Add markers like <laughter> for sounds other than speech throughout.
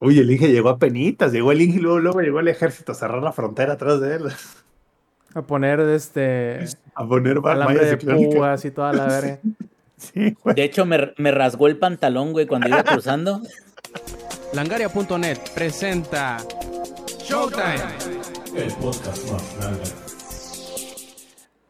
Uy, el Inge llegó a penitas, llegó el Inge y luego, luego llegó el ejército a cerrar la frontera atrás de él. A poner este. A poner alambre de púas y toda la verga. <laughs> sí, güey. De hecho, me, me rasgó el pantalón, güey, cuando iba cruzando. Langaria.net presenta Showtime. El podcast más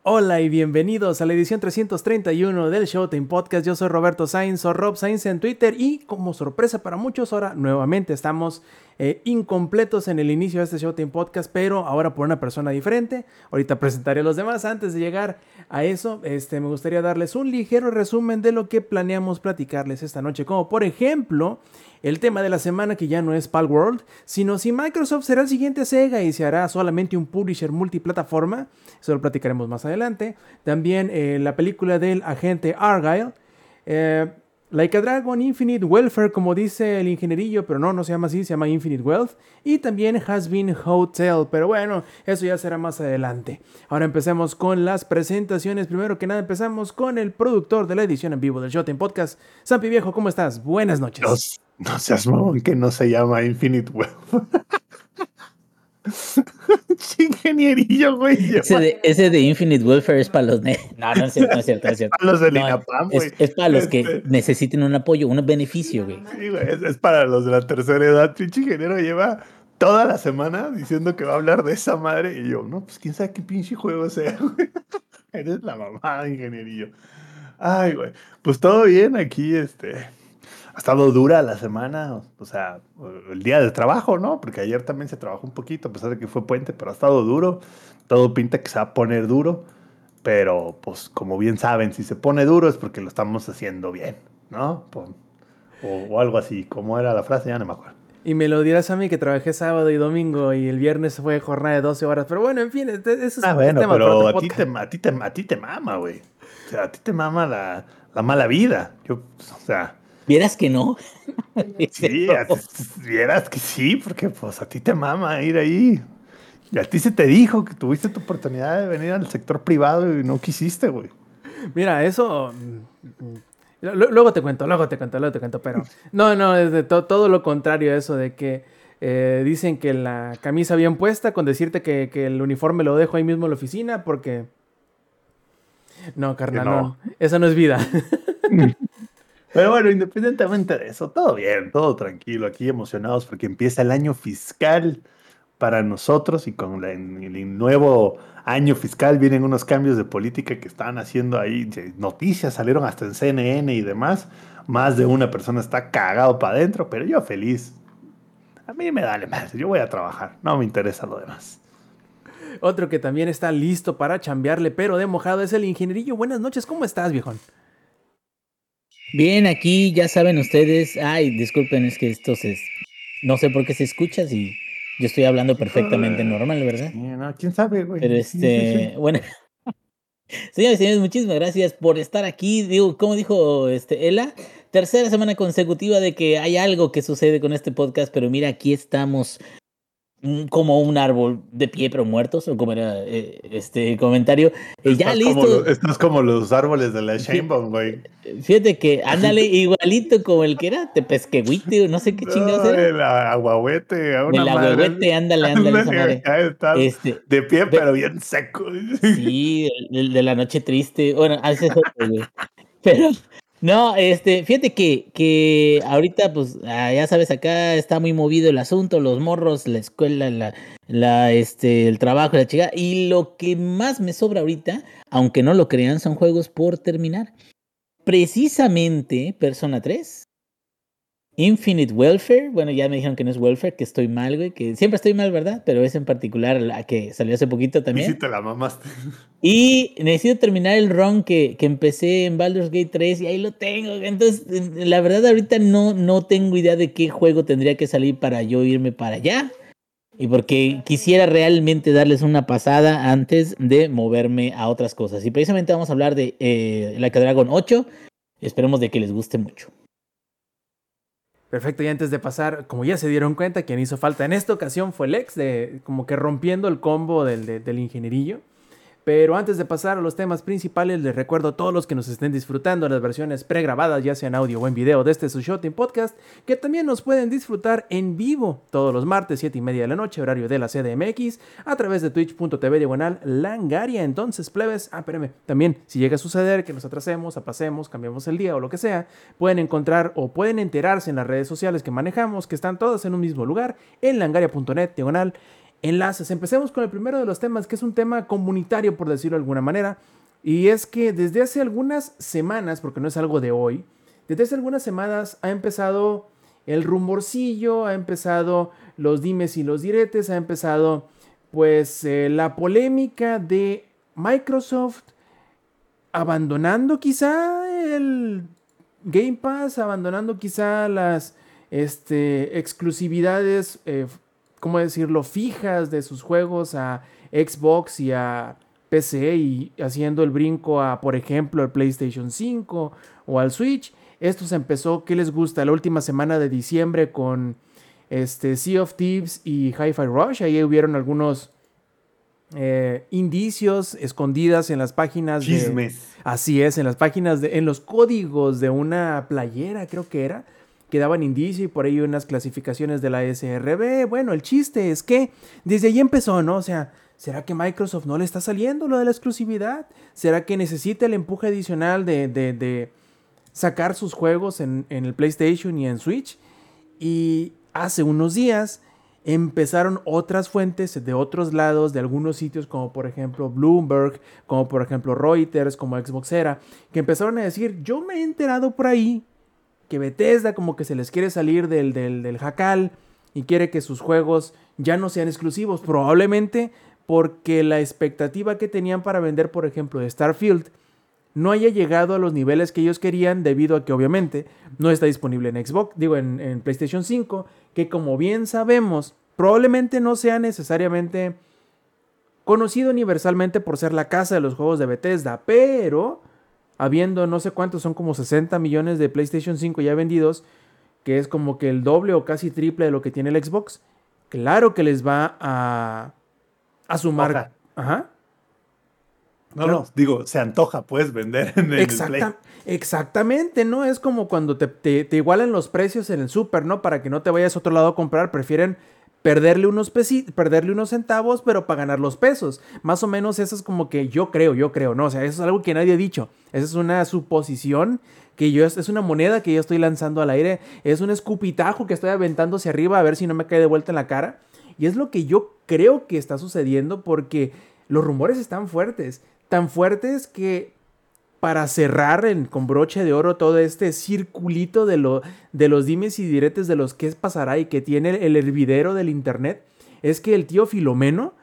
Hola y bienvenidos a la edición 331 del Showtime Podcast. Yo soy Roberto Sainz o Rob Sainz en Twitter y como sorpresa para muchos ahora nuevamente estamos eh, incompletos en el inicio de este Showtime Podcast, pero ahora por una persona diferente. Ahorita presentaré a los demás. Antes de llegar a eso, este, me gustaría darles un ligero resumen de lo que planeamos platicarles esta noche, como por ejemplo el tema de la semana que ya no es Palworld, sino si Microsoft será el siguiente Sega y se hará solamente un publisher multiplataforma, eso lo platicaremos más adelante. También eh, la película del agente Argyle. Eh, Like a Dragon, Infinite Welfare, como dice el ingenierillo, pero no, no se llama así, se llama Infinite Wealth. Y también Has Been Hotel, pero bueno, eso ya será más adelante. Ahora empecemos con las presentaciones. Primero que nada, empezamos con el productor de la edición en vivo del Showtime Podcast. Sampi Viejo, ¿cómo estás? Buenas noches. No, no seas mamón que no se llama Infinite Wealth. <laughs> <laughs> Ingenierillo, güey. Ese de, Infinite Welfare es para los. <laughs> No, no es cierto, no es cierto. Es cierto. <laughs> Para los del INAPAM, güey. Es, para los que este necesiten un apoyo, un beneficio, güey. Sí, güey. Es, para los de la tercera edad. Pinche ingeniero lleva toda la semana diciendo que va a hablar de esa madre. Y yo, no, pues quién sabe qué pinche juego sea, güey. Eres la mamá, ingenierillo. Ay, güey. Pues todo bien aquí, este ha estado dura la semana, o sea, el día del trabajo, ¿no? Porque ayer también se trabajó un poquito, a pesar de que fue puente, pero ha estado duro. Todo pinta que se va a poner duro, pero pues como bien saben, si se pone duro es porque lo estamos haciendo bien, ¿no? O, algo así, como era la frase, ya no me acuerdo. Y me lo dirás a mí que trabajé sábado y domingo y el viernes fue jornada de 12 horas. Pero bueno, en fin, eso es Ah, bueno, pero a ti, te, a, ti te, a ti te mama, güey. O sea, a ti te mama la, la mala vida. Yo, o sea, Vieras que no. <laughs> sí, <laughs> vieras que sí, porque pues a ti te mama ir ahí. Y a ti se te dijo que tuviste tu oportunidad de venir al sector privado y no quisiste, güey. Mira, eso. Luego te cuento, luego te cuento, luego te cuento, pero. <laughs> No, no, es de todo lo contrario a eso de que eh, dicen que la camisa bien puesta con decirte que, el uniforme lo dejo ahí mismo en la oficina porque. No, carnal, no. no. Esa no es vida. Pero bueno, independientemente de eso, todo bien, todo tranquilo, aquí emocionados porque empieza el año fiscal para nosotros y con el nuevo año fiscal vienen unos cambios de política que están haciendo ahí, noticias salieron hasta en CNN y demás, más de una persona está cagado para adentro, pero yo feliz. A mí me da más, yo voy a trabajar, no me interesa lo demás. Otro que también está listo para chambearle, pero de mojado, es el ingenierillo. Buenas noches, ¿cómo estás, viejón? Bien, aquí ya saben ustedes. Ay, disculpen, es que esto se. No sé por qué se escucha si yo estoy hablando perfectamente normal, ¿verdad? No, quién sabe, güey. Pero este, bueno. <laughs> Señores y señores, muchísimas gracias por estar aquí. Digo, como dijo este Ela, tercera semana consecutiva de que hay algo que sucede con este podcast, pero mira, aquí estamos como un árbol de pie pero muertos, o como era eh, este comentario. Eh, ya listo. Como esto es como los árboles de la Shamebone, güey. Fíjate que <laughs> ándale igualito como el que era Tepesquehuite, no sé qué chingados era. El aguahuete, El aguahuete, ándale, <laughs> ándale. ándale está este, de pie pero bien seco. Sí, el, de la noche triste. Bueno, hace eso, <laughs> Pero no, este, fíjate que, que ahorita, pues, ah, ya sabes, acá está muy movido el asunto, los morros, la escuela, la, la, este, el trabajo, la chica. Y lo que más me sobra ahorita, aunque no lo crean, son juegos por terminar. Precisamente Persona 3 Infinite Welfare, bueno, ya me dijeron que no es Welfare, que estoy mal, güey, que siempre estoy mal, ¿verdad? Pero es en particular la que salió hace poquito también. Sí, te la mamaste. <laughs> Y necesito terminar el run que, que empecé en Baldur's Gate 3 y ahí lo tengo. Entonces, la verdad, ahorita no, no tengo idea de qué juego tendría que salir para yo irme para allá. Y porque quisiera realmente darles una pasada antes de moverme a otras cosas. Y precisamente vamos a hablar de eh, la Dragon 8. Esperemos de que les guste mucho. Perfecto, y antes de pasar, como ya se dieron cuenta, quien hizo falta en esta ocasión fue Lex, de como que rompiendo el combo del, del ingenierillo. Pero antes de pasar a los temas principales, les recuerdo a todos los que nos estén disfrutando las versiones pregrabadas, ya sea en audio o en video de este su Shooting Podcast, que también nos pueden disfrutar en vivo todos los martes, 7 y media de la noche, horario de la CDMX, a través de twitch.tv diagonal langaria. Entonces, plebes, ah, espérame, también si llega a suceder que nos atrasemos, apasemos, cambiemos el día o lo que sea, pueden encontrar o pueden enterarse en las redes sociales que manejamos, que están todas en un mismo lugar, en langaria.net diagonal enlaces. Empecemos con el primero de los temas, que es un tema comunitario, por decirlo de alguna manera. Y es que desde hace algunas semanas, porque no es algo de hoy, desde hace algunas semanas ha empezado el rumorcillo, ha empezado los dimes y los diretes, ha empezado pues eh, la polémica de Microsoft abandonando quizá el Game Pass, abandonando quizá las este, exclusividades eh, ¿cómo decirlo?, fijas de sus juegos a Xbox y a PC y haciendo el brinco a, por ejemplo, el PlayStation 5 o al Switch. Esto se empezó, ¿qué les gusta? La última semana de diciembre con este, Sea of Thieves y Hi-Fi Rush. Ahí hubieron algunos eh, indicios escondidas en las páginas Chismes. así es, en las páginas de. en los códigos de una playera, creo que era que daban indicio y por ahí unas clasificaciones de la SRB. Bueno, el chiste es que desde ahí empezó, ¿no? O sea, ¿será que Microsoft no le está saliendo lo de la exclusividad? ¿Será que necesita el empuje adicional de, de, sacar sus juegos en, en el PlayStation y en Switch? Y hace unos días empezaron otras fuentes de otros lados, de algunos sitios como por ejemplo Bloomberg, como por ejemplo Reuters, como Xboxera, que empezaron a decir, yo me he enterado por ahí que Bethesda como que se les quiere salir del, del, jacal y quiere que sus juegos ya no sean exclusivos, probablemente porque la expectativa que tenían para vender, por ejemplo, de Starfield, no haya llegado a los niveles que ellos querían debido a que obviamente no está disponible en Xbox, digo en PlayStation 5, que como bien sabemos, probablemente no sea necesariamente conocido universalmente por ser la casa de los juegos de Bethesda, pero habiendo no sé cuántos, son como 60 millones de PlayStation 5 ya vendidos, que es como que el doble o casi triple de lo que tiene el Xbox, claro que les va a, a sumar. Ajá. No, no, digo, se antoja, puedes vender en el Exactamente, ¿no? Es como cuando te, te, te, igualan los precios en el super, ¿no? Para que no te vayas a otro lado a comprar, prefieren perderle unos, perderle unos centavos, pero para ganar los pesos. Más o menos eso es como que yo creo, yo creo, ¿no? O sea, eso es algo que nadie ha dicho. Esa es una suposición que yo, es una moneda que yo estoy lanzando al aire, es un escupitajo que estoy aventando hacia arriba a ver si no me cae de vuelta en la cara. Y es lo que yo creo que está sucediendo porque los rumores están fuertes, tan fuertes que para cerrar con broche de oro todo este circulito de, lo, de los dimes y diretes de los que pasará y que tiene el hervidero del internet, es que el tío Filomeno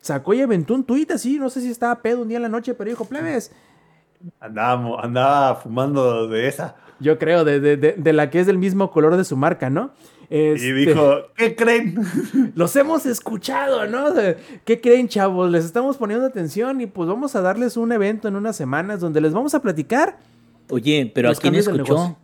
sacó y aventó un tuit así, no sé si estaba pedo un día en la noche, pero dijo, plebes. Andaba, andaba fumando de esa. Yo creo, de, de, de la que es del mismo color de su marca, ¿no? Y este, dijo, ¿qué creen? <laughs> Los hemos escuchado, ¿no? ¿Qué creen, chavos? Les estamos poniendo atención y pues vamos a darles un evento en unas semanas donde les vamos a platicar. Oye, pero ¿a quién escuchó?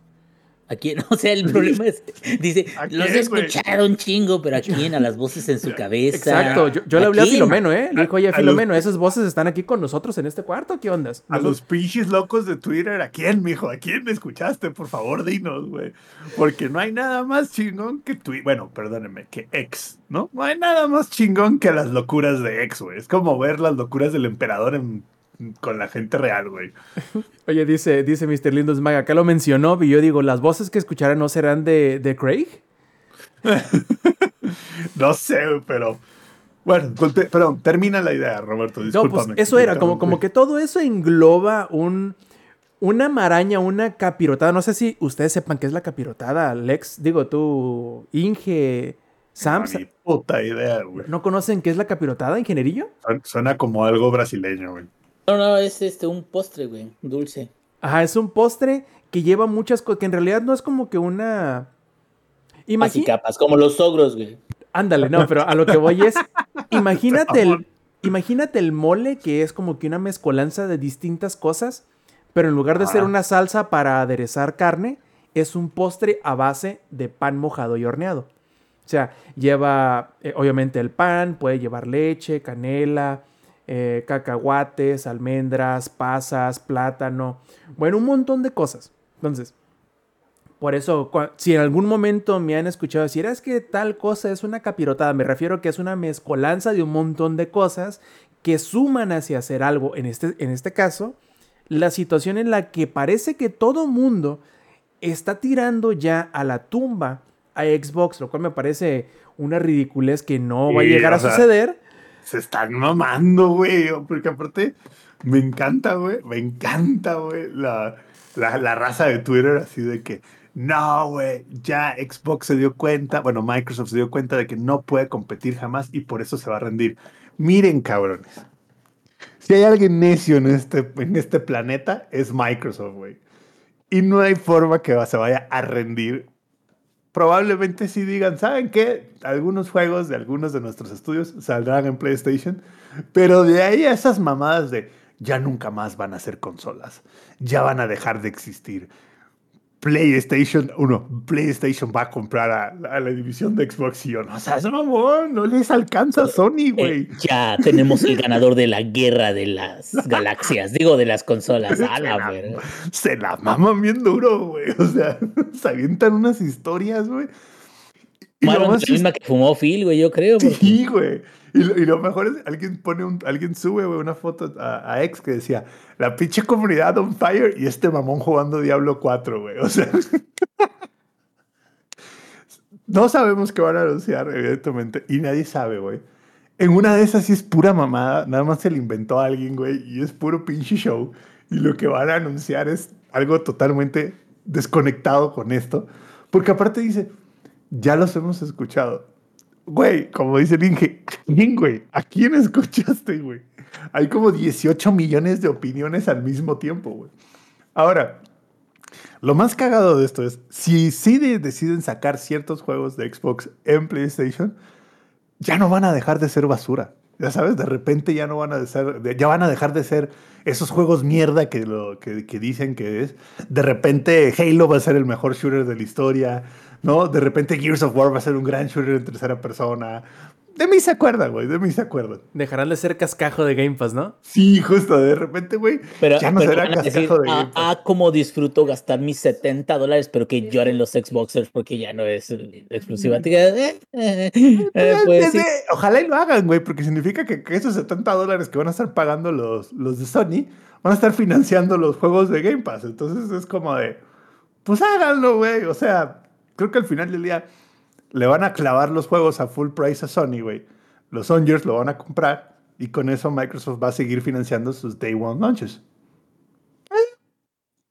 ¿A quién? <laughs> O sea, el problema es, dice, <laughs> los he escuchado un chingo, pero ¿a quién? A las voces en su <laughs> cabeza. Exacto, yo, le hablé a, Filomeno, ¿eh? Le dijo, oye, Filomeno, esas voces están aquí con nosotros en este cuarto, ¿qué ondas? A los pinches locos de Twitter, ¿a quién, mijo? ¿A quién me escuchaste? Por favor, dinos, güey. Porque no hay nada más chingón que Twitter, bueno, perdónenme, que ex, ¿no? No hay nada más chingón que las locuras de ex, güey. Es como ver las locuras del emperador en con la gente real, güey. <laughs> Oye, dice, dice Mr. Lindos Mag, acá lo mencionó y yo digo, ¿las voces que escucharán no serán de, de Craig? <laughs> no sé, pero... Bueno, perdón, termina la idea, Roberto, discúlpame. No, pues eso era, como, como que todo eso engloba un, una maraña, una capirotada. No sé si ustedes sepan qué es la capirotada, Lex. Digo, tú, Inge, Sam. No, puta idea, güey. ¿No conocen qué es la capirotada, ingenierillo? Suena como algo brasileño, güey. No, no, es este un postre, güey, dulce. Ajá, es un postre que lleva muchas cosas, que en realidad no es como que una... Imagínate. capas, como los ogros, güey. Ándale, no, pero a lo que voy es, imagínate el, imagínate el mole que es como que una mezcolanza de distintas cosas, pero en lugar de ser una salsa para aderezar carne, es un postre a base de pan mojado y horneado. O sea, lleva eh, obviamente el pan, puede llevar leche, canela, eh, cacahuates, almendras, pasas, plátano, bueno, un montón de cosas. Entonces, por eso, si en algún momento me han escuchado decir, es que tal cosa es una capirotada, me refiero que es una mezcolanza de un montón de cosas que suman hacia hacer algo. En este, en este caso, la situación en la que parece que todo mundo está tirando ya a la tumba a Xbox, lo cual me parece una ridiculez que no va a llegar a suceder. Se están mamando, güey, porque aparte me encanta, güey, me encanta, güey, la, la, raza de Twitter así de que, no, güey, ya Xbox se dio cuenta, bueno, Microsoft se dio cuenta de que no puede competir jamás y por eso se va a rendir. Miren, cabrones. Si hay alguien necio en este, en este planeta, es Microsoft, güey. Y no hay forma que se vaya a rendir. Probablemente sí digan, ¿saben qué? Algunos juegos de algunos de nuestros estudios saldrán en PlayStation. Pero de ahí a esas mamadas de ya nunca más van a ser consolas. Ya van a dejar de existir. PlayStation, uno, PlayStation va a comprar a, la división de Xbox y yo, no, o sea, eso no, no les alcanza a Sony, eh, güey. ya tenemos el <laughs> ganador de la guerra de las <laughs> galaxias, digo, de las consolas. A la se la maman bien duro, güey. O sea, <laughs> se avientan unas historias, güey. Bueno, la misma que fumó Phil, güey, yo creo. Sí, güey. Y lo, mejor es, alguien pone un, alguien sube una foto a, a, ex que decía, la pinche comunidad on fire y este mamón jugando Diablo 4, güey. O sea, <laughs> no sabemos qué van a anunciar, evidentemente, y nadie sabe, güey. En una de esas sí es pura mamada, nada más se le inventó a alguien, güey, y es puro pinche show. Y lo que van a anunciar es algo totalmente desconectado con esto. Porque aparte dice, ya los hemos escuchado Güey, como dice el ¿quién, güey? ¿A quién escuchaste, güey? Hay como 18 millones de opiniones al mismo tiempo, güey. Ahora, lo más cagado de esto es, si sí deciden sacar ciertos juegos de Xbox en PlayStation, ya no van a dejar de ser basura. Ya sabes, de repente ya no van a ser, ya van a dejar de ser esos juegos mierda que, lo, que dicen que es. De repente Halo va a ser el mejor shooter de la historia. ¿No? De repente Gears of War va a ser un gran shooter en tercera persona. De mí se acuerdan, güey, de mí se acuerdan. Dejarán de ser cascajo de Game Pass, ¿no? Sí, justo, de repente, güey. Pero, ya no será cascajo de Game ah, Pass. Ah, cómo disfruto gastar mis 70 dólares, pero que lloren los Xboxers porque ya no es exclusiva. Eh, eh, eh, pues ojalá y lo hagan, güey, porque significa que, esos 70 dólares que van a estar pagando los, los de Sony van a estar financiando los juegos de Game Pass. Entonces es como de, pues háganlo, güey. O sea, creo que al final del día le van a clavar los juegos a full price a Sony, güey. Los Sonyers lo van a comprar y con eso Microsoft va a seguir financiando sus Day One launches.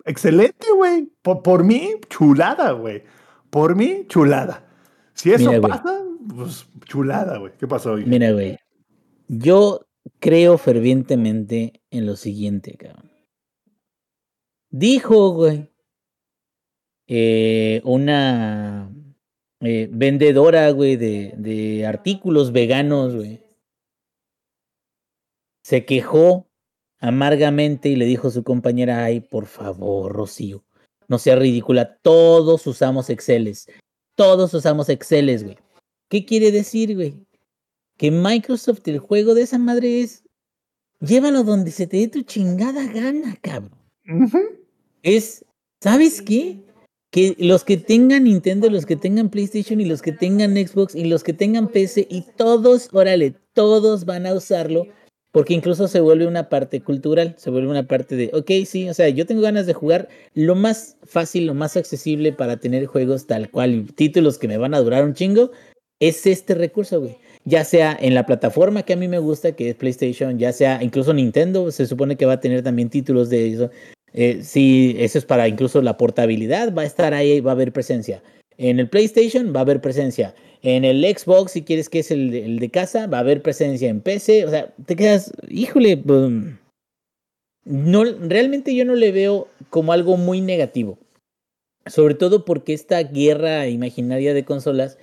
excelente, güey. Por, mí, chulada, güey. Por mí, chulada. Si eso pasa, pues chulada, güey. ¿Qué pasó hoy? Mira, güey. Yo creo fervientemente en lo siguiente, cabrón. Dijo, güey, eh, una eh, vendedora, güey, de, de artículos veganos, güey. Se quejó amargamente y le dijo a su compañera, ay, por favor, Rocío, no sea ridícula, todos usamos Exceles, todos usamos Exceles, güey. ¿Qué quiere decir, güey? Que Microsoft, el juego de esa madre es, llévalo donde se te dé tu chingada gana, cabrón. Es, ¿sabes qué? Que los que tengan Nintendo, los que tengan PlayStation y los que tengan Xbox y los que tengan PC y todos, órale, todos van a usarlo porque incluso se vuelve una parte cultural, se vuelve una parte de, ok, sí, o sea, yo tengo ganas de jugar lo más fácil, lo más accesible para tener juegos tal cual, títulos que me van a durar un chingo, es este recurso, güey. Ya sea en la plataforma que a mí me gusta, que es PlayStation, ya sea incluso Nintendo, se supone que va a tener también títulos de eso. Eh, sí, eso es para incluso la portabilidad, va a estar ahí, va a haber presencia. En el PlayStation va a haber presencia. En el Xbox, si quieres que es el, de casa, va a haber presencia en PC. O sea, te quedas, híjole, pues, no, realmente yo no le veo como algo muy negativo. Sobre todo porque esta guerra imaginaria de consolas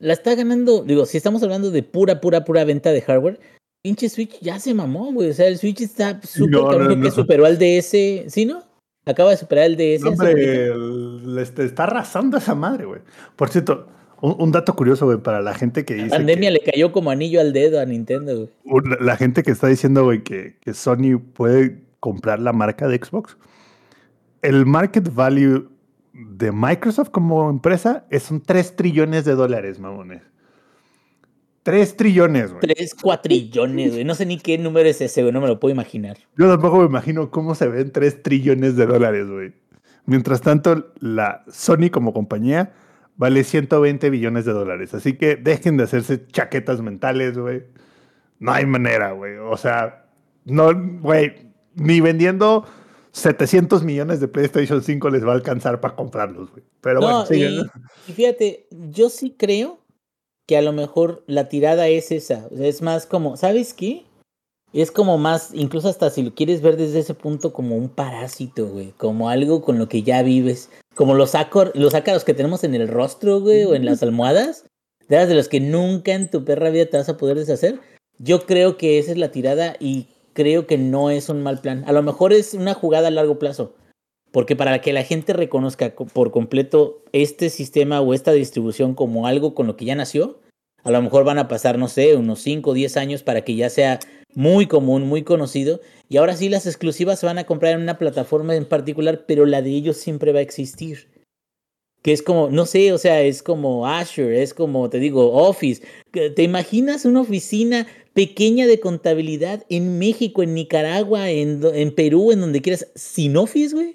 la está ganando, digo, si estamos hablando de pura, pura, pura venta de hardware, pinche Switch ya se mamó, güey. O sea, el Switch está súper no, que superó al DS. ¿Sí, no? Acaba de superar el DS. hombre, le está arrasando a esa madre, güey. Por cierto, Un, un dato curioso, güey, para la gente que dice. La pandemia que- le cayó como anillo al dedo a Nintendo, güey. la gente que está diciendo, güey, que, que Sony puede comprar la marca de Xbox. El market value de Microsoft como empresa es son 3 trillones de dólares, mamones. 3 trillones, güey. Tres cuatrillones, güey. No sé ni qué número es ese, güey. No me lo puedo imaginar. Yo tampoco me imagino cómo se ven 3 trillones de dólares, güey. Mientras tanto, la Sony como compañía vale 120 billones de dólares. Así que dejen de hacerse chaquetas mentales, güey. No hay manera, güey. O sea, no, güey, ni vendiendo 700 millones de PlayStation 5 les va a alcanzar para comprarlos, güey. Pero bueno, No, sigue. y, y fíjate, yo sí creo que a lo mejor la tirada es esa. O sea, es más como, ¿sabes qué? Es como más, incluso hasta si lo quieres ver desde ese punto, como un parásito, güey. Como algo con lo que ya vives. Como los, acor- los ácaros que tenemos en el rostro, güey, o en las almohadas. De las de los que nunca en tu perra vida te vas a poder deshacer. Yo creo que esa es la tirada y creo que no es un mal plan. A lo mejor es una jugada a largo plazo. Porque para que la gente reconozca co- por completo este sistema o esta distribución como algo con lo que ya nació, a lo mejor van a pasar, no sé, unos 5 o 10 años para que ya sea muy común, muy conocido. Y ahora sí las exclusivas se van a comprar en una plataforma en particular, pero la de ellos siempre va a existir. Que es como, no sé, o sea, es como Azure, es como, te digo, Office. ¿Te imaginas una oficina pequeña de contabilidad en México, en Nicaragua, en, en Perú, en donde quieras, sin Office, güey?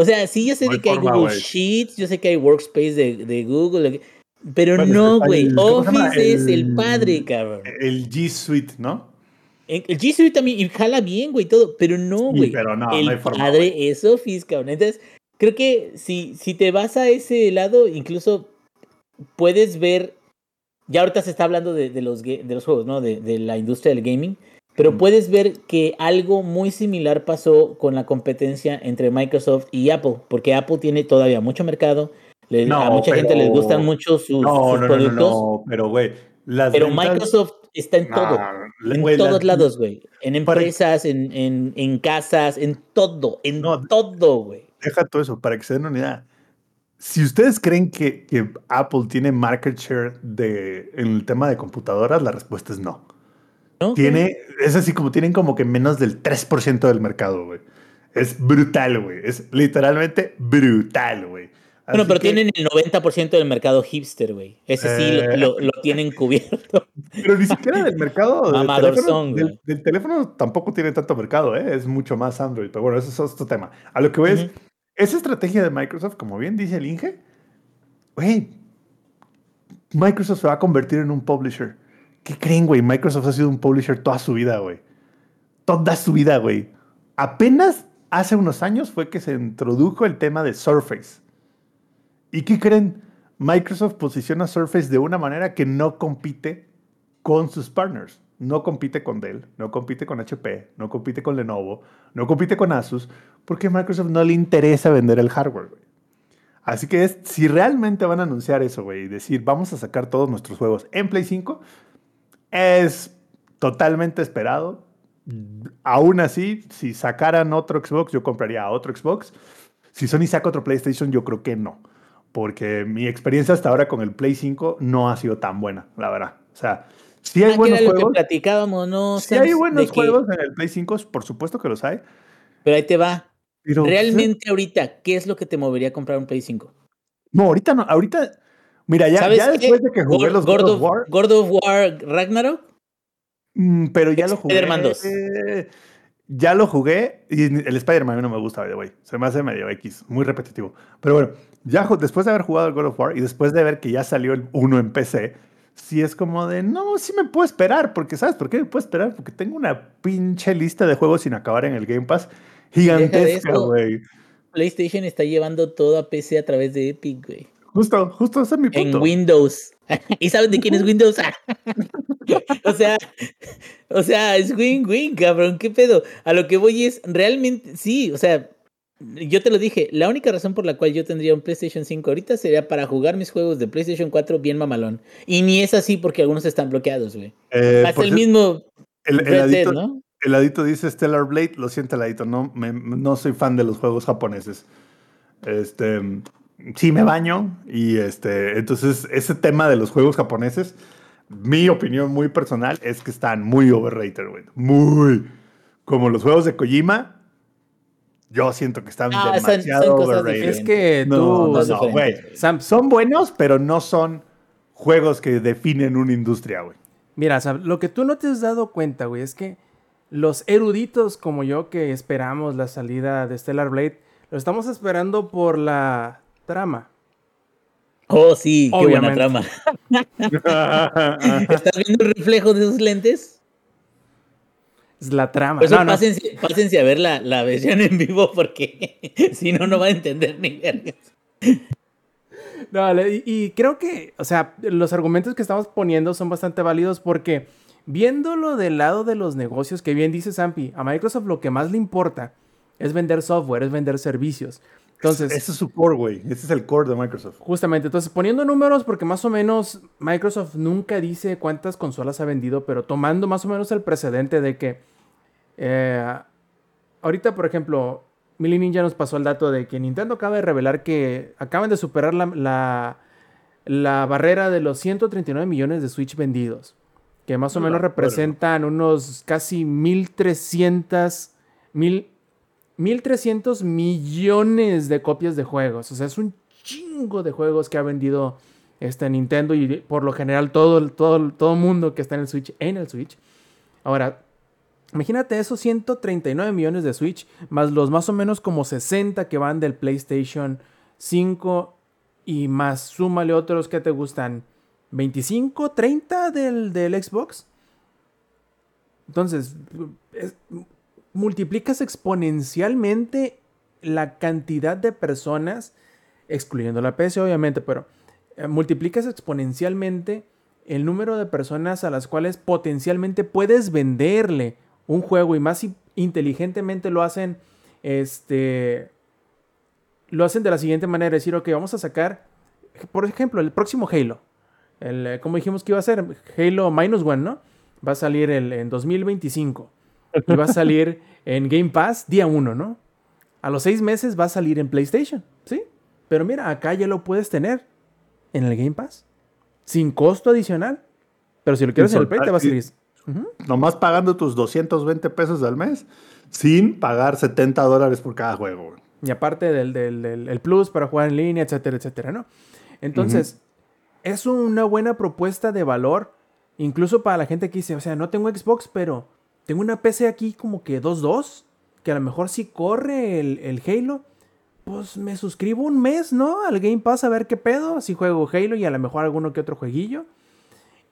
O sea, sí, yo sé No de que hay Google. Sheets, yo sé que hay Workspace de, de Google, pero Bueno, no, güey. Office es el El- padre, cabrón. El G Suite, ¿no? El G Suite también, y jala bien, güey, todo, pero no, Sí, güey. pero no, no el hay forma, padre es Office, cabrón. Entonces, creo que si, si te vas a ese lado, incluso puedes ver. Ya ahorita se está hablando de, de los, de los juegos, ¿no? De, de la industria del gaming. Pero puedes ver que algo muy similar pasó con la competencia entre Microsoft y Apple. Porque Apple tiene todavía mucho mercado. le- a No, mucha gente les pero- gustan mucho sus, No, sus no, no, no, productos. no, pero güey, las Pero ventas- Microsoft está en todo. En güey, todos las- lados, güey. En Para- empresas, en, en, en casas, en todo. En todo, güey. Deja todo eso, para que se den una idea. Si ustedes creen que, que Apple tiene market share de, en el tema de computadoras, la respuesta es no. ¿No? Tiene, es así como tienen como que menos del 3% del mercado, güey. Es brutal, güey. Es literalmente brutal, güey. Bueno, pero que- tienen el 90% del mercado hipster, güey. Ese sí lo- Eh. lo, lo tienen cubierto. Pero ni siquiera del mercado. del teléfono, son, del, güey. del teléfono tampoco tiene tanto mercado, ¿eh? es mucho más Android. Pero bueno, eso es otro tema. A lo que voy es, Ujú. esa estrategia de Microsoft, como bien dice el Inge, güey, Microsoft se va a convertir en un publisher. ¿Qué creen, güey? Microsoft ha sido un publisher toda su vida, güey. Toda su vida, güey. Apenas hace unos años fue que se introdujo el tema de Surface. ¿Y qué creen? Microsoft posiciona Surface de una manera que no compite con sus partners. No compite con Dell, no compite con HP, no compite con Lenovo, no compite con Asus, porque a Microsoft no le interesa vender el hardware, güey. Así que es, si realmente van a anunciar eso, güey, y decir, vamos a sacar todos nuestros juegos en Play 5, es totalmente esperado. Aún así, si sacaran otro Xbox, yo compraría otro Xbox. Si Sony saca otro PlayStation, yo creo que no. Porque mi experiencia hasta ahora con el Play 5 no ha sido tan buena, la verdad. O sea, sí hay Ah, buenos era lo que juegos. platicábamos, ¿no? Sí Sans? hay buenos que- juegos en el Play 5, por supuesto que los hay. Pero ahí te va. Pero Realmente ahorita, ¿qué es lo que te movería a comprar un Play 5? No, ahorita no. Ahorita. Mira, ya, ¿Sabes ya después de que jugué los God of, War. God of War Ragnarok. mm, pero ya lo jugué. Spider-Man 2. Ya lo jugué y el Spider-Man a mí no me gusta, güey. Se me hace medio X, muy repetitivo. Pero bueno, ya después de haber jugado el God of War y después de ver que ya salió el 1 en PC, sí es como de, no, sí me puedo esperar, porque ¿sabes por qué me puedo esperar? Porque tengo una pinche lista de juegos sin acabar en el Game Pass gigantesca, güey. PlayStation está llevando todo a PC a través de Epic, güey. Justo, justo ese es mi En punto. Windows. <laughs> ¿Y saben de quién es Windows? <laughs> o sea, o sea, es win-win, cabrón. ¿Qué pedo? A lo que voy es, realmente, sí, o sea, yo te lo dije, la única razón por la cual yo tendría un PlayStation 5 ahorita sería para jugar mis juegos de PlayStation 4 bien mamalón. Y ni es así porque algunos están bloqueados, güey. Eh, Hasta el mismo el, el Red Dead, adicto- ¿no? El adito dice Stellar Blade, lo siento, el adito, no, me- no soy fan de los juegos japoneses. Este, sí me baño y este, entonces ese tema de los juegos japoneses, mi opinión muy personal es que están muy overrated, güey. Muy. Como los juegos de Kojima, yo siento que están Ah, son- son demasiado cosas overrated. Es que No, tú, no, güey. Sam, Son buenos, pero no son juegos que definen una industria, güey. Mira, Sam, lo que tú no te has dado cuenta, güey, es que los eruditos como yo que esperamos la salida de Stellar Blade, lo estamos esperando por la trama. Oh, sí, qué buena trama. <laughs> ¿Estás viendo el reflejo de esos lentes? Es la trama. No, no. pásense, pásense a ver la, la versión en vivo porque <laughs> si no, no van a entender ni vergas. No, y, y creo que, o sea, los argumentos que estamos poniendo son bastante válidos porque viéndolo del lado de los negocios, que bien dice Zampi, a Microsoft lo que más le importa es vender software, es vender servicios. Entonces, ese es su core, güey. Ese es el core de Microsoft. Justamente, entonces poniendo números, porque más o menos Microsoft nunca dice cuántas consolas ha vendido, pero tomando más o menos el precedente de que eh, ahorita, por ejemplo, Millie Ninja nos pasó el dato de que Nintendo acaba de revelar que acaban de superar la, la, la barrera de los 139 millones de Switch vendidos, que más o menos bueno. representan unos casi 1300 mil 1.300 millones de copias de juegos. O sea, es un chingo de juegos que ha vendido este Nintendo y por lo general todo el todo, todo mundo que está en el Switch, en el Switch. Ahora, imagínate esos 139 millones de Switch, más los más o menos como 60 que van del PlayStation 5 y más súmale otros que te gustan, 25, 30 del, del Xbox. Entonces, es- multiplicas exponencialmente la cantidad de personas, excluyendo la PC obviamente, pero eh, multiplicas exponencialmente el número de personas a las cuales potencialmente puedes venderle un juego y más inteligentemente lo hacen, este, lo hacen de la siguiente manera, decir, ok, vamos a sacar, por ejemplo, el próximo Halo, el, como dijimos que iba a ser, Halo Minus One, ¿no? Va a salir el- en 2025 y va a salir en Game Pass día 1, ¿no? A los seis meses va a salir en PlayStation, ¿sí? Pero mira, acá ya lo puedes tener en el Game Pass, sin costo adicional. Pero si lo quieres en el Play, te va a salir. Nomás pagando tus 220 pesos al mes sin pagar 70 dólares por cada juego. Y aparte del, del- del- el Plus para jugar en línea, etcétera, etcétera, ¿no? Entonces, es una buena propuesta de valor, incluso para la gente que dice, o sea, no tengo Xbox, pero tengo una PC aquí como que 2.2, que a lo mejor sí corre el, el Halo. Pues me suscribo un mes, ¿no? Al Game Pass a ver qué pedo, si juego Halo y a lo mejor alguno que otro jueguillo.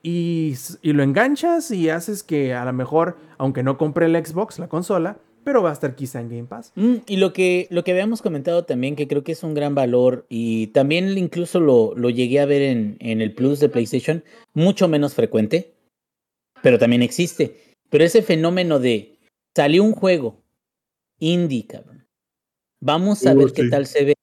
Y, y lo enganchas y haces que a lo mejor, aunque no compre el Xbox, la consola, pero va a estar quizá en Game Pass. Mm, y lo que, lo que habíamos comentado también, que creo que es un gran valor, y también incluso lo, lo llegué a ver en, en el Plus de PlayStation, mucho menos frecuente, pero también existe. Pero ese fenómeno de salió un juego indie, cabrón. Vamos a Uh, ver qué tal se ve.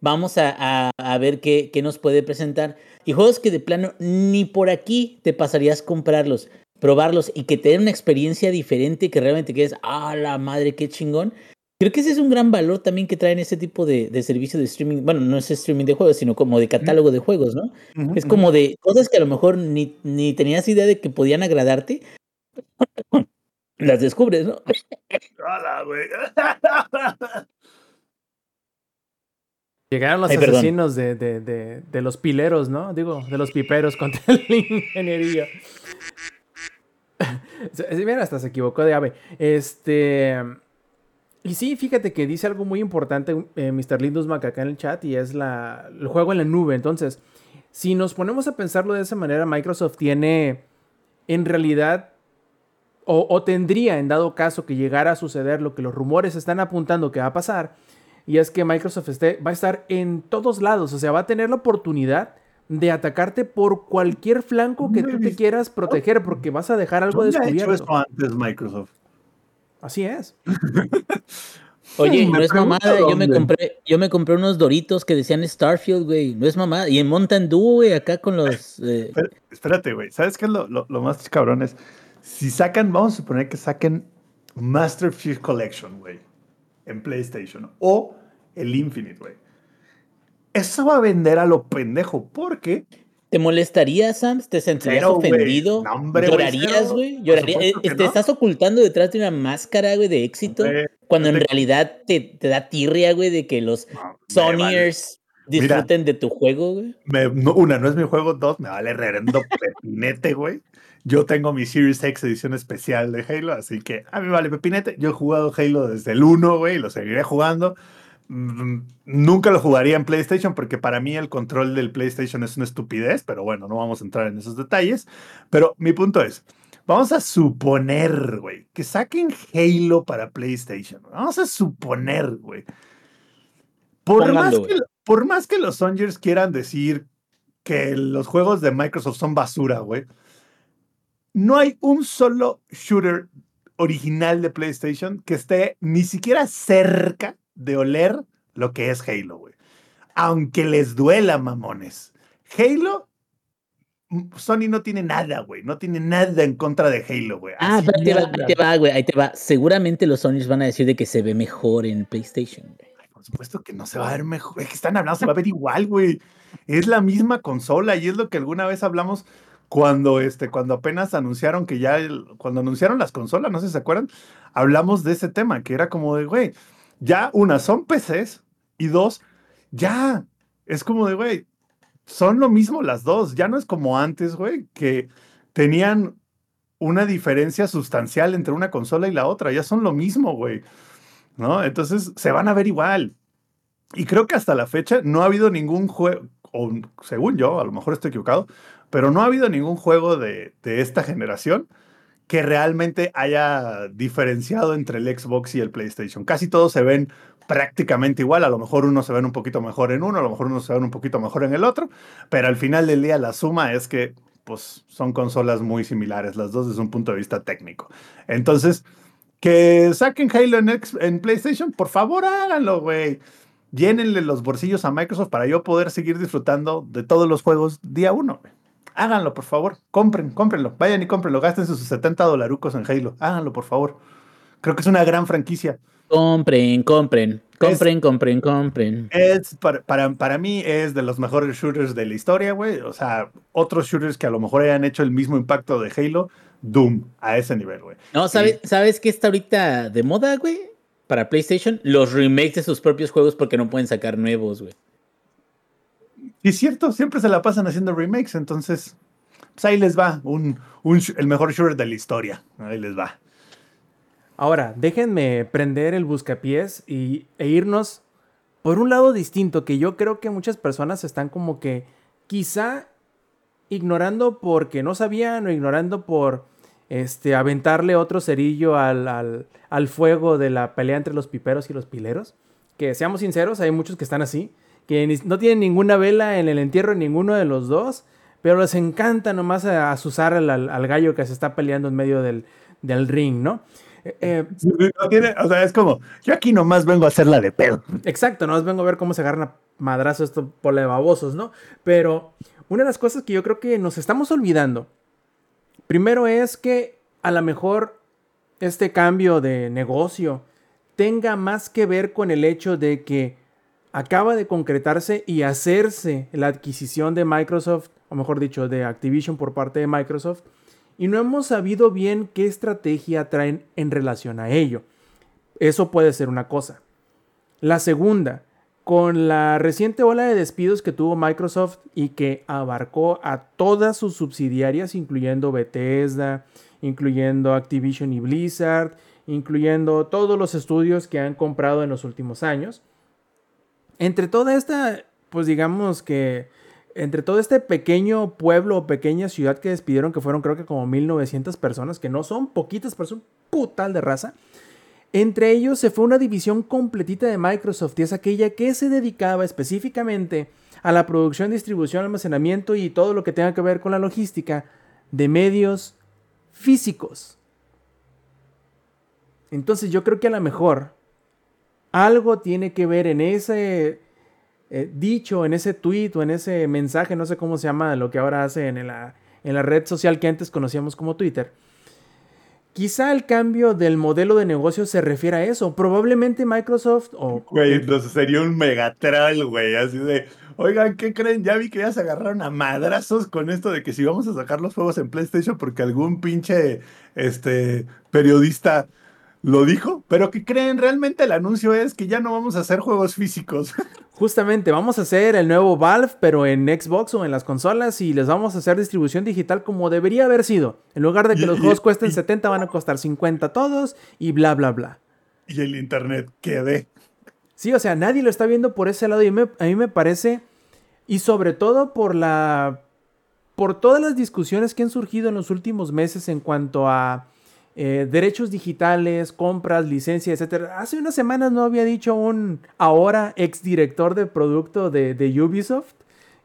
Vamos a, a- a ver qué, qué nos puede presentar. Y juegos que de plano ni por aquí te pasarías comprarlos, probarlos y que te den una experiencia diferente que realmente quedes, ah, la madre, qué chingón. Creo que ese es un gran valor también que traen ese tipo de, de servicio de streaming. Bueno, no es streaming de juegos, sino como de catálogo de juegos, ¿no? Es como de cosas que a lo mejor ni, ni tenías idea de que podían agradarte. Las descubres, ¿no? ¡Hala, güey! Llegaron los Ay, asesinos de, de- de- de los pileros, ¿no? Digo, de los piperos contra el <laughs> ingeniería. <laughs> Mira, hasta se equivocó de ave. Este. Y sí, fíjate que dice algo muy importante eh, Mr. Lindusmack acá en el chat y es la, el juego en la nube. Entonces, si nos ponemos a pensarlo de esa manera, Microsoft tiene en realidad o, o tendría en dado caso que llegara a suceder lo que los rumores están apuntando que va a pasar, y es que Microsoft esté- va a estar en todos lados, o sea, va a tener la oportunidad de atacarte por cualquier flanco que tú te quieras proteger, porque vas a dejar algo ¿Dónde ha hecho descubierto. esto antes Microsoft? Así es. <laughs> Oye, no es mamada, yo me compré, yo me compré unos doritos que decían Starfield, güey. No es mamada. Y en Mountain Dew, güey, acá con los. eh, Espérate, güey. ¿Sabes qué es lo, lo- lo más cabrón? Es, si sacan, vamos a suponer que saquen Master Chief Collection, güey, en PlayStation, o el Infinite, güey. eso va a vender a lo pendejo, porque ¿Te molestaría, Sam? ¿Te sentirías ofendido? No, hombre, güey, ¿Llorarías, güey? ¿Llorarías? ¿Te no. estás ocultando detrás de una máscara, güey, de éxito? Hombre, cuando en te- realidad te, te da tirria, güey, de que los No, vale. Sonyers disfruten de tu juego, güey. Una, no es mi juego, dos, me vale reverendo <laughs> pepinete, güey. Yo tengo mi Series X edición especial de Halo, así que a mí vale pepinete. Yo he jugado Halo desde el 1, güey, lo seguiré jugando. Mm, Nunca lo jugaría en PlayStation porque para mí el control del PlayStation es una estupidez, pero bueno, no vamos a entrar en esos detalles. Pero mi punto es, vamos a suponer, güey, que saquen Halo para PlayStation. Vamos a suponer, güey. Por Pónganlo, más, güey. que, por más que los Songers quieran decir que los juegos de Microsoft son basura, güey, no hay un solo shooter original de PlayStation que esté ni siquiera cerca de oler lo que es Halo, güey. Aunque les duela, mamones. Halo, Sony no tiene nada, güey. No tiene nada en contra de Halo, güey. Ah, ahí te va, ahí te va, güey, ahí te va. Seguramente los Sonyers van a decir de que se ve mejor en PlayStation, güey. Por supuesto que no se va a ver mejor. Es que están hablando, se va a ver igual, güey. Es la misma consola y es lo que alguna vez hablamos cuando, este, cuando apenas anunciaron que ya, el- cuando anunciaron las consolas, no sé si se acuerdan, hablamos de ese tema, que era como de, güey, ya una son PCs y dos, ya, es como de, güey, son lo mismo las dos, ya no es como antes, güey, que tenían una diferencia sustancial entre una consola y la otra, ya son lo mismo, güey. ¿no? Entonces se van a ver igual. Y creo que hasta la fecha no ha habido ningún juego, o según yo, a lo mejor estoy equivocado, pero no ha habido ningún juego de, de esta generación que realmente haya diferenciado entre el Xbox y el PlayStation. Casi todos se ven prácticamente igual, a lo mejor unos se ven un poquito mejor en uno, a lo mejor unos se ven un poquito mejor en el otro, pero al final del día la suma es que pues son consolas muy similares, las dos desde un punto de vista técnico. Entonces, que saquen Halo en, X- PlayStation, por favor háganlo, güey. Llénenle los bolsillos a Microsoft para yo poder seguir disfrutando de todos los juegos día uno, güey. Háganlo, por favor. Compren, cómprenlo. Vayan y cómprenlo. Gasten sus 70 dolarucos en Halo. Háganlo, por favor. Creo que es una gran franquicia. Compren, compren, compren, compren, compren. Es, para, para, para mí, es de los mejores shooters de la historia, güey. O sea, otros shooters que a lo mejor hayan hecho el mismo impacto de Halo, Doom, a ese nivel, güey. No, ¿sabes, ¿sabes qué está ahorita de moda, güey? Para PlayStation, los remakes de sus propios juegos porque no pueden sacar nuevos, güey. Y es cierto, siempre se la pasan haciendo remakes, entonces, pues ahí les va, un, el mejor shooter de la historia. Ahí les va. Ahora, déjenme prender el buscapiés y, e irnos por un lado distinto que yo creo que muchas personas están como que quizá ignorando porque no sabían o ignorando por este, aventarle otro cerillo al, al, al fuego de la pelea entre los piperos y los pileros. Que seamos sinceros, hay muchos que están así, que no tienen ninguna vela en el entierro de ninguno de los dos, pero les encanta nomás a- azuzar al, al- al gallo que se está peleando en medio del, del ring, ¿no? Eh, eh, no tiene- o sea, es como, yo aquí nomás vengo a hacerla de pedo. Exacto, no os vengo a ver cómo se agarran a madrazo esto por de babosos, ¿no? Pero una de las cosas que yo creo que nos estamos olvidando, primero es que a lo mejor este cambio de negocio tenga más que ver con el hecho de que acaba de concretarse y hacerse la adquisición de Microsoft, o mejor dicho, de Activision por parte de Microsoft, y no hemos sabido bien qué estrategia traen en relación a ello. Eso puede ser una cosa. La segunda, con la reciente ola de despidos que tuvo Microsoft y que abarcó a todas sus subsidiarias, incluyendo Bethesda, incluyendo Activision y Blizzard, incluyendo todos los estudios que han comprado en los últimos años. Entre toda esta, pues digamos que, entre todo este pequeño pueblo o pequeña ciudad que despidieron, que fueron creo que como 1900 personas, que no son poquitas, pero son putal de raza. Entre ellos se fue una división completita de Microsoft y es aquella que se dedicaba específicamente a la producción, distribución, almacenamiento y todo lo que tenga que ver con la logística de medios físicos. Entonces yo creo que a lo mejor algo tiene que ver en ese eh, dicho, en ese tweet o en ese mensaje, no sé cómo se llama lo que ahora hace en la, en la red social que antes conocíamos como Twitter, quizá el cambio del modelo de negocio se refiere a eso. Probablemente Microsoft o... Güey, entonces sería un megatral, güey, así de... Oigan, ¿qué creen? Ya vi que ya se agarraron a madrazos con esto de que si vamos a sacar los juegos en PlayStation porque algún pinche este, periodista lo dijo, pero ¿qué creen? Realmente el anuncio es que ya no vamos a hacer juegos físicos. <laughs> Justamente, vamos a hacer el nuevo Valve, pero en Xbox o en las consolas y les vamos a hacer distribución digital como debería haber sido. En lugar de que Y- los y- juegos cuesten y- 70, van a costar 50 todos y bla, bla, bla. y el internet quede. Sí, o sea, nadie lo está viendo por ese lado y me- a mí me parece, y sobre todo por la, por todas las discusiones que han surgido en los últimos meses en cuanto a eh, derechos digitales, compras, licencias, etcétera. Hace unas semanas no había dicho un ahora exdirector de producto de, de Ubisoft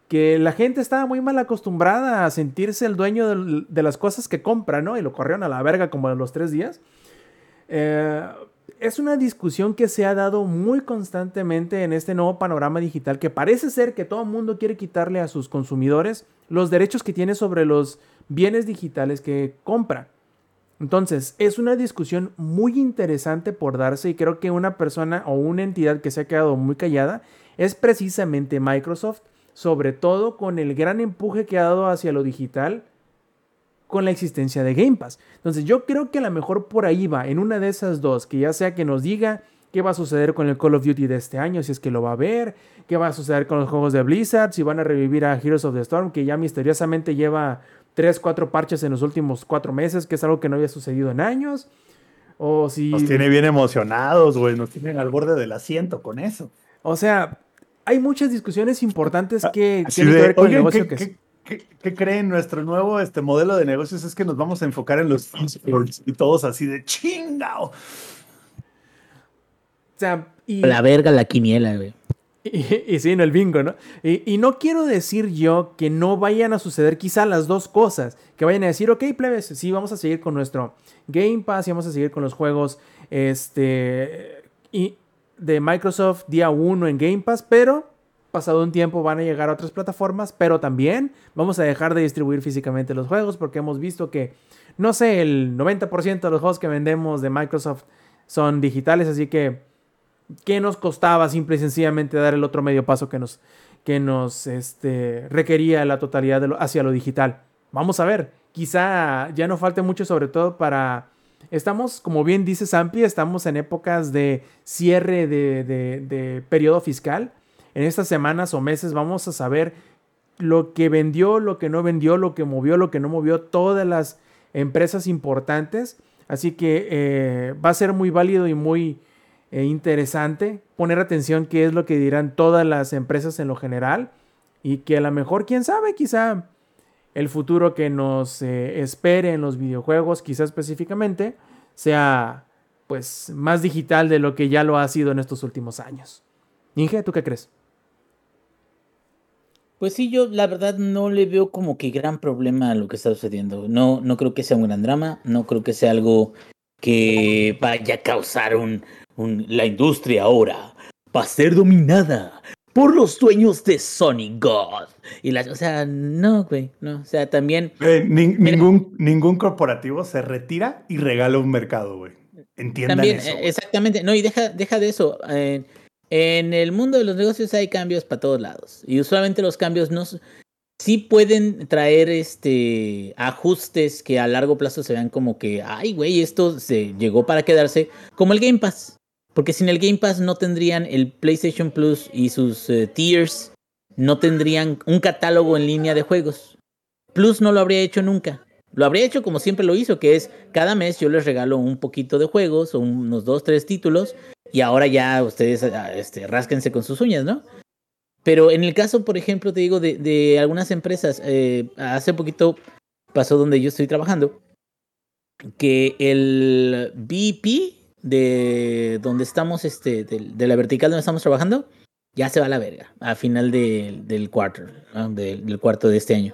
que la gente estaba muy mal acostumbrada a sentirse el dueño de las cosas que compra, ¿no? Y lo corrieron a la verga como a los tres días. Eh, es una discusión que se ha dado muy constantemente en este nuevo panorama digital que parece ser que todo el mundo quiere quitarle a sus consumidores los derechos que tiene sobre los bienes digitales que compra. Entonces, es una discusión muy interesante por darse y creo que una persona o una entidad que se ha quedado muy callada es precisamente Microsoft, sobre todo con el gran empuje que ha dado hacia lo digital con la existencia de Game Pass. Entonces yo creo que a lo mejor por ahí va, en una de esas dos, que ya sea que nos diga qué va a suceder con el Call of Duty de este año, si es que lo va a ver, qué va a suceder con los juegos de Blizzard, si van a revivir a Heroes of the Storm, que ya misteriosamente lleva 3, 4 parches en los últimos 4 meses, que es algo que no había sucedido en años, o si... Nos tiene bien emocionados, güey. Nos tienen al borde del asiento con eso. O sea, hay muchas discusiones importantes que Así tienen que de, ver con el "Oigan, negocio ¿qué, que... qué- qué- qué creen? Nuestro nuevo este, modelo de negocios es que nos vamos a enfocar en los esports y todos así de chingao. O sea, y... La verga, la quiniela, güey. Y, y sí, en el bingo, ¿no? Y, y no quiero decir yo que no vayan a suceder quizá las dos cosas. Que vayan a decir, ok, plebes, sí, vamos a seguir con nuestro Game Pass y vamos a seguir con los juegos este, y de Microsoft día 1 en Game Pass, pero pasado un tiempo van a llegar a otras plataformas, pero también vamos a dejar de distribuir físicamente los juegos porque hemos visto que, no sé, el 90% de los juegos que vendemos de Microsoft son digitales, así que ¿qué nos costaba simple y sencillamente dar el otro medio paso que nos, que nos este, requería la totalidad de lo- hacia lo digital? Vamos a ver, quizá ya no falte mucho sobre todo para... Estamos, como bien dice Sampi, estamos en épocas de cierre de, de- de periodo fiscal. En estas semanas o meses vamos a saber lo que vendió, lo que no vendió, lo que movió, lo que no movió, todas las empresas importantes. Así que eh, va a ser muy válido y muy eh, interesante poner atención qué es lo que dirán todas las empresas en lo general y que a lo mejor, quién sabe, quizá el futuro que nos eh, espere en los videojuegos, quizá específicamente, sea pues más digital de lo que ya lo ha sido en estos últimos años. Inge, ¿tú qué crees? Pues sí, yo la verdad no le veo como que gran problema a lo que está sucediendo. No, no creo que sea un gran drama, no creo que sea algo que vaya a causar un, un la industria ahora va a ser dominada por los dueños de Sony God. Y la, o sea, no, güey, no, o sea, también Eh, ni- ningún, ningún corporativo se retira y regala un mercado, güey. Entiendan También, eso. eh, güey. exactamente. No, y deja, deja de eso. eh, en el mundo de los negocios hay cambios para todos lados. Y usualmente los cambios no sí pueden traer este ajustes que a largo plazo se vean como que, ay, güey, esto se llegó para quedarse, como el Game Pass. Porque sin el Game Pass no tendrían el PlayStation Plus y sus eh, tiers, no tendrían un catálogo en línea de juegos. Plus no lo habría hecho nunca. Lo habría hecho como siempre lo hizo, que es cada mes yo les regalo un poquito de juegos o unos dos, tres títulos y ahora ya ustedes ah, este, rásquense con sus uñas, ¿no? Pero en el caso, por ejemplo, te digo, de, de algunas empresas, eh, hace poquito pasó donde yo estoy trabajando, que el VP de donde estamos, este, de, de la vertical donde estamos trabajando, ya se va a la verga a final de- del cuarto, ¿no? del, del cuarto de este año.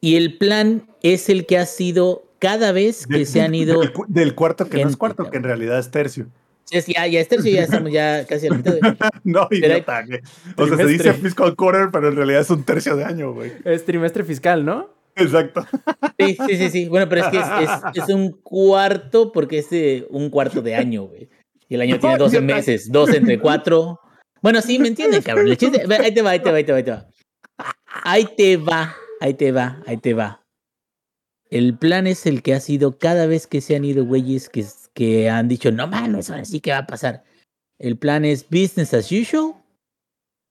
Y el plan es el que ha sido cada vez que Del- se han ido. Del, cu- del cuarto que no es cuarto, cabrón. que en realidad es tercio. Es- ya, ya es tercio, ya estamos ya casi a la mitad. güey. <laughs> No, güey. O sea, se dice fiscal quarter, pero en realidad es un tercio de año, güey. Es trimestre fiscal, ¿no? Exacto. Sí, sí, sí, sí. Bueno, pero es que es, es, es un cuarto porque es de un cuarto de año, güey. Y el año tiene 12 meses, dos entre cuatro. Bueno, sí, ¿me entienden, cabrón? El chiste- ve, Ahí te va, ahí te va, ahí te va, ahí te va. Ahí te va, ahí te va, ahí te va. El plan es el que ha sido cada vez que se han ido güeyes que, que han dicho, no mames, ahora sí que va a pasar. El plan es business as usual.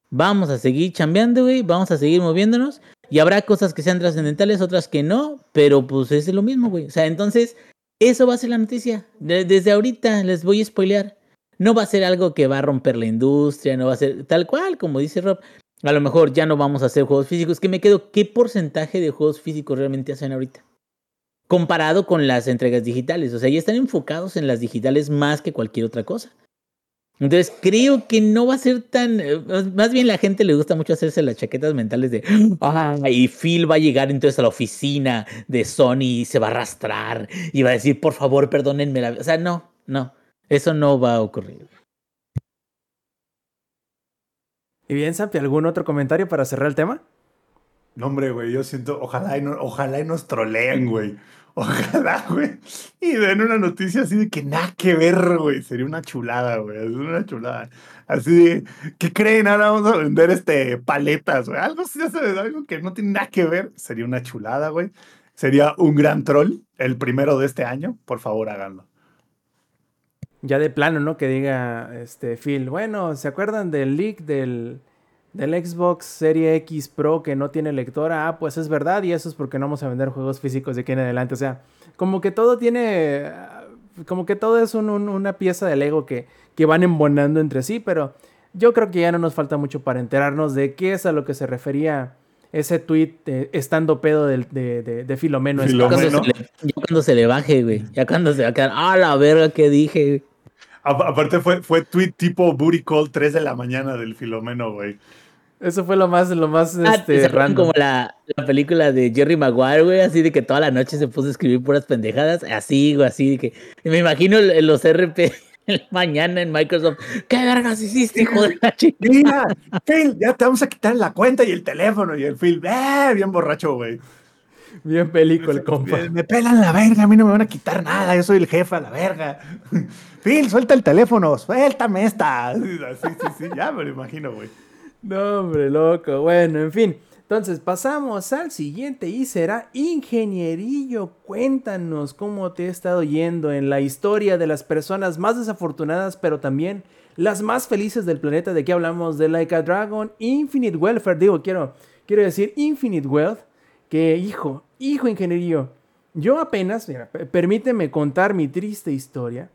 Vamos a seguir chambeando, güey. Vamos a seguir moviéndonos. Y habrá cosas que sean trascendentales, otras que no. Pero pues es lo mismo, güey. O sea, entonces, eso va a ser la noticia. De- desde ahorita les voy a spoilear. No va a ser algo que va a romper la industria, no va a ser tal cual, como dice Rob. A lo mejor ya no vamos a hacer juegos físicos. Que me quedo, ¿qué porcentaje de juegos físicos realmente hacen ahorita? Comparado con las entregas digitales. O sea, ya están enfocados en las digitales más que cualquier otra cosa. Entonces creo que no va a ser tan... eh, Más bien la gente le gusta mucho hacerse las chaquetas mentales de... Ah, y Phil va a llegar entonces a la oficina de Sony y se va a arrastrar y va a decir, por favor, perdónenme la... O sea, no, no. Eso no va a ocurrir. Y bien, Sampi, ¿algún otro comentario para cerrar el tema? No, hombre, güey, yo siento, ojalá y, no- ojalá y nos troleen, güey. Ojalá, güey. Y den una noticia así de que nada que ver, güey. Sería una chulada, güey. Es una chulada. Así de, ¿qué creen? Ahora vamos a vender este paletas, güey. Algo ya sabes, algo que no tiene nada que ver. Sería una chulada, güey. Sería un gran troll, el primero de este año. Por favor, háganlo. Ya de plano, ¿no? Que diga este Phil, bueno, ¿se acuerdan del leak del, del Xbox Serie X Pro que no tiene lectora? Ah, pues es verdad, y eso es porque no vamos a vender juegos físicos de aquí en adelante. O sea, como que todo tiene. Como que todo es un- un- una pieza de Lego que, que van embonando entre sí, pero yo creo que ya no nos falta mucho para enterarnos de qué es a lo que se refería ese tweet eh, estando pedo de, de, de Filomeno. Filomeno. Esparza. Cuando se le- ya cuando se le baje, güey. Ya cuando se va a quedar, ah, la verga que dije. A- aparte fue, fue tweet tipo booty call 3 de la mañana del Filomeno, güey. Eso fue lo más, lo más Ah, este, ¿se acuerdan random. como la, la película de Jerry Maguire, güey, así de que toda la noche se puso a escribir puras pendejadas, así, güey, así de que y me imagino los RP <laughs> mañana en Microsoft. ¿Qué vergas hiciste, hijo de la chica? Mira, Phil, ya te vamos a quitar la cuenta y el teléfono. Y el Phil, eh, bien borracho, güey. Bien pelico el compa. Me, me pelan la verga, a mí no me van a quitar nada, yo soy el jefe a la verga. <laughs> Phil, suelta el teléfono, suéltame esta. <laughs> Sí, sí, sí, ya me lo imagino, güey. No, hombre, loco. Bueno, en fin. Entonces, pasamos al siguiente y será Ingenierillo. Cuéntanos cómo te ha estado yendo en la historia de las personas más desafortunadas, pero también las más felices del planeta. De qué hablamos de Like a Dragon, Infinite Welfare. Digo, quiero, quiero decir Infinite Wealth. Que, hijo, hijo Ingenierillo. Yo apenas, mira, permíteme contar mi triste historia.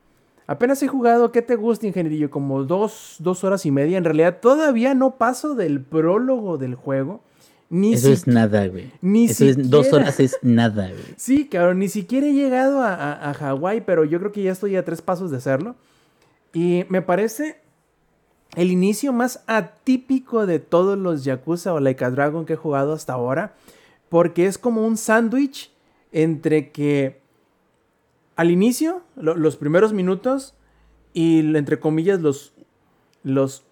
Apenas he jugado, ¿qué te gusta, ingenierillo? Como dos, dos horas y media. En realidad, todavía no paso del prólogo del juego. Ni Eso es si- nada, güey. ni Eso es dos siquiera- horas es nada, güey. <laughs> Sí, cabrón, ni siquiera he llegado a, a, a Hawái, pero yo creo que ya estoy a tres pasos de hacerlo. Y me parece el inicio más atípico de todos los Yakuza o Like a Dragon que he jugado hasta ahora. Porque es como un sándwich entre que al inicio, lo- los primeros minutos y entre comillas los,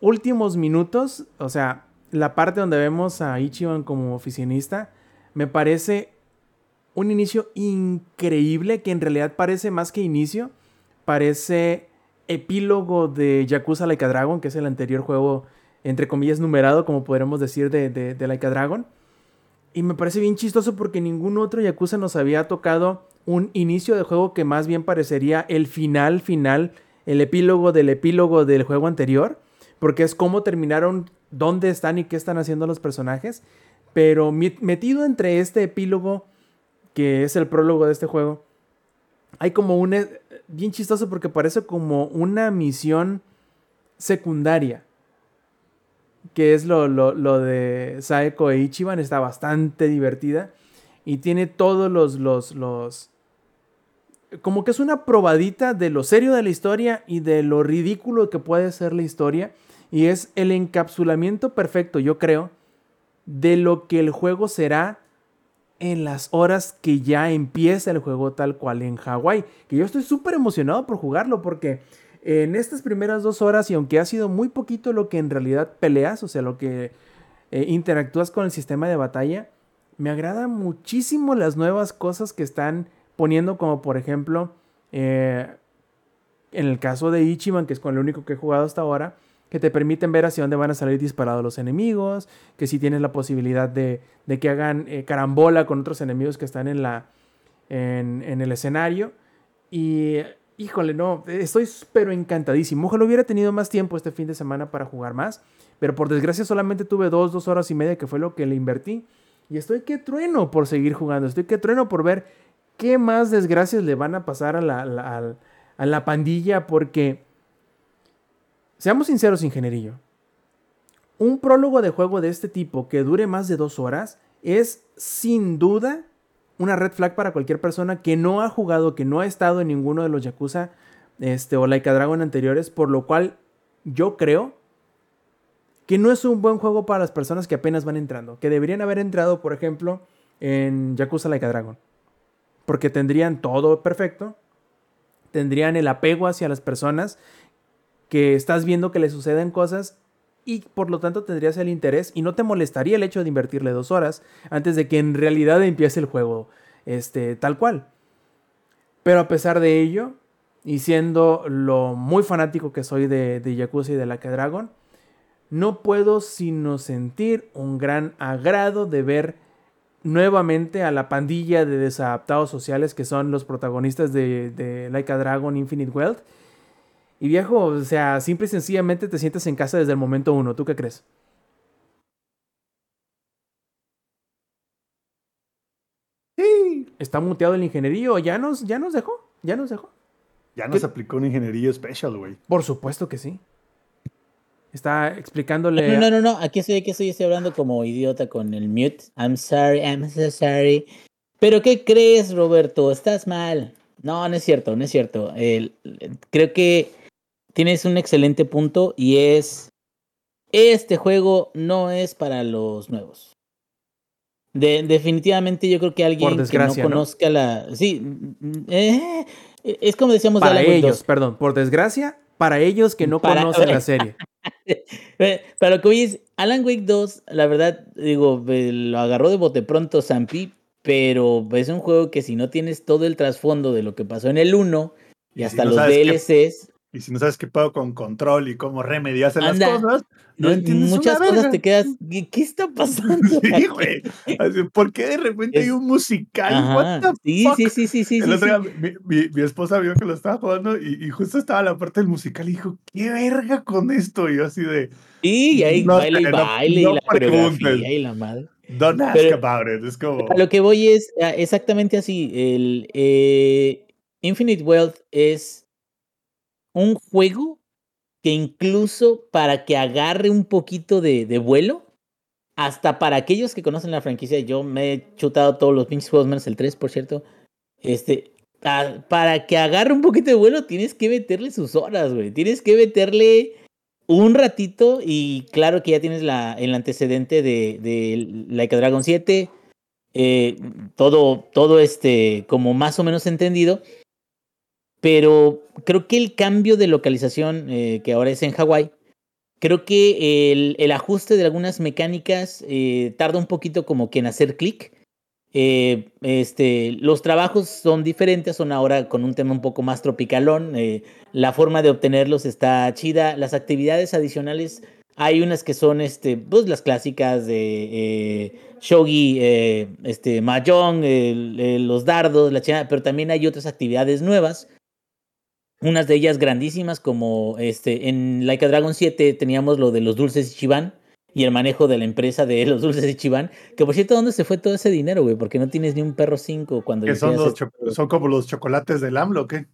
últimos minutos, o sea, la parte donde vemos a Ichiban como oficinista, me parece un inicio increíble que en realidad parece más que inicio, parece epílogo de Yakuza Like a Dragon, que es el anterior juego, entre comillas, numerado, como podremos decir, de, de, de Like a Dragon. Y me parece bien chistoso porque ningún otro Yakuza nos había tocado un inicio de juego que más bien parecería el final final, el epílogo del epílogo del juego anterior, porque es cómo terminaron, dónde están y qué están haciendo los personajes. Pero metido entre este epílogo, que es el prólogo de este juego, hay como un... eh, Bien chistoso porque parece como una misión secundaria que es lo, lo, lo de Saeko e Ichiban, está bastante divertida y tiene todos los, los, los... Como que es una probadita de lo serio de la historia y de lo ridículo que puede ser la historia. Y es el encapsulamiento perfecto, yo creo, de lo que el juego será en las horas que ya empieza el juego tal cual en Hawái. Que yo estoy súper emocionado por jugarlo porque en estas primeras dos horas, y aunque ha sido muy poquito lo que en realidad peleas, o sea, lo que eh, interactúas con el sistema de batalla, me agrada muchísimo las nuevas cosas que están poniendo, como por ejemplo, eh, en el caso de Ichiban, que es con el único que he jugado hasta ahora, que te permiten ver hacia dónde van a salir disparados los enemigos, que si tienes la posibilidad de, que hagan eh, carambola con otros enemigos que están en, la, en, en, el escenario. Y híjole, no, estoy pero encantadísimo. Ojalá hubiera tenido más tiempo este fin de semana para jugar más, pero por desgracia solamente tuve dos, dos horas y media, que fue lo que le invertí. Y estoy que trueno por seguir jugando, estoy que trueno por ver qué más desgracias le van a pasar a la, a la pandilla, porque Seamos sinceros, ingenierillo. Un prólogo de juego de este tipo que dure más de dos horas es sin duda una red flag para cualquier persona que no ha jugado, que no ha estado en ninguno de los Yakuza este, o Laika Dragon anteriores, por lo cual yo creo que no es un buen juego para las personas que apenas van entrando, que deberían haber entrado, por ejemplo, en Yakuza Laika Dragon, porque tendrían todo perfecto, tendrían el apego hacia las personas que estás viendo que le suceden cosas y por lo tanto tendrías el interés y no te molestaría el hecho de invertirle dos horas antes de que en realidad empiece el juego este, tal cual. Pero a pesar de ello, y siendo lo muy fanático que soy de, de Yakuza y de Like Dragon, no puedo sino sentir un gran agrado de ver nuevamente a la pandilla de desadaptados sociales que son los protagonistas de, de Like Dragon Infinite Wealth y viejo, o sea, simple y sencillamente te sientes en casa desde el momento uno. ¿Tú qué crees? Sí. Está muteado el ingeniería. Ya nos, ya nos dejó. Ya nos dejó. Ya nos aplicó un ingeniería especial, güey. Por supuesto que sí. Está explicándole. No, no, no, no. Aquí estoy, aquí estoy, estoy hablando como idiota con el mute. I'm sorry, I'm so sorry. Pero ¿qué crees, Roberto? Estás mal. No, no es cierto, no es cierto. El, creo que tienes un excelente punto y es, este juego no es para los nuevos. De, definitivamente yo creo que alguien que no conozca la... Sí, eh, es como decíamos... Para ellos, perdón, por desgracia, para ellos que no conocen la <laughs> serie. Para lo que hoy es Alan Wake 2, la verdad, digo, lo agarró de bote pronto Zampi, pero es un juego que si no tienes todo el trasfondo de lo que pasó en el 1 y, hasta los DLCs... Y si no sabes qué puedo con control y cómo remediarse las cosas, no entiendes Muchas cosas te quedas, ¿qué, está pasando? <laughs> sí, güey. ¿Por qué de repente hay un musical? sí, sí, sí, sí, sí, mi, mi, esposa vio que lo estaba jugando y, justo estaba la parte del musical y dijo, ¿qué verga con esto? Y yo así de... Sí, y ahí baile y baile y la coreografía y la madre. Don't ask about it. Es como... A lo que voy es ah, exactamente así. El eh, Infinite Wealth es un juego que incluso para que agarre un poquito de, vuelo, hasta para aquellos que conocen la franquicia, yo me he chutado todos los pinches juegos, menos el 3, por cierto. Este, para que agarre un poquito de vuelo, tienes que meterle sus horas, güey. Tienes que meterle un ratito y claro que ya tienes la, el antecedente de, de Dragon 7. Eh, todo, todo este, como más o menos entendido pero creo que el cambio de localización, eh, que ahora es en Hawái, creo que el, el, ajuste de algunas mecánicas eh, tarda un poquito como que en hacer clic. Eh, este, los trabajos son diferentes, son ahora con un tema un poco más tropicalón. la forma de obtenerlos está chida. Las actividades adicionales, hay unas que son este, pues, las clásicas de shogi, este, mahjong, los dardos, la china, pero también hay otras actividades nuevas unas de ellas grandísimas, como este, en Like a Dragon 7 teníamos lo de los dulces Ichiban y el manejo de la empresa de los dulces Ichiban. Que por cierto, ¿dónde se fue todo ese dinero, güey? Porque no tienes ni un perro 5 cuando... ¿Que son, son como los chocolates del AMLO, ¿o qué?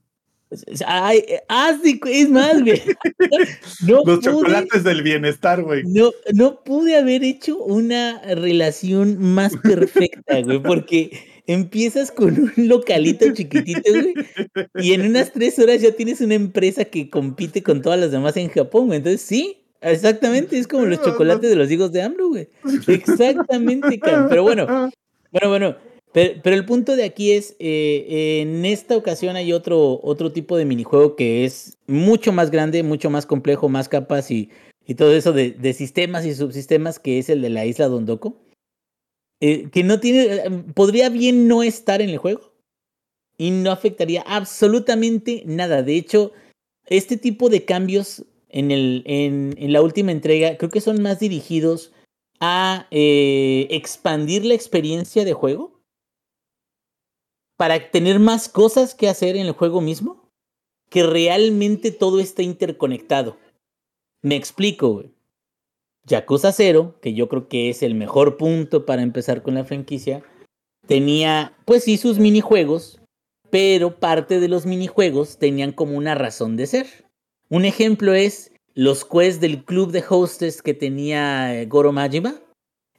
Ay, ah, sí, es más, güey. <laughs> Los chocolates del bienestar, güey. No, no pude haber hecho una relación más perfecta, güey, porque empiezas con un localito chiquitito, güey, y en unas tres horas ya tienes una empresa que compite con todas las demás en Japón, güey. Entonces, sí, exactamente, es como los chocolates de los higos de AMLO, güey. Exactamente, Pero bueno, bueno, bueno. Pero, el punto de aquí es, eh, en esta ocasión hay otro, otro tipo de minijuego que es mucho más grande, mucho más complejo, más capaz y, y todo eso de, de sistemas y subsistemas, que es el de la isla Dondoko. Eh, que no tiene, eh, podría bien no estar en el juego y no afectaría absolutamente nada. De hecho, este tipo de cambios en, el, en, la última entrega creo que son más dirigidos a eh, expandir la experiencia de juego para tener más cosas que hacer en el juego mismo, que realmente todo está interconectado. Me explico, güey. Yakuza 0, que yo creo que es el mejor punto para empezar con la franquicia, tenía, pues sí, sus minijuegos, pero parte de los minijuegos tenían como una razón de ser. Un ejemplo es los quests del club de hostes que tenía eh, Goro Majima.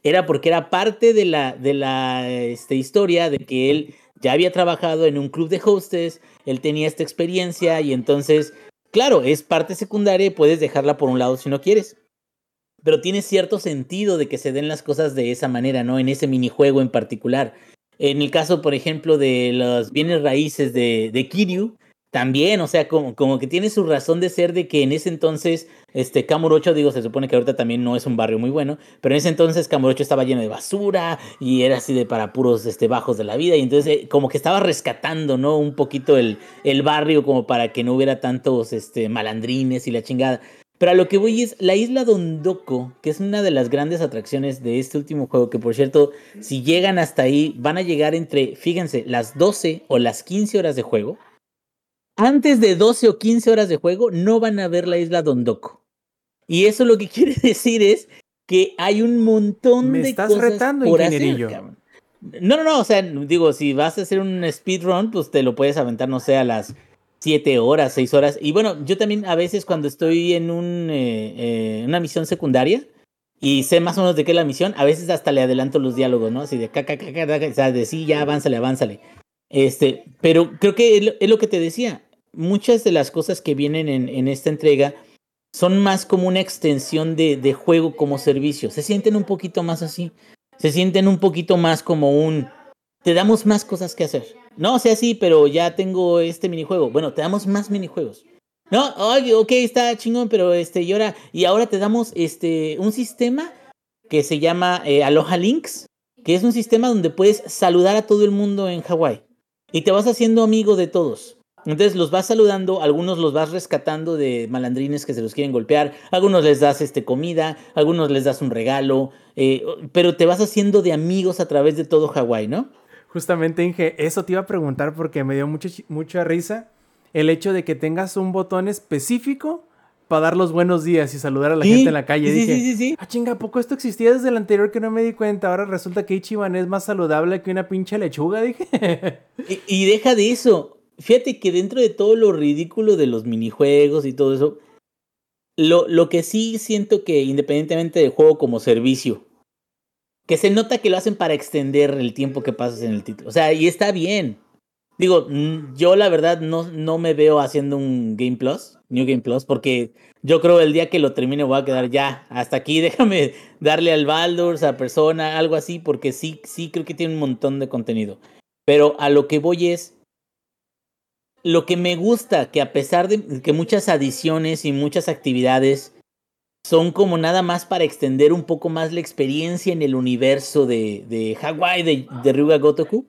Era porque era parte de la, de la este, historia de que él ya había trabajado en un club de hostes, él tenía esta experiencia y entonces, claro, es parte secundaria y puedes dejarla por un lado si no quieres. Pero tiene cierto sentido de que se den las cosas de esa manera, ¿no? En ese minijuego en particular. En el caso, por ejemplo, de los bienes raíces de, de Kiryu, también, o sea, como, como que tiene su razón de ser de que en ese entonces, este, Kamurocho, digo, se supone que ahorita también no es un barrio muy bueno, pero en ese entonces Kamurocho estaba lleno de basura y era así de para puros este, bajos de la vida, y entonces eh, como que estaba rescatando, ¿no? Un poquito el, el barrio como para que no hubiera tantos este, malandrines y la chingada. Pero a lo que voy es la isla Dondoko, que es una de las grandes atracciones de este último juego, que por cierto, si llegan hasta ahí, van a llegar entre, fíjense, las 12 o las 15 horas de juego. Antes de 12 o 15 horas de juego, no van a ver la isla Dondoko. Y eso lo que <laughs> quiere decir es que hay un montón Me de estás cosas retando, por hacer, ingenierillo. cabrón. No, no, no, o sea, digo, si vas a hacer un speedrun, pues te lo puedes aventar, no sé, a las 7 horas, 6 horas. Y bueno, yo también a veces cuando estoy en un, eh, eh, una misión secundaria y sé más o menos de qué es la misión, a veces hasta le adelanto los diálogos, ¿no? Así de caca, caca, caca, o sea, de sí, ya avánzale, avánzale. Este, pero creo que es lo, es lo que te decía. Muchas de las cosas que vienen en, en esta entrega son más como una extensión de, de juego como servicio. Se sienten un poquito más así. Se sienten un poquito más como un... Te damos más cosas que hacer. No, o sea, sí, pero ya tengo este minijuego. Bueno, te damos más minijuegos. No, oye, ok, está chingón, pero este, y ahora, y ahora te damos este, un sistema que se llama eh, Aloha Links, que es un sistema donde puedes saludar a todo el mundo en Hawái. Y te vas haciendo amigo de todos. Entonces los vas saludando, algunos los vas rescatando de malandrines que se los quieren golpear, algunos les das este, comida, algunos les das un regalo, eh, pero te vas haciendo de amigos a través de todo Hawái, ¿no? Justamente, Inge, eso te iba a preguntar porque me dio mucha, mucha risa el hecho de que tengas un botón específico para dar los buenos días y saludar a la Sí, gente en la calle. sí, Dije, sí, sí, sí. ah, chinga, ¿a poco esto existía desde el anterior que no me di cuenta? Ahora resulta que Ichiban es más saludable que una pinche lechuga, dije. Y, y deja de eso. Fíjate que dentro de todo lo ridículo de los minijuegos y todo eso, lo, lo que sí siento que independientemente del juego como servicio, que se nota que lo hacen para extender el tiempo que pasas en el título. O sea, y está bien. Digo, yo la verdad no, no me veo haciendo un Game Plus, New Game Plus, porque yo creo el día que lo termine voy a quedar ya, hasta aquí, <laughs> déjame darle al Baldur's, a Persona, algo así, porque sí, sí creo que tiene un montón de contenido. Pero a lo que voy es, lo que me gusta, que a pesar de que muchas adiciones y muchas actividades son como nada más para extender un poco más la experiencia en el universo de, de Hawái, de, de Ryuga Gotoku.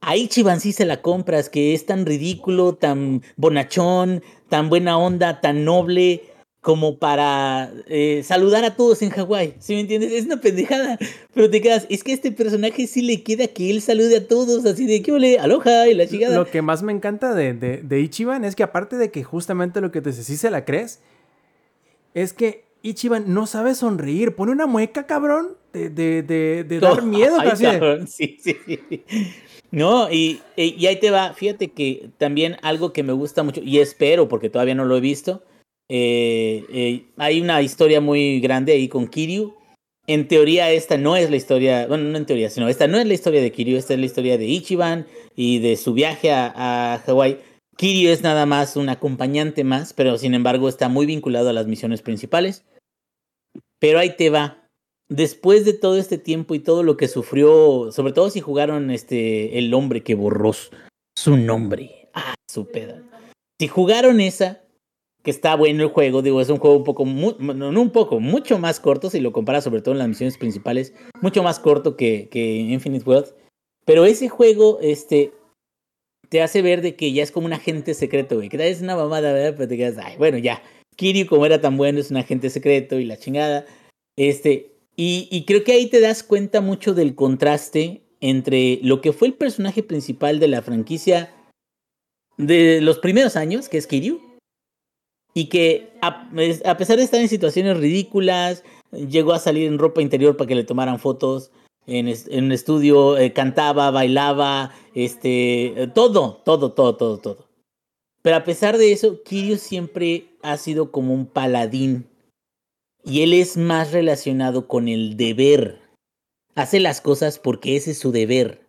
A Ichiban sí se la compras, que es tan ridículo, tan bonachón, tan buena onda, tan noble, como para eh, saludar a todos en Hawái. ¿Sí me entiendes? Es una pendejada. Pero te quedas, es que a este personaje sí le queda que él salude a todos, así de que ole, aloha y la chingada. Lo que más me encanta de, de, de Ichiban es que aparte de que justamente lo que te dice, sí se la crees, es que Ichiban no sabe sonreír. Pone una mueca, cabrón, de, de, de, de dar miedo. Ay, cabrón, sí, sí, sí. No, y, y y ahí te va. Fíjate que también algo que me gusta mucho, y espero, porque todavía no lo he visto, eh, eh, hay una historia muy grande ahí con Kiryu. En teoría, esta no es la historia, bueno, no en teoría, sino esta no es la historia de Kiryu, esta es la historia de Ichiban y de su viaje a, a Hawái. Kiryu es nada más un acompañante más, pero sin embargo está muy vinculado a las misiones principales. Pero ahí te va. Después de todo este tiempo y todo lo que sufrió, sobre todo si jugaron este El hombre que borró su nombre. Ah, su peda. Si jugaron esa, que está bueno el juego, digo, es un juego un poco, no, un poco, mucho más corto si lo comparas sobre todo en las misiones principales, mucho más corto que, que Infinite World, pero ese juego, este, te hace ver de que ya es como un agente secreto, güey, que es una mamada, ¿verdad? Pero te quedas, ay, bueno, ya, Kiryu como era tan bueno es un agente secreto y la chingada, este, y, y creo que ahí te das cuenta mucho del contraste entre lo que fue el personaje principal de la franquicia de los primeros años, que es Kiryu, y que a, pesar de estar en situaciones ridículas, llegó a salir en ropa interior para que le tomaran fotos, en, un estudio, eh, cantaba, bailaba, este, todo, todo, todo, todo, todo. Pero a pesar de eso, Kiryu siempre ha sido como un paladín. Y él es más relacionado con el deber. Hace las cosas porque ese es su deber.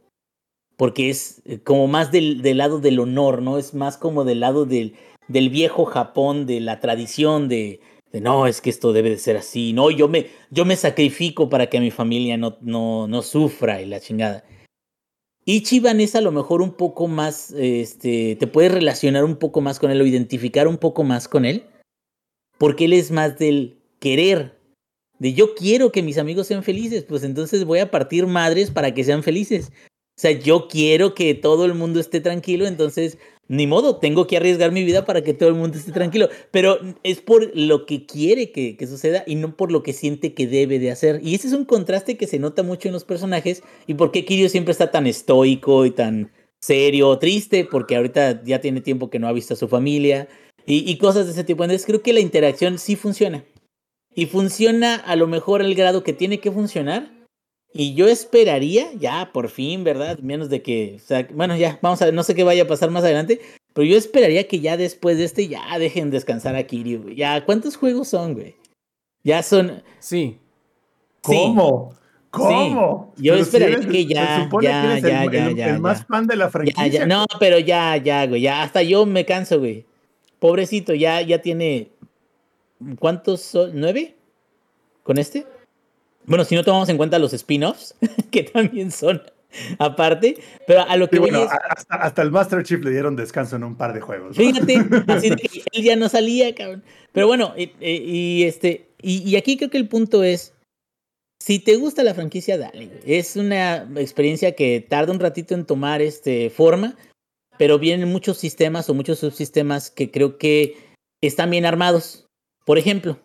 Porque es eh, como más del, del lado del honor, ¿no? Es más como del lado del, del viejo Japón, de la tradición de, de, no, es que esto debe de ser así, no, yo me, yo me sacrifico para que mi familia no, no, no sufra y la chingada. Ichiban es a lo mejor un poco más, este, te puedes relacionar un poco más con él o identificar un poco más con él, porque él es más del querer, de yo quiero que mis amigos sean felices, pues entonces voy a partir madres para que sean felices. O sea, yo quiero que todo el mundo esté tranquilo, entonces ni modo, tengo que arriesgar mi vida para que todo el mundo esté tranquilo. Pero es por lo que quiere que, suceda y no por lo que siente que debe de hacer. Y ese es un contraste que se nota mucho en los personajes y por qué Kiryu siempre está tan estoico y tan serio, triste, porque ahorita ya tiene tiempo que no ha visto a su familia y, y cosas de ese tipo. Entonces creo que la interacción sí funciona. Y funciona a lo mejor al grado que tiene que funcionar y yo esperaría, ya por fin, ¿verdad? Menos de que, o sea, bueno, ya, vamos a ver, no sé qué vaya a pasar más adelante, pero yo esperaría que ya después de este ya dejen descansar a Kiryu, güey. Ya, ¿cuántos juegos son, güey? Ya son. Sí. ¿Cómo? ¿Cómo? Yo esperaría que ya, ya, ya, ya, ya, el, más fan de la franquicia. no, pero ya, ya, güey, ya, hasta yo me canso, güey. Pobrecito, ya, ya tiene. ¿Cuántos son? ¿Nueve? ¿Con este? Bueno, si no tomamos en cuenta los spin-offs, <laughs> que también son aparte, pero a lo que bueno, hasta, el Master Chief le dieron descanso en un par de juegos. Fíjate, <laughs> así de que él ya no salía, cabrón. Pero bueno, y, este, y, aquí creo que el punto es, si te gusta la franquicia, dale. Es una experiencia que tarda un ratito en tomar este forma, pero vienen muchos sistemas o muchos subsistemas que creo que están bien armados. Por ejemplo,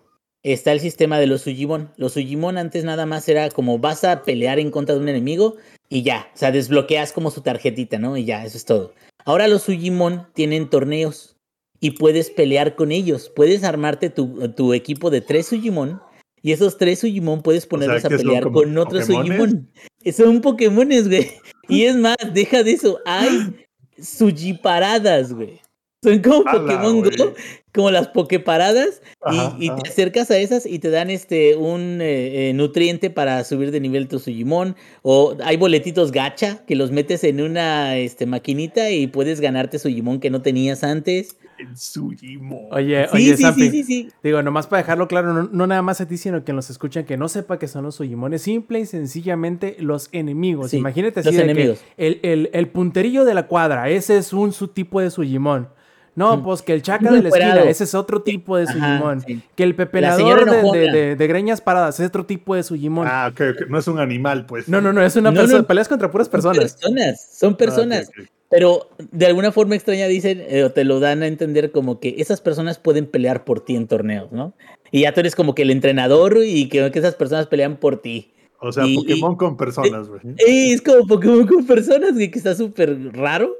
está el sistema de los Sujimon. Los Sujimon antes nada más era como vas a pelear en contra de un enemigo y ya, o sea, desbloqueas como su tarjetita, ¿no? Y ya, eso es todo. Ahora los Sujimon tienen torneos y puedes pelear con ellos. Puedes armarte tu, equipo de tres Sujimon y esos tres Sujimon puedes ponerlos a pelear con otros Sujimon. <laughs> Son Pokémones, güey. Y es más, deja de eso. Hay <gasps> Sujiparadas, güey. Son como Pokémon Go, como las Poképaradas, y, y te acercas a esas y te dan este un eh, eh, nutriente para subir de nivel tu Sujimon. O hay boletitos gacha que los metes en una este, maquinita y puedes ganarte Sujimon que no tenías antes. El Sujimon. Oye, oye, sí, sí, Digo, nomás para dejarlo claro, no, nada más a ti, sino que nos escuchan que no sepa que son los Sujimones, simple y sencillamente los enemigos. Imagínate así enemigos. el, el, el, punterillo de la cuadra, ese es un su tipo de Sujimon. No, pues que el chaca de la esquina, ese es otro tipo de Sujimon. Que el pepelador de, de, greñas paradas es otro tipo de Sujimon. Ah, ok, no es un animal, pues. No, no, no, es una persona. Peleas contra puras personas. Son personas, son ah, personas. Pero de alguna forma extraña dicen, eh, o te lo dan a entender como que esas personas pueden pelear por ti en torneos, ¿no? Y ya tú eres como que el entrenador y que, esas personas pelean por ti. O sea, Pokémon con personas, güey. Es como Pokémon con personas, güey, que está súper raro.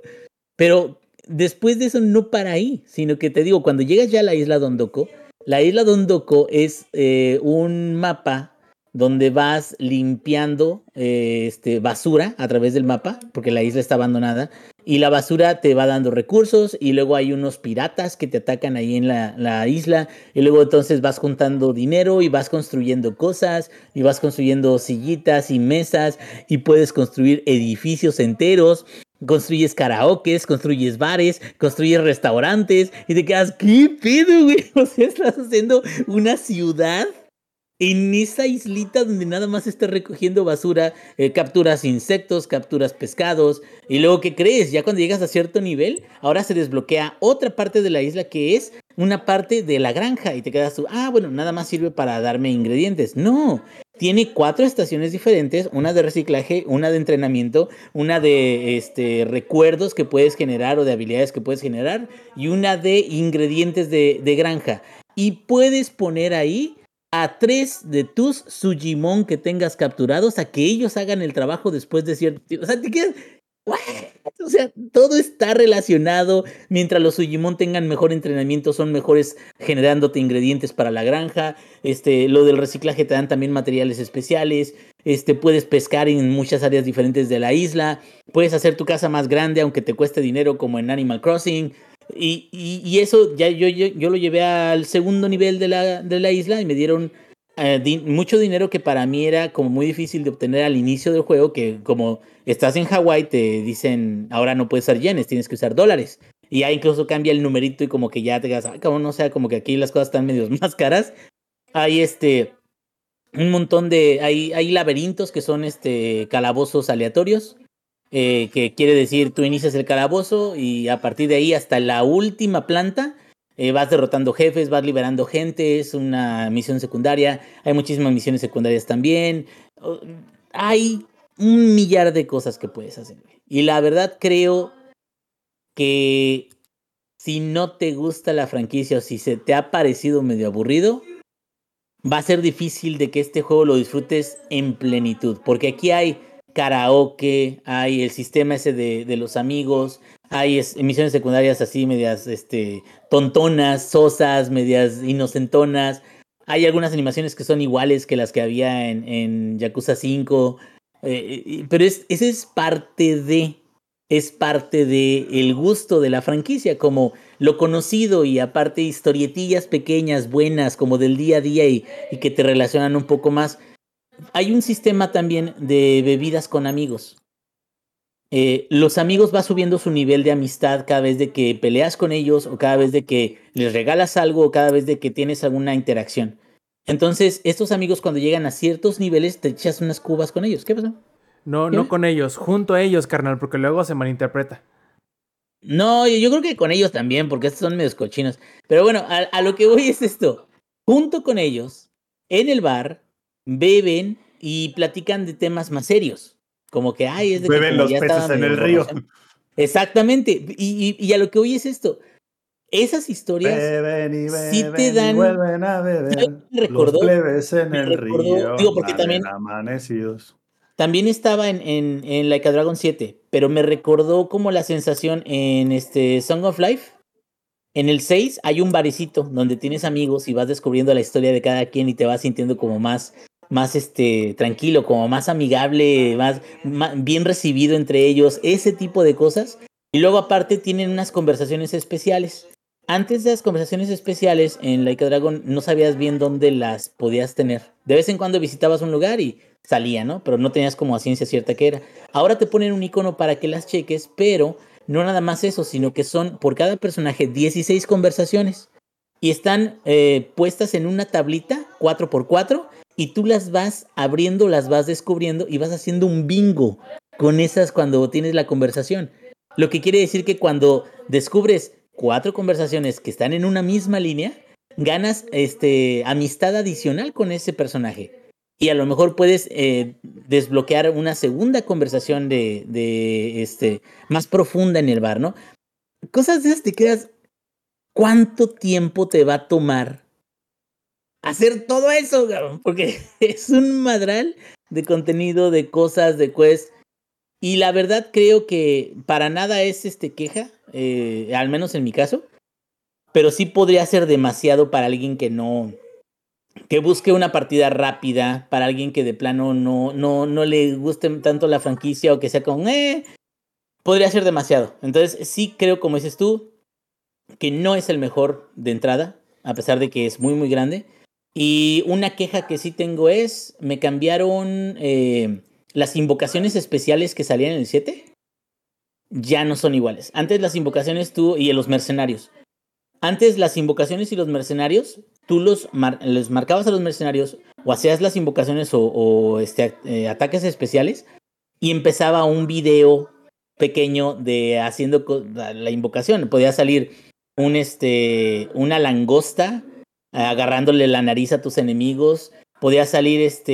Pero después de eso no para ahí, sino que te digo, cuando llegas ya a la isla Dondoko, la isla Dondoko es eh, un mapa donde vas limpiando eh, este, basura a través del mapa, porque la isla está abandonada, y la basura te va dando recursos, y luego hay unos piratas que te atacan ahí en la, la, isla, y luego entonces vas juntando dinero y vas construyendo cosas, y vas construyendo sillitas y mesas, y puedes construir edificios enteros, Construyes karaokes, construyes bares, construyes restaurantes y te quedas, ¿qué pedo, güey? <laughs> O sea, estás haciendo una ciudad en esa islita donde nada más estás recogiendo basura, eh, capturas insectos, capturas pescados. Y luego, ¿qué crees? Ya cuando llegas a cierto nivel, ahora se desbloquea otra parte de la isla que es una parte de la granja y te quedas tú, ah, bueno, nada más sirve para darme ingredientes. No, tiene cuatro estaciones diferentes, una de reciclaje, una de entrenamiento, una de este, recuerdos que puedes generar o de habilidades que puedes generar y una de ingredientes de, de granja. Y puedes poner ahí a tres de tus Sujimon que tengas capturados a que ellos hagan el trabajo después de cierto tiempo. O sea, te quedas, <laughs> o sea, todo está relacionado. Mientras los Sujimon tengan mejor entrenamiento, son mejores generándote ingredientes para la granja. Este, lo del reciclaje te dan también materiales especiales. Este, puedes pescar en muchas áreas diferentes de la isla. Puedes hacer tu casa más grande, aunque te cueste dinero, como en Animal Crossing. Y, y, eso ya yo, yo, yo, lo llevé al segundo nivel de la, de la isla y me dieron eh, mucho dinero que para mí era como muy difícil de obtener al inicio del juego, que como estás en Hawái te dicen, ahora no puedes usar yenes, tienes que usar dólares. Y ya incluso cambia el numerito y como que ya te quedas, como no sea, como que aquí las cosas están medio <laughs> más caras. Hay este, un montón de, hay, hay laberintos que son este, calabozos aleatorios. Eh, que quiere decir tú inicias el calabozo y a partir de ahí hasta la última planta eh, vas derrotando jefes, vas liberando gente, es una misión secundaria, hay muchísimas misiones secundarias también, hay un millar de cosas que puedes hacer. Y la verdad creo que si no te gusta la franquicia o si se te ha parecido medio aburrido, va a ser difícil de que este juego lo disfrutes en plenitud, porque aquí hay karaoke, hay el sistema ese de, de los amigos, hay emisiones secundarias así, medias este, tontonas, sosas, medias inocentonas. Hay algunas animaciones que son iguales que las que había en, Yakuza 5. Eh, pero es, ese es parte de. Es parte de el gusto de la franquicia, como lo conocido y aparte historietillas pequeñas, buenas, como del día a día y que te relacionan un poco más. Hay un sistema también de bebidas con amigos. Eh, los amigos va subiendo su nivel de amistad cada vez de que peleas con ellos o cada vez de que les regalas algo o cada vez de que tienes alguna interacción. Entonces, estos amigos cuando llegan a ciertos niveles te echas unas cubas con ellos. ¿Qué pasó? No, no con ellos, junto a ellos, carnal, porque luego se malinterpreta. No, yo creo que con ellos también, porque estos son medios cochinos. Pero bueno, a, a lo que voy es esto. Junto con ellos, en el bar, beben y platican de temas más serios. Como que, ay, es de Beben los peces en el río. Exactamente. Y, y, a lo que hoy es esto. Esas historias beben y beben sí te dan. Y vuelven a <laughs> beber. Me recordó, los plebes en me el recordó- río. digo, porque también- Amanecidos. También estaba en, en, en Like a Dragon 7, pero me recordó como la sensación en este Song of Life. En el 6 hay un barecito donde tienes amigos y vas descubriendo la historia de cada quien y te vas sintiendo como más, más este, tranquilo, como más amigable, más, bien recibido entre ellos, ese tipo de cosas. Y luego aparte tienen unas conversaciones especiales. Antes de las conversaciones especiales en Like a Dragon no sabías bien dónde las podías tener. De vez en cuando visitabas un lugar y salía, ¿no? Pero no tenías como a ciencia cierta que era. Ahora te ponen un icono para que las cheques, pero no nada más eso, sino que son por cada personaje 16 conversaciones y están eh, puestas en una tablita 4x4 y tú las vas abriendo, las vas descubriendo y vas haciendo un bingo con esas cuando tienes la conversación. Lo que quiere decir que cuando descubres cuatro conversaciones que están en una misma línea, ganas este, amistad adicional con ese personaje. Y a lo mejor puedes eh, desbloquear una segunda conversación de, este, más profunda en el bar, ¿no? Cosas de esas te quedas. ¿Cuánto tiempo te va a tomar hacer todo eso, cabrón? Porque <laughs> es un madral de contenido, de cosas, de quest. Y la verdad creo que para nada es este queja, eh, al menos en mi caso. Pero sí podría ser demasiado para alguien que no, que busque una partida rápida para alguien que de plano no, no, no le guste tanto la franquicia o que sea como, eh, podría ser demasiado. Entonces sí creo, como dices tú, que no es el mejor de entrada, a pesar de que es muy, muy grande. Y una queja que sí tengo es, me cambiaron eh, las invocaciones especiales que salían en el 7. Ya no son iguales. Antes las invocaciones tú y los mercenarios. Antes las invocaciones y los mercenarios, tú los, les marcabas a los mercenarios o hacías las invocaciones o, o este, eh, ataques especiales y empezaba un video pequeño de haciendo la invocación. Podía salir un este, una langosta agarrándole la nariz a tus enemigos. Podía salir este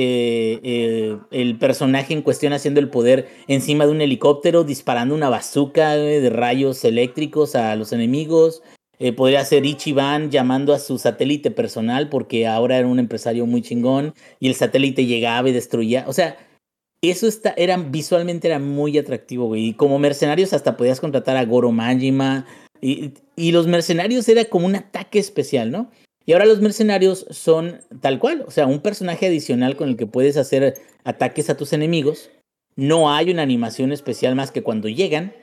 eh, el personaje en cuestión haciendo el poder encima de un helicóptero, disparando una bazooka de rayos eléctricos a los enemigos. Eh, podría ser Ichiban llamando a su satélite personal porque ahora era un empresario muy chingón y el satélite llegaba y destruía. O sea, eso está, era, visualmente era muy atractivo, güey. Y como mercenarios hasta podías contratar a Goro Majima. Y, y los mercenarios era como un ataque especial, ¿no? Y ahora los mercenarios son tal cual, o sea, un personaje adicional con el que puedes hacer ataques a tus enemigos. No hay una animación especial más que cuando llegan.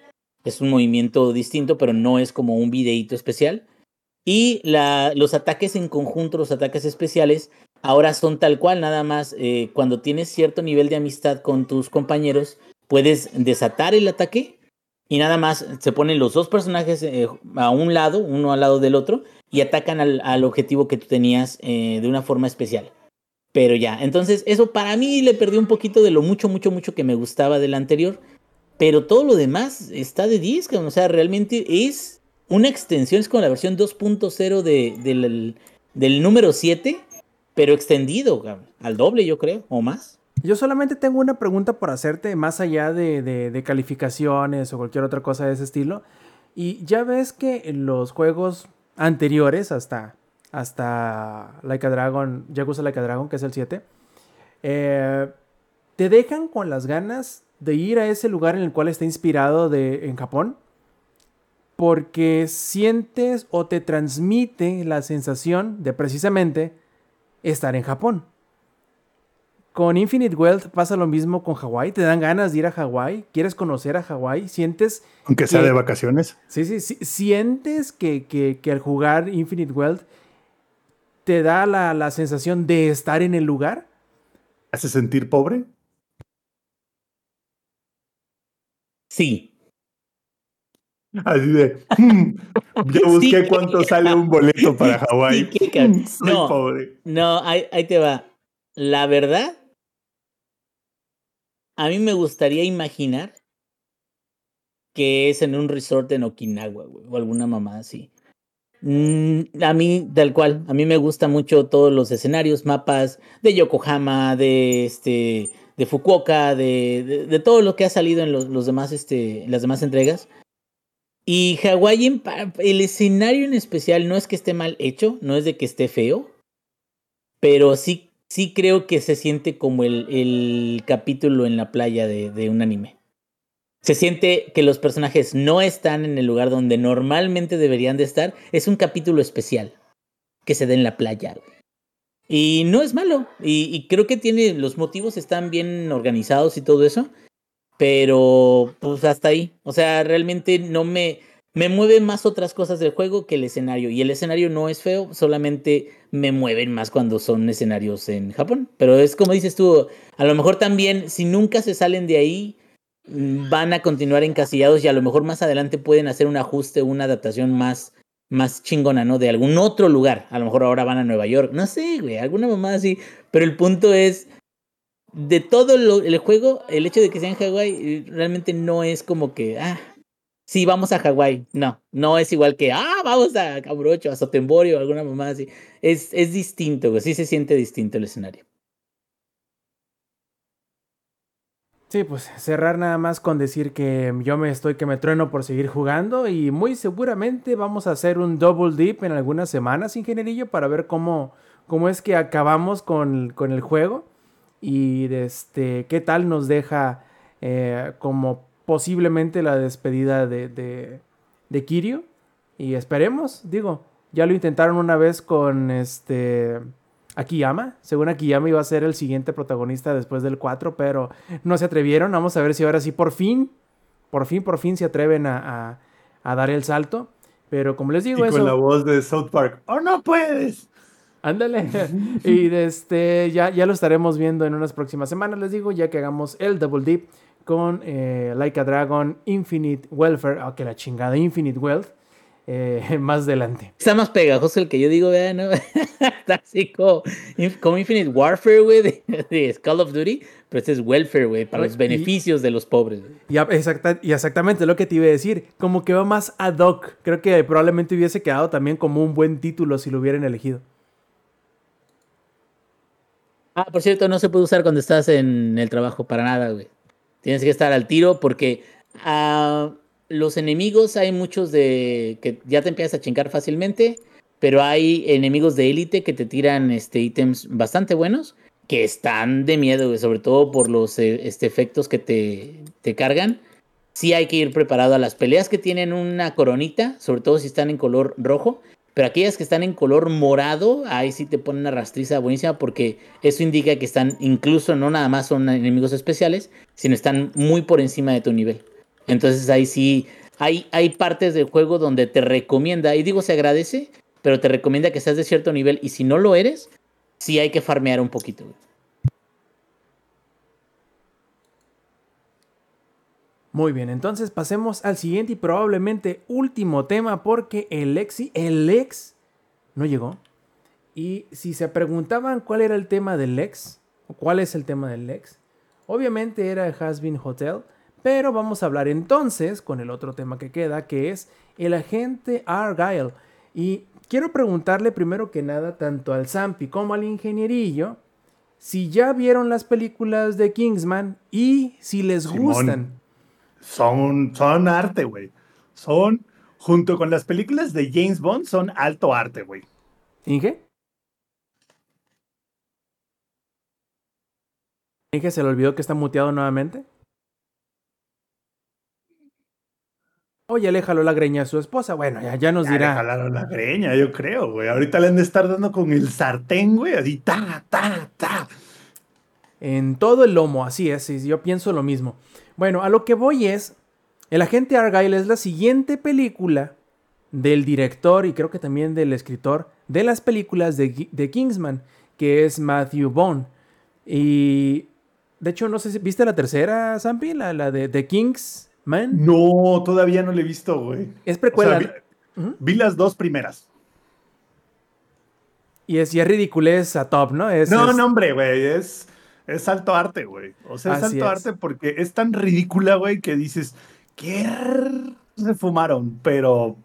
Es un movimiento distinto, pero no es como un videíto especial. Y los ataques en conjunto, los ataques especiales, ahora son tal cual, nada más eh, cuando tienes cierto nivel de amistad con tus compañeros, puedes desatar el ataque y nada más se ponen los dos personajes eh, a un lado, uno al lado del otro, y atacan al, objetivo que tú tenías eh, de una forma especial. Pero ya, entonces eso para mí le perdió un poquito de lo mucho, mucho, mucho que me gustaba del anterior. Pero todo lo demás está de 10, o sea, realmente es una extensión, es como la versión 2.0 de, del, del número 7, pero extendido, al doble yo creo, o más. Yo solamente tengo una pregunta por hacerte, más allá de, de, calificaciones o cualquier otra cosa de ese estilo. Y ya ves que los juegos anteriores, hasta, hasta Like a Dragon, Yakuza Like Dragon, que es el 7, eh, te dejan con las ganas de ir a ese lugar en el cual está inspirado de, en Japón. Porque sientes o te transmite la sensación de precisamente estar en Japón. Con Infinite Wealth pasa lo mismo con Hawái. Te dan ganas de ir a Hawái. Quieres conocer a Hawái. Sientes. Aunque sea de vacaciones. Sí, sí, sí. Sientes que, que, al jugar Infinite Wealth te da la, la, sensación de estar en el lugar. ¿Hace sentir pobre? Sí. Así de. Hmm, ya busqué cuánto sale un boleto para Hawái. <laughs> no, pobre. No, ahí, ahí te va. La verdad a mí me gustaría imaginar que es en un resort en Okinawa, güey, o alguna mamá así. Mm, a mí, tal cual, a mí me gusta mucho todos los escenarios, mapas de Yokohama, de este, de Fukuoka, de, de, todo lo que ha salido en los, demás, este, las demás entregas. Y Hawái, el escenario en especial no es que esté mal hecho, no es de que esté feo, pero sí sí creo que se siente como el, el capítulo en la playa de, un anime. Se siente que los personajes no están en el lugar donde normalmente deberían de estar. Es un capítulo especial que se da en la playa. Y no es malo. Y, y creo que tiene. Los motivos están bien organizados y todo eso. Pero pues hasta ahí. O sea, realmente no me me mueven más otras cosas del juego que el escenario. Y el escenario no es feo, solamente me mueven más cuando son escenarios en Japón. Pero es como dices tú, a lo mejor también, si nunca se salen de ahí, mm, van a continuar encasillados y a lo mejor más adelante pueden hacer un ajuste, una adaptación más, más chingona, ¿no? De algún otro lugar. A lo mejor ahora van a Nueva York. No sé, güey, alguna mamá así. Pero el punto es, de todo el juego, el hecho de que sea en Hawái realmente no es como que, ah, sí, vamos a Hawái. No, no es igual que, ah, vamos a Cabrocho, a Sotemborio, alguna mamá así. Es, es distinto, sí se siente distinto el escenario. Sí, pues cerrar nada más con decir que yo me estoy que me trueno por seguir jugando y muy seguramente vamos a hacer un double dip en algunas semanas, ingenierillo, para ver cómo, cómo es que acabamos con, con el juego y este, qué tal nos deja eh, como posiblemente la despedida de, de, de Kirio. Y esperemos, digo, ya lo intentaron una vez con este Akiyama. Según Akiyama iba a ser el siguiente protagonista después del 4, pero no se atrevieron. Vamos a ver si ahora sí por fin, por fin, por fin se atreven a, a, dar el salto. Pero como les digo, y con la voz de South Park, ¡Oh, no puedes! Ándale. <laughs> y este, ya, ya lo estaremos viendo en unas próximas semanas, les digo, ya que hagamos el Double Deep con eh, Like a Dragon Infinite Welfare, aunque ah, la chingada Infinite Wealth. eh, <laughs> más adelante. Está más pegajoso el que yo digo, vean, ¿no? <laughs> Está así como, como Infinite Warfare, güey, de, de, Call of Duty, pero este es welfare, güey, para los beneficios de los pobres. Y, exacta, y exactamente lo que te iba a decir, como que va más ad hoc. Creo que probablemente hubiese quedado también como un buen título si lo hubieran elegido. Ah, por cierto, no se puede usar cuando estás en el trabajo para nada, güey. Tienes que estar al tiro porque uh, los enemigos hay muchos de que ya te empiezas a chingar fácilmente, pero hay enemigos de élite que te tiran este ítems bastante buenos que están de miedo, sobre todo por los eh, este, efectos que te, te cargan. Sí hay que ir preparado a las peleas que tienen una coronita, sobre todo si están en color rojo. Pero aquellas que están en color morado, ahí sí te ponen una rastriza buenísima porque eso indica que están, incluso no nada más son enemigos especiales, sino están muy por encima de tu nivel. Entonces ahí sí, hay, hay partes del juego donde te recomienda, y digo se agradece, pero te recomienda que seas de cierto nivel y si no lo eres, sí hay que farmear un poquito. Muy bien, entonces pasemos al siguiente y probablemente último tema porque el Lexi, el Lex no llegó. Y si se preguntaban cuál era el tema del Lex, o cuál es el tema del Lex, obviamente era el Has Been Hotel, pero vamos a hablar entonces con el otro tema que queda, que es el agente Argyle. Y quiero preguntarle primero que nada tanto al Zampi como al ingenierillo si ya vieron las películas de Kingsman y si les gustan son, son arte, güey. Son, junto con las películas de James Bond, son alto arte, güey. ¿Inge? ¿Inge se le olvidó que está muteado nuevamente? Oye, le jaló la greña a su esposa. Bueno, ya, ya nos ya dirá. Le jalaron la greña, yo creo, güey. Ahorita le han de estar dando con el sartén, güey, así, ta, ta, ta. En todo el lomo, así es, yo pienso lo mismo. Bueno, a lo que voy es, El agente Argyle es la siguiente película del director y creo que también del escritor de las películas de, de Kingsman, que es Matthew Bond. Y de hecho, no sé si viste la tercera, Zampi, la, la de The Kingsman. No, todavía no la he visto, güey. Es precuela. O sea, vi, vi, las dos primeras. Y es ya ridiculez a top, ¿no? Es, no, es... no, hombre, güey. Es, es alto arte, güey. O sea, es Así alto es. arte porque es tan ridícula, güey, que dices, ¿qué se fumaron? Pero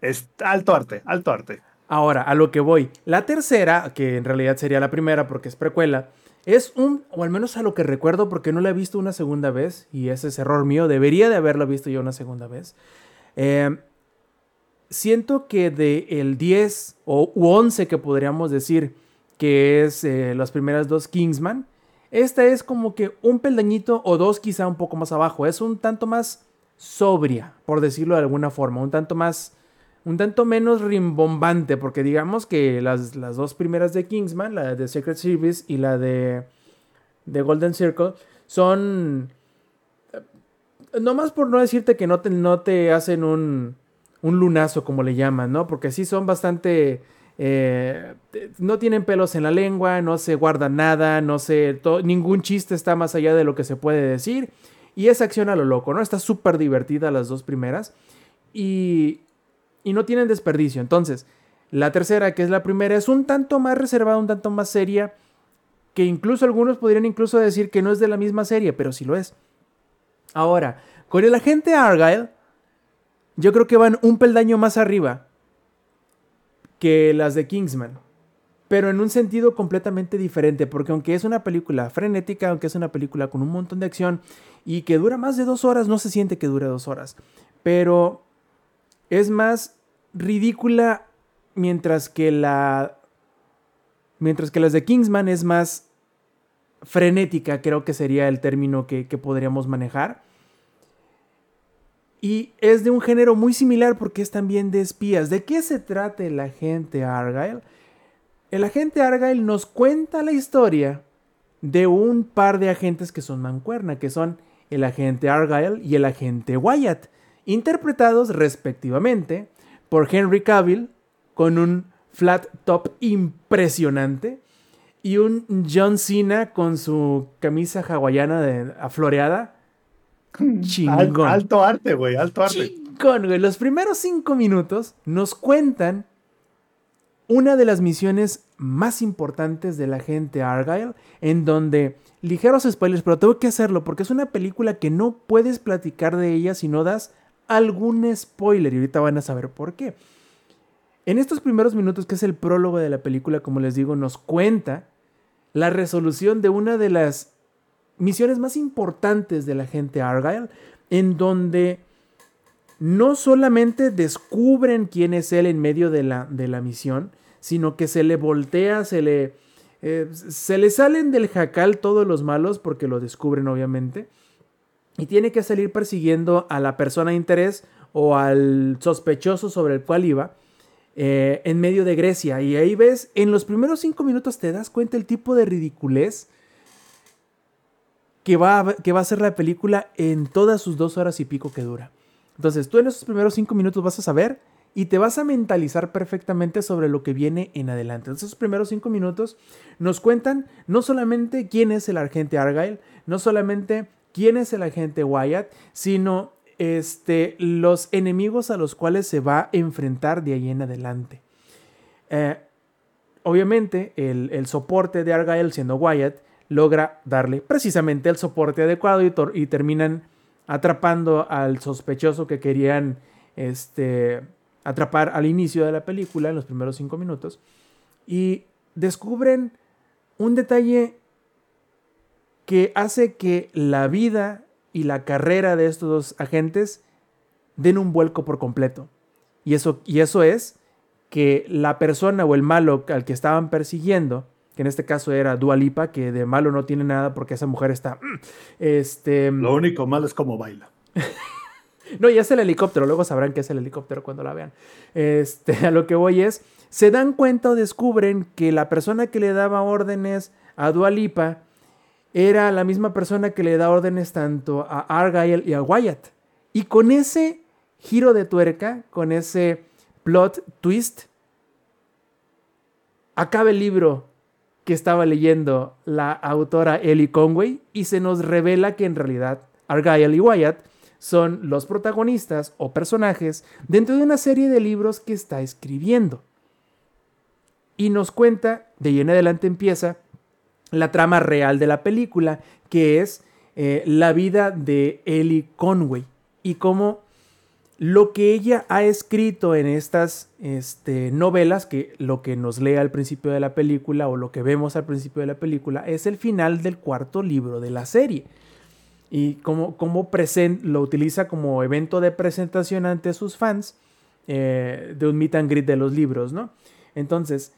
es alto arte, alto arte. Ahora, a lo que voy. La tercera, que en realidad sería la primera porque es precuela, es un, o al menos a lo que recuerdo porque no la he visto una segunda vez, y ese es error mío, debería de haberla visto yo una segunda vez. Eh, siento que de el 10 o u 11 que podríamos decir que es eh, las primeras dos Kingsman, esta es como que un peldañito o dos quizá un poco más abajo. Es un tanto más sobria, por decirlo de alguna forma. Un tanto más... Un tanto menos rimbombante, porque digamos que las, las dos primeras de Kingsman, la de Secret Service y la de, de Golden Circle, son... No más por no decirte que no te, no te hacen un, un lunazo, como le llaman, ¿no? Porque sí son bastante... Eh, no tienen pelos en la lengua, no se guarda nada, no se. ningún chiste está más allá de lo que se puede decir. Y es acción a lo loco, ¿no? Está súper divertida las dos primeras. Y, y no tienen desperdicio. Entonces, la tercera, que es la primera, es un tanto más reservada, un tanto más seria. Que incluso algunos podrían incluso decir que no es de la misma serie, pero sí lo es. Ahora, con el agente Argyle, yo creo que van un peldaño más arriba que las de Kingsman. Pero en un sentido completamente diferente, porque aunque es una película frenética, aunque es una película con un montón de acción y que dura más de dos horas, no se siente que dure dos horas. Pero es más ridícula mientras que la... Mientras que las de Kingsman es más frenética, creo que sería el término que, que podríamos manejar. Y es de un género muy similar porque es también de espías. ¿De qué se trata el agente Argyle? El agente Argyle nos cuenta la historia de un par de agentes que son mancuerna, que son el agente Argyle y el agente Wyatt, interpretados respectivamente por Henry Cavill con un flat top impresionante y un John Cena con su camisa hawaiana de, afloreada Chingón. alto arte, güey, alto arte. Chingón. Conway, los primeros cinco minutos nos cuentan una de las misiones más importantes de la gente Argyle, en donde, ligeros spoilers, pero tengo que hacerlo porque es una película que no puedes platicar de ella si no das algún spoiler y ahorita van a saber por qué. En estos primeros minutos, que es el prólogo de la película, como les digo, nos cuenta la resolución de una de las misiones más importantes de la gente Argyle, en donde no solamente descubren quién es él en medio de la, de la misión, sino que se le voltea, se le, eh, se le salen del jacal todos los malos porque lo descubren obviamente. Y tiene que salir persiguiendo a la persona de interés o al sospechoso sobre el cual iba eh, en medio de Grecia. Y ahí ves, en los primeros cinco minutos te das cuenta el tipo de ridiculez que va, a, que va a ser la película en todas sus dos horas y pico que dura. Entonces tú en esos primeros cinco minutos vas a saber y te vas a mentalizar perfectamente sobre lo que viene en adelante. Entonces, esos primeros cinco minutos nos cuentan no solamente quién es el agente Argyle, no solamente quién es el agente Wyatt, sino este, los enemigos a los cuales se va a enfrentar de ahí en adelante. Eh, obviamente, el, el, soporte de Argyle, siendo Wyatt, logra darle precisamente el soporte adecuado y, terminan atrapando al sospechoso que querían este, atrapar al inicio de la película, en los primeros cinco minutos, y descubren un detalle que hace que la vida y la carrera de estos dos agentes den un vuelco por completo. Y eso, y eso es que la persona o el malo al que estaban persiguiendo, que en este caso era Dualipa, que de malo no tiene nada porque esa mujer está... Este, Lo único malo es cómo baila. <laughs> No, ya es el helicóptero, luego sabrán que es el helicóptero cuando la vean. Este, <laughs> a lo que voy es, se dan cuenta o descubren que la persona que le daba órdenes a Dualipa era la misma persona que le da órdenes tanto a Argyle y a Wyatt. Y con ese giro de tuerca, con ese plot twist, acaba el libro que estaba leyendo la autora Ellie Conway y se nos revela que en realidad Argyle y Wyatt son los protagonistas o personajes dentro de una serie de libros que está escribiendo. Y nos cuenta, de ahí en adelante empieza, la trama real de la película, que es eh, la vida de Ellie Conway y cómo lo que ella ha escrito en estas este, novelas, que lo que nos lee al principio de la película o lo que vemos al principio de la película, es el final del cuarto libro de la serie y cómo, cómo lo utiliza como evento de presentación ante sus fans eh, de un meet and greet de los libros, ¿no? Entonces,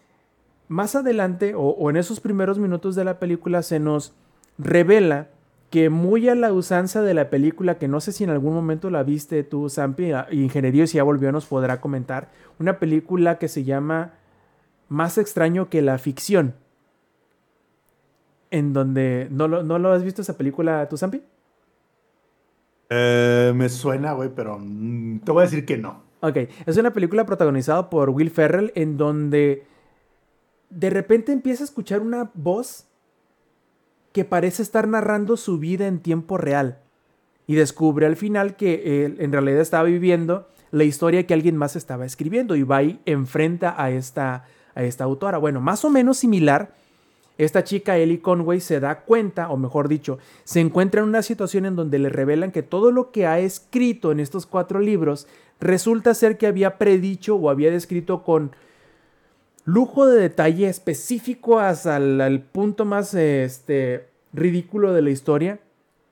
más adelante o, en esos primeros minutos de la película se nos revela que muy a la usanza de la película, que no sé si en algún momento la viste tú, Sampi, Ingeniería, si ya volvió nos podrá comentar, una película que se llama Más extraño que la ficción, en donde, ¿no lo, no lo has visto esa película tú, Sampi? Eh, me suena, güey, pero mm, te voy a decir que no. Ok, es una película protagonizada por Will Ferrell en donde de repente empieza a escuchar una voz que parece estar narrando su vida en tiempo real. Y descubre al final que él en realidad estaba viviendo la historia que alguien más estaba escribiendo y va y enfrenta a esta, a esta autora. Bueno, más o menos similar esta chica, Ellie Conway, se da cuenta, o mejor dicho, se encuentra en una situación en donde le revelan que todo lo que ha escrito en estos cuatro libros resulta ser que había predicho o había descrito con lujo de detalle específico hasta el, punto más este, ridículo de la historia,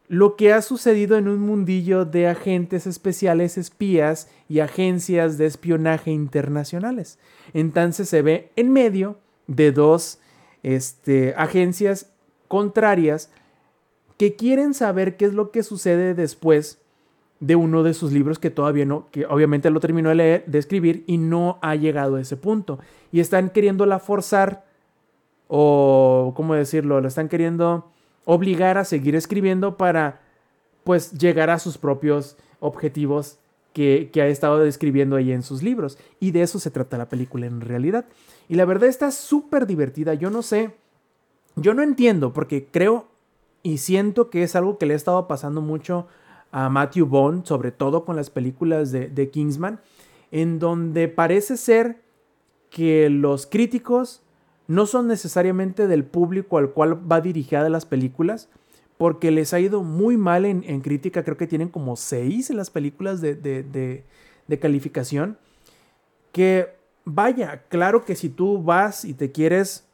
lo que ha sucedido en un mundillo de agentes especiales, espías y agencias de espionaje internacionales. Entonces se ve en medio de dos este, agencias contrarias que quieren saber qué es lo que sucede después de uno de sus libros que todavía no, que obviamente lo terminó de leer, de escribir y no ha llegado a ese punto. Y están queriéndola forzar, o cómo decirlo, la están queriendo obligar a seguir escribiendo para pues llegar a sus propios objetivos que, que ha estado describiendo ahí en sus libros. Y de eso se trata la película en realidad. Y la verdad está súper divertida. Yo no sé, yo no entiendo porque creo y siento que es algo que le ha estado pasando mucho a Matthew Bond, sobre todo con las películas de, de Kingsman, en donde parece ser que los críticos no son necesariamente del público al cual va dirigida las películas, porque les ha ido muy mal en, crítica, creo que tienen como seis en las películas de, de, calificación, que vaya, claro que si tú vas y te quieres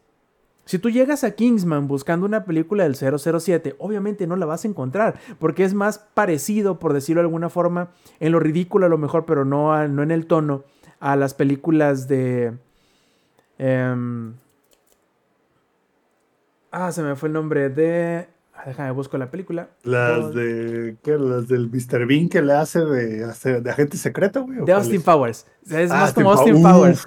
si tú llegas a Kingsman buscando una película del 007, obviamente no la vas a encontrar, porque es más parecido, por decirlo de alguna forma, en lo ridículo a lo mejor, pero no, no en el tono, a las películas de... Em, ah, se me fue el nombre de... Ah, déjame busco la película. Las de. ¿Qué? Las del Mr. Bean que le hace de, de agente secreto, güey. De Austin Powers. Es ah, más como Austin Powers.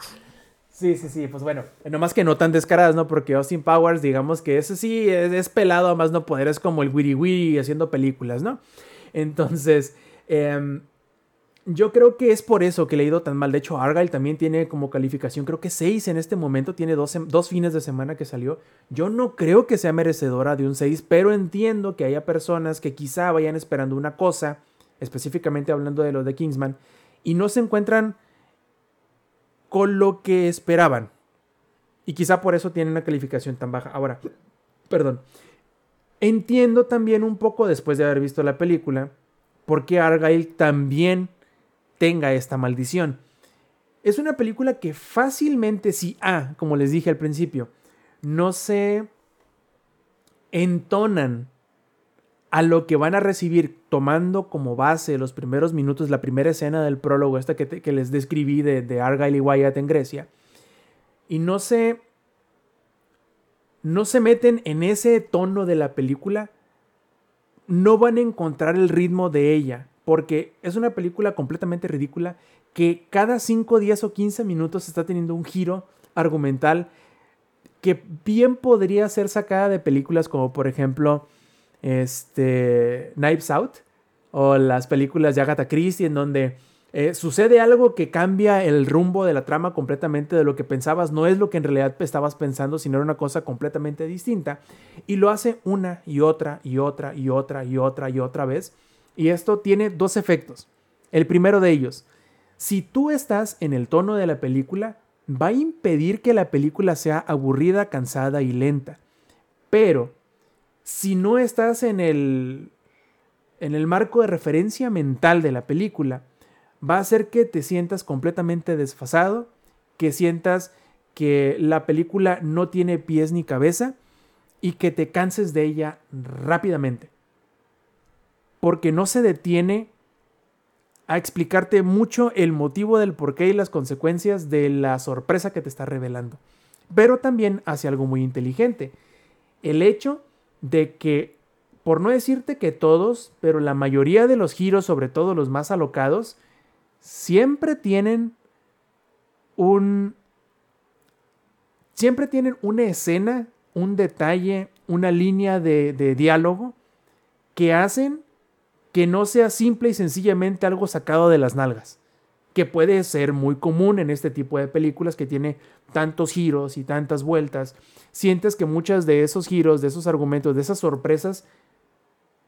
Sí, sí, sí, pues bueno, nomás que no tan descaradas, ¿no? Porque Austin Powers, digamos que ese sí es, pelado a más no poder, es como el wiri wiri haciendo películas, ¿no? Entonces, em, yo creo que es por eso que le ha ido tan mal. De hecho, Argyle también tiene como calificación, creo que 6 en este momento, tiene dos, dos, fines de semana que salió. Yo no creo que sea merecedora de un 6, pero entiendo que haya personas que quizá vayan esperando una cosa, específicamente hablando de lo de Kingsman, y no se encuentran con lo que esperaban. Y quizá por eso tienen una calificación tan baja. Ahora, perdón. Entiendo también un poco después de haber visto la película por qué Argyle también tenga esta maldición. Es una película que fácilmente, si A, como les dije al principio, no se entonan a lo que van a recibir tomando como base los primeros minutos, la primera escena del prólogo, esta que, les describí de, de, Argyle y Wyatt en Grecia, y no se, no se meten en ese tono de la película, no van a encontrar el ritmo de ella, porque es una película completamente ridícula que cada 5, 10 o 15 minutos está teniendo un giro argumental que bien podría ser sacada de películas como por ejemplo este, Knives Out o las películas de Agatha Christie en donde eh, sucede algo que cambia el rumbo de la trama completamente de lo que pensabas, no es lo que en realidad estabas pensando, sino era una cosa completamente distinta, y lo hace una y otra y otra y otra y otra y otra vez, y esto tiene dos efectos. El primero de ellos, si tú estás en el tono de la película, va a impedir que la película sea aburrida, cansada y lenta, pero si no estás en el, en el marco de referencia mental de la película, va a hacer que te sientas completamente desfasado, que sientas que la película no tiene pies ni cabeza y que te canses de ella rápidamente. Porque no se detiene a explicarte mucho el motivo del porqué y las consecuencias de la sorpresa que te está revelando. Pero también hace algo muy inteligente. El hecho de que, por no decirte que todos, pero la mayoría de los giros, sobre todo los más alocados, siempre tienen un... Siempre tienen una escena, un detalle, una línea de, de diálogo que hacen que no sea simple y sencillamente algo sacado de las nalgas, que puede ser muy común en este tipo de películas que tiene tantos giros y tantas vueltas sientes que muchas de esos giros, de esos argumentos, de esas sorpresas,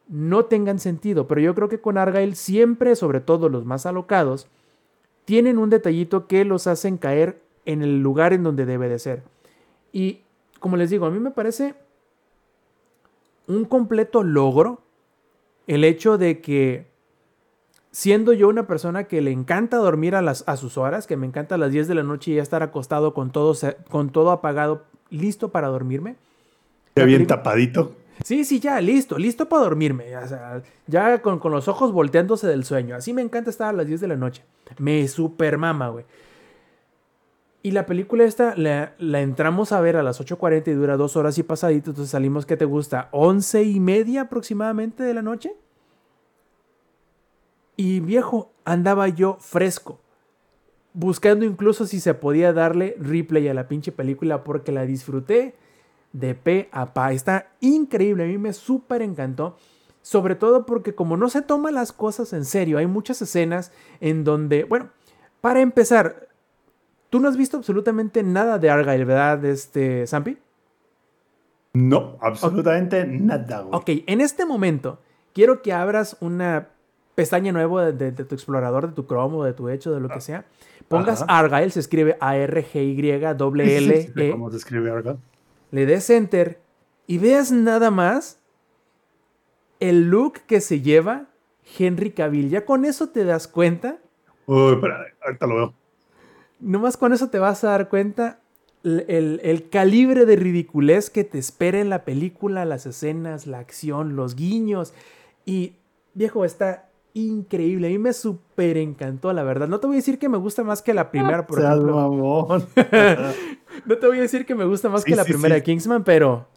no tengan sentido. Pero yo creo que con Argyle siempre, sobre todo los más alocados, tienen un detallito que los hacen caer en el lugar en donde debe de ser. Y como les digo, a mí me parece un completo logro el hecho de que siendo yo una persona que le encanta dormir a, las, a sus horas, que me encanta a las 10 de la noche y ya estar acostado con con todo apagado listo para dormirme. Ya bien tapadito. Sí, sí, ya, listo, listo para dormirme. ya con, los ojos volteándose del sueño. Así me encanta estar a las 10 de la noche. Me super mama, güey. Y la película esta la, la, entramos a ver a las 8.40 y dura dos horas y pasadito. Entonces salimos, ¿qué te gusta? 11 y media aproximadamente de la noche. Y viejo, andaba yo fresco buscando incluso si se podía darle replay a la pinche película porque la disfruté de pe a pa. Está increíble, a mí me súper encantó. Sobre todo porque como no se toma las cosas en serio, hay muchas escenas en donde, bueno, para empezar, tú no has visto absolutamente nada de Argyle, ¿verdad, este, Zampi? No, absolutamente nada. Ok, en este momento quiero que abras una pestaña nuevo de, de- de tu explorador, de tu Chrome o de tu hecho, de lo que sea, pongas Ajá. Argyle, se escribe A-R-G-Y-L-L, ¿Cómo se escribe Argyle? le des enter y veas nada más el look que se lleva Henry Cavill. Ya con eso te das cuenta, Uy, espera, ahorita lo veo. nomás con eso te vas a dar cuenta el, el- el calibre de ridiculez que te espera en la película, las escenas, la acción, los guiños. Y viejo, está increíble. A mí me súper encantó, la verdad. No te voy a decir que me gusta más que la primera, por ejemplo. mamón. <laughs> No te voy a decir que me gusta más Sí, que la sí, primera sí. de Kingsman, pero.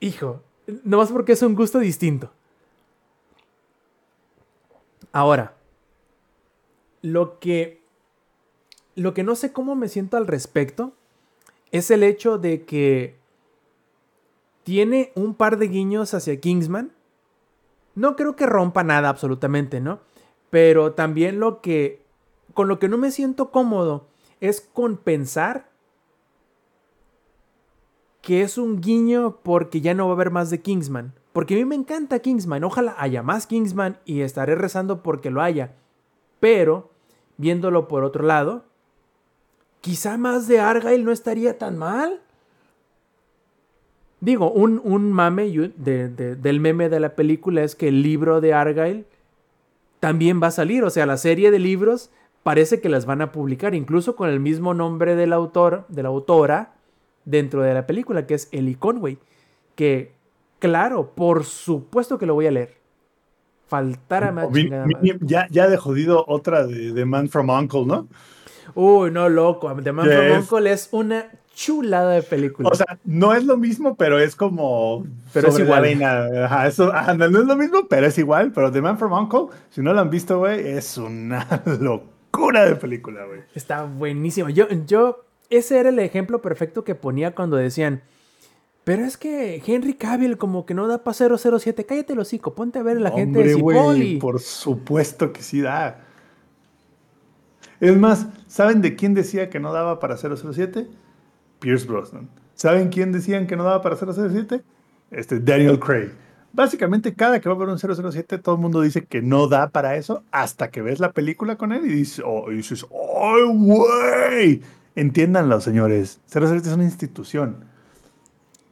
Hijo, nomás porque es un gusto distinto. Ahora, lo que. Lo que no sé cómo me siento al respecto es el hecho de que tiene un par de guiños hacia Kingsman. No creo que rompa nada absolutamente, ¿no? Pero también lo que. Con lo que no me siento cómodo es con pensar que es un guiño porque ya no va a haber más de Kingsman. Porque a mí me encanta Kingsman. Ojalá haya más Kingsman y estaré rezando porque lo haya. Pero, viéndolo por otro lado, quizá más de Argyle no estaría tan mal. Digo, un, un mame de- de- del meme de la película es que el libro de Argyle también va a salir. O sea, la serie de libros parece que las van a publicar, incluso con el mismo nombre del autor, de la autora, dentro de la película, que es Ellie Conway. Que, claro, por supuesto que lo voy a leer. Faltara más ya, ya de jodido otra de, de Man from Uncle, ¿no? Uy, no, loco. The Man from Uncle es una chulada de película. O sea, no es lo mismo, pero es como. Pero es igual. Ajá, eso, ajá, no, no es lo mismo, pero es igual. Pero The Man from Uncle, si no lo han visto, güey, es una <laughs> locura de película, güey. Está buenísimo. Yo, yo, ese era el ejemplo perfecto que ponía cuando decían, pero es que Henry Cavill como que no da para 007. Cállate el hocico, ponte a ver a la gente de Cipoll por supuesto que sí da. Es más, ¿saben de quién decía que no daba para 007? Pierce Brosnan. ¿Saben quién decían que no daba para 007? Este, Daniel Craig. Básicamente, cada que va a ver un 007, todo el mundo dice que no da para eso hasta que ves la película con él y dices, oh, y dices, ¡ay, güey! Entiéndanlo, señores. 007 es una institución.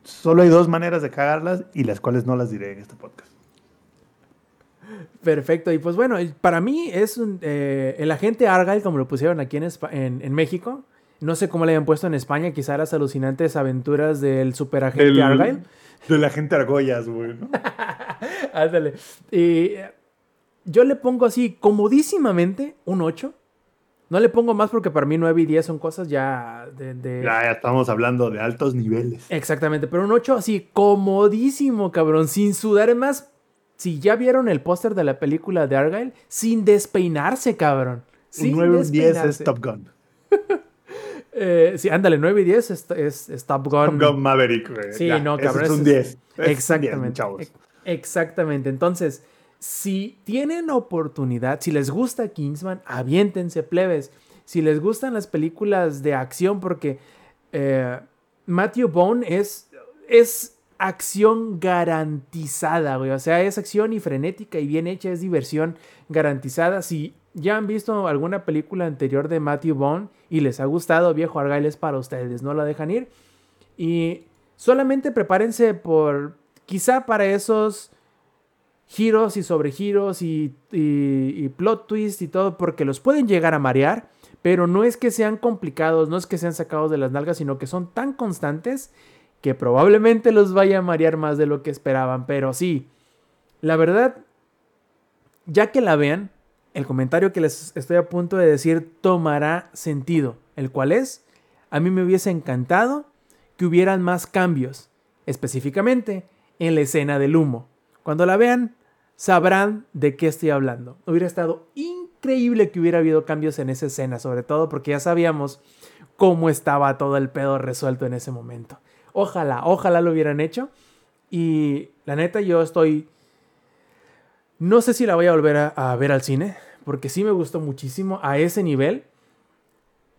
Solo hay dos maneras de cagarlas y las cuales no las diré en este podcast. Perfecto. Y pues bueno, para mí es un, eh, el agente Argyle, como lo pusieron aquí en, en, en México. No sé cómo le habían puesto en España, quizá las alucinantes aventuras del superagente Del- Argyle. De la gente argollas, güey. ¿no? <laughs> Ándale. Y yo le pongo así, comodísimamente, un 8. No le pongo más porque para mí 9 y 10 son cosas ya de... de- Ya, ya estamos hablando de altos niveles. Exactamente, pero un 8 así, comodísimo, cabrón, sin sudar. Más, si ya vieron el póster de la película de Argyle, sin despeinarse, cabrón. Un Sin 9 un 10 es. Top Gun. <laughs> Eh, sí, ándale, 9 y 10 es, es- es Top Gun. Top Gun Maverick, güey. Sí, Ya, no, cabrón. Es un ese 10. Ese es un 10, Exactamente. chavos. ex- Exactamente. Entonces, si tienen oportunidad, si les gusta Kingsman, aviéntense, plebes. Si les gustan las películas de acción, porque eh, Matthew Bone es, es acción garantizada, güey. O sea, es acción y frenética y bien hecha, es diversión garantizada. Si ya han visto alguna película anterior de Matthew Bone y les ha gustado, viejo Argyle es para ustedes, no la dejan ir. Y solamente prepárense por, quizá para esos giros y sobregiros y, y, y plot twist y todo, porque los pueden llegar a marear, pero no es que sean complicados, no es que sean sacados de las nalgas, sino que son tan constantes que probablemente los vaya a marear más de lo que esperaban. Pero sí, la verdad, ya que la vean, el comentario que les estoy a punto de decir tomará sentido, el cual es, a mí me hubiese encantado que hubieran más cambios, específicamente en la escena del humo. Cuando la vean, sabrán de qué estoy hablando. Hubiera estado increíble que hubiera habido cambios en esa escena, sobre todo porque ya sabíamos cómo estaba todo el pedo resuelto en ese momento. Ojalá, ojalá lo hubieran hecho. Y la neta, yo estoy... No sé si la voy a volver a, a ver al cine, porque sí me gustó muchísimo a ese nivel.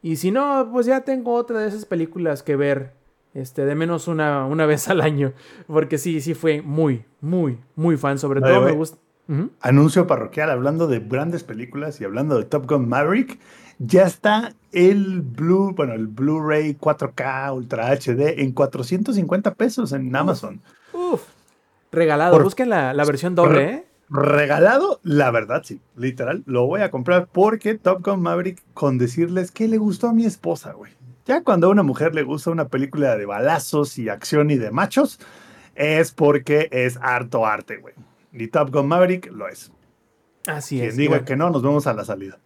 Y si no, pues ya tengo otra de esas películas que ver, este, de menos una, una <laughs> vez al año, porque sí, sí fue muy, muy, muy fan. Sobre todo me gusta... Anuncio parroquial, hablando de grandes películas y hablando de Top Gun Maverick, ya está el Blue, bueno, el Blu-ray 4K Ultra HD en 450 pesos en Amazon. Uf. Regalado. Por- Busquen la, la versión doble, ¿eh? Regalado, la verdad, sí, literal, lo voy a comprar porque Top Gun Maverick, con decirles que le gustó a mi esposa, güey. Ya cuando a una mujer le gusta una película de balazos y acción y de machos, es porque es harto arte, güey. Y Top Gun Maverick lo es. Así Quien es. diga Igual. que no, nos vemos a la salida.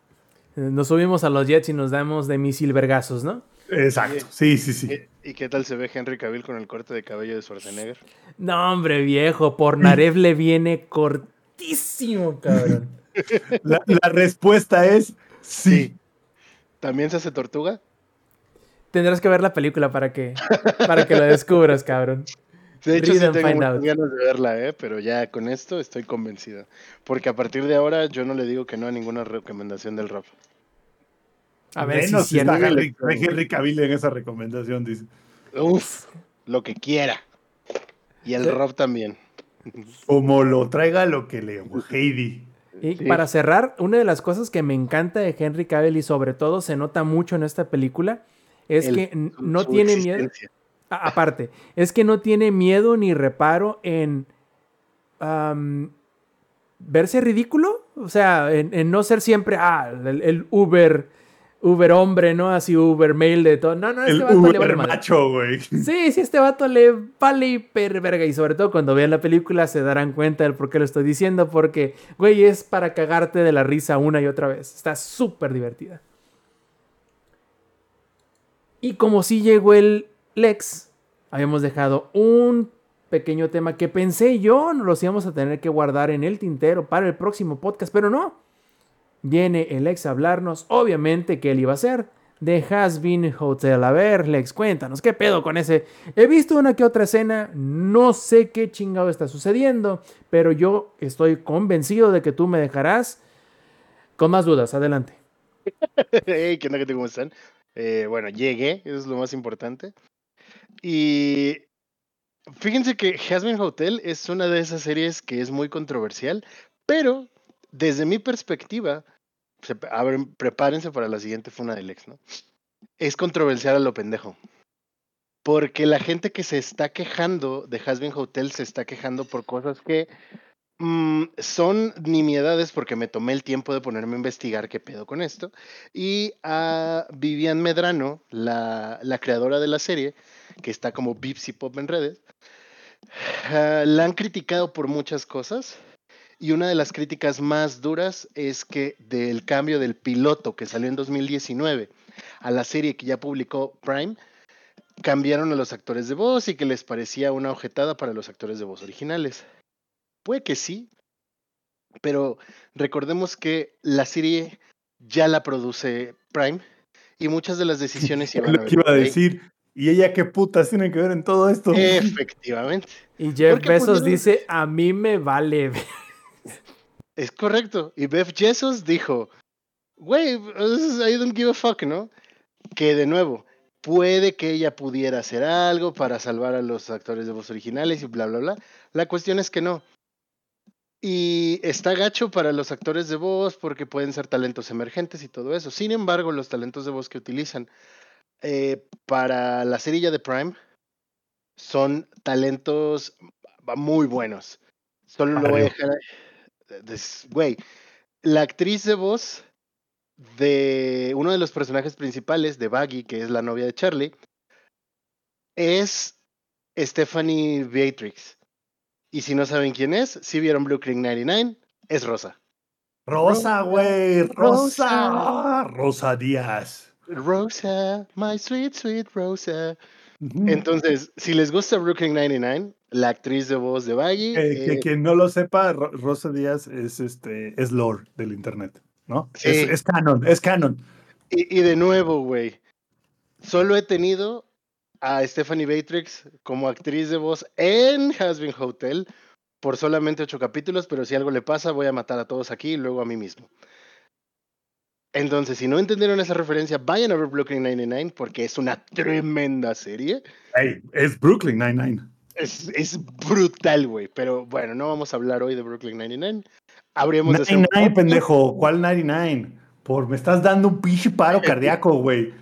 Nos subimos a los jets y nos damos de misil vergazos, ¿no? Exacto, sí, sí, sí. ¿Y, qué tal se ve Henry Cavill con el corte de cabello de Schwarzenegger? No, hombre, viejo. Por Narev le viene cortísimo, cabrón. La, la respuesta es sí. ¿También se hace tortuga? Tendrás que ver la película para que, para que lo descubras, cabrón. De hecho, Read sí tengo find muchas out. ganas de verla, ¿eh? pero ya con esto estoy convencido. Porque a partir de ahora yo no le digo que no a ninguna recomendación del Rob. A ver Menos si si está. Henry, Henry Cavill en esa recomendación, dice. Uf, lo que quiera. Y el. Rob también. Como lo traiga lo que le Heidi. Y Sí. para cerrar, una de las cosas que me encanta de Henry Cavill y sobre todo se nota mucho en esta película es El- que no tiene miedo. A- aparte, es que no tiene miedo ni reparo en verse ridículo. O sea, en, en no ser siempre ah, el, el Uber, Uber hombre, ¿no? Así Uber mail de todo. No, no, este El vato le vale Uber macho, güey. Sí, sí, este vato le vale hiper verga. Y sobre todo cuando vean la película se darán cuenta del por qué lo estoy diciendo. Porque, güey, es para cagarte de la risa una y otra vez. Está súper divertida. Y como si llegó el Lex, habíamos dejado un pequeño tema que pensé yo nos los íbamos a tener que guardar en el tintero para el próximo podcast, pero no. Viene el Lex a hablarnos, obviamente, que él iba a ser de Has Been Hotel. A ver, Lex, cuéntanos, ¿qué pedo con ese? He visto una que otra escena, no sé qué chingado está sucediendo, pero yo estoy convencido de que tú me dejarás con más dudas. Adelante. <laughs> Hey, ¿qué onda? ¿Cómo están? Eh, bueno, llegué, eso es lo más importante. Y fíjense que Jasmine Hotel es una de esas series que es muy controversial, pero desde mi perspectiva, prepárense para la siguiente funa del ex, ¿no? Es controversial a lo pendejo. Porque la gente que se está quejando de Hasbin Hotel se está quejando por cosas que mm, son nimiedades porque me tomé el tiempo de ponerme a investigar qué pedo con esto. Y a Vivian Medrano, la, la creadora de la serie, que está como Bipsy Pop en redes, ah, la han criticado por muchas cosas. Y una de las críticas más duras es que del cambio del piloto que salió en 2019 a la serie que ya publicó Prime, cambiaron a los actores de voz y que les parecía una ojetada para los actores de voz originales. Puede que sí, pero recordemos que la serie ya la produce Prime y muchas de las decisiones <laughs> Es iban lo que iba a decir. ¿Y ella qué putas tiene que ver en todo esto? Efectivamente. Y Jeff Porque Bezos dice, a mí me vale. Es correcto. Y Beth Jesus dijo, güey, is- I don't give a fuck, ¿no? Que de nuevo, puede que ella pudiera hacer algo para salvar a los actores de voz originales y bla, bla, bla. La cuestión es que no. Y está gacho para los actores de voz porque pueden ser talentos emergentes y todo eso. Sin embargo, los talentos de voz que utilizan eh, para la serie de Prime son talentos muy buenos. Solo lo voy a dejar. ahí. Güey, la actriz de voz de uno de los personajes principales de Baggy, que es la novia de Charlie, es Stephanie Beatrix. Y si no saben quién es, si vieron Blue Creek 99, es Rosa. Rosa, güey. Rosa. Rosa Díaz. Rosa, my sweet, sweet Rosa. Entonces, si les gusta Creek 99, la actriz de voz de Baggy, Que, que eh, quien no lo sepa, Ro- Rosa Díaz es este es lore del internet, ¿no? Sí. Es, es canon, es canon. Y, y de nuevo, güey, solo he tenido a Stephanie Beatrix como actriz de voz en Hasbin Hotel por solamente ocho capítulos, pero si algo le pasa, voy a matar a todos aquí y luego a mí mismo. Entonces, si no entendieron esa referencia, vayan a ver Brooklyn 99 porque es una tremenda serie. Hey, es Brooklyn Nine-Nine. Es, es brutal, güey. Pero bueno, no vamos a hablar hoy de Brooklyn 99. Habríamos de hacer un 99, pendejo. ¿Cuál 99? Por, me estás dando un pinche paro cardíaco, güey.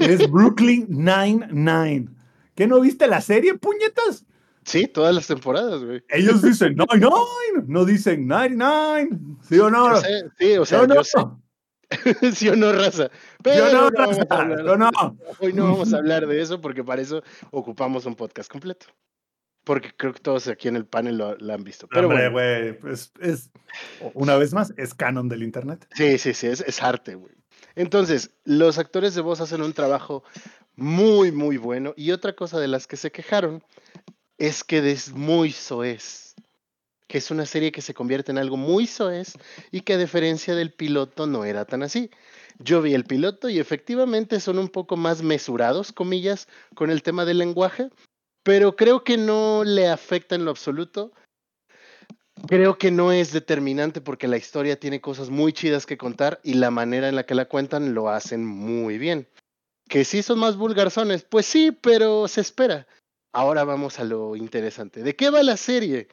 Es <laughs> Brooklyn 99. ¿Qué no viste la serie, puñetas? Sí, todas las temporadas, güey. Ellos dicen 99, no dicen 99. ¿Sí o no? Sé, sí, o sea, ¿Sí o no? sé. <laughs> sí o no, raza. Pero Yo no, no vamos a raza, hablar yo no. Hoy no vamos a hablar de eso porque para eso ocupamos un podcast completo. Porque creo que todos aquí en el panel lo, lo han visto. Pero Hombre, bueno, güey, pues es, una vez más, es canon del internet. sí, sí, sí, es, es arte, güey. Entonces, los actores de voz hacen un trabajo muy, muy bueno. Y otra cosa de las que se quejaron es que es muy soez. Que es una serie que se convierte en algo muy soez y que a diferencia del piloto no era tan así. Yo vi el piloto y efectivamente son un poco más mesurados, comillas, con el tema del lenguaje, pero creo que no le afecta en lo absoluto. Creo que no es determinante porque la historia tiene cosas muy chidas que contar y la manera en la que la cuentan lo hacen muy bien. Que sí son más vulgarzones, pues sí, pero se espera. Ahora vamos a lo interesante. ¿De qué va la serie?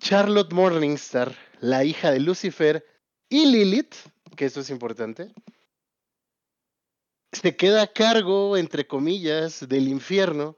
Charlotte Morningstar, la hija de Lucifer, y Lilith, que esto es importante, se queda a cargo, entre comillas, del infierno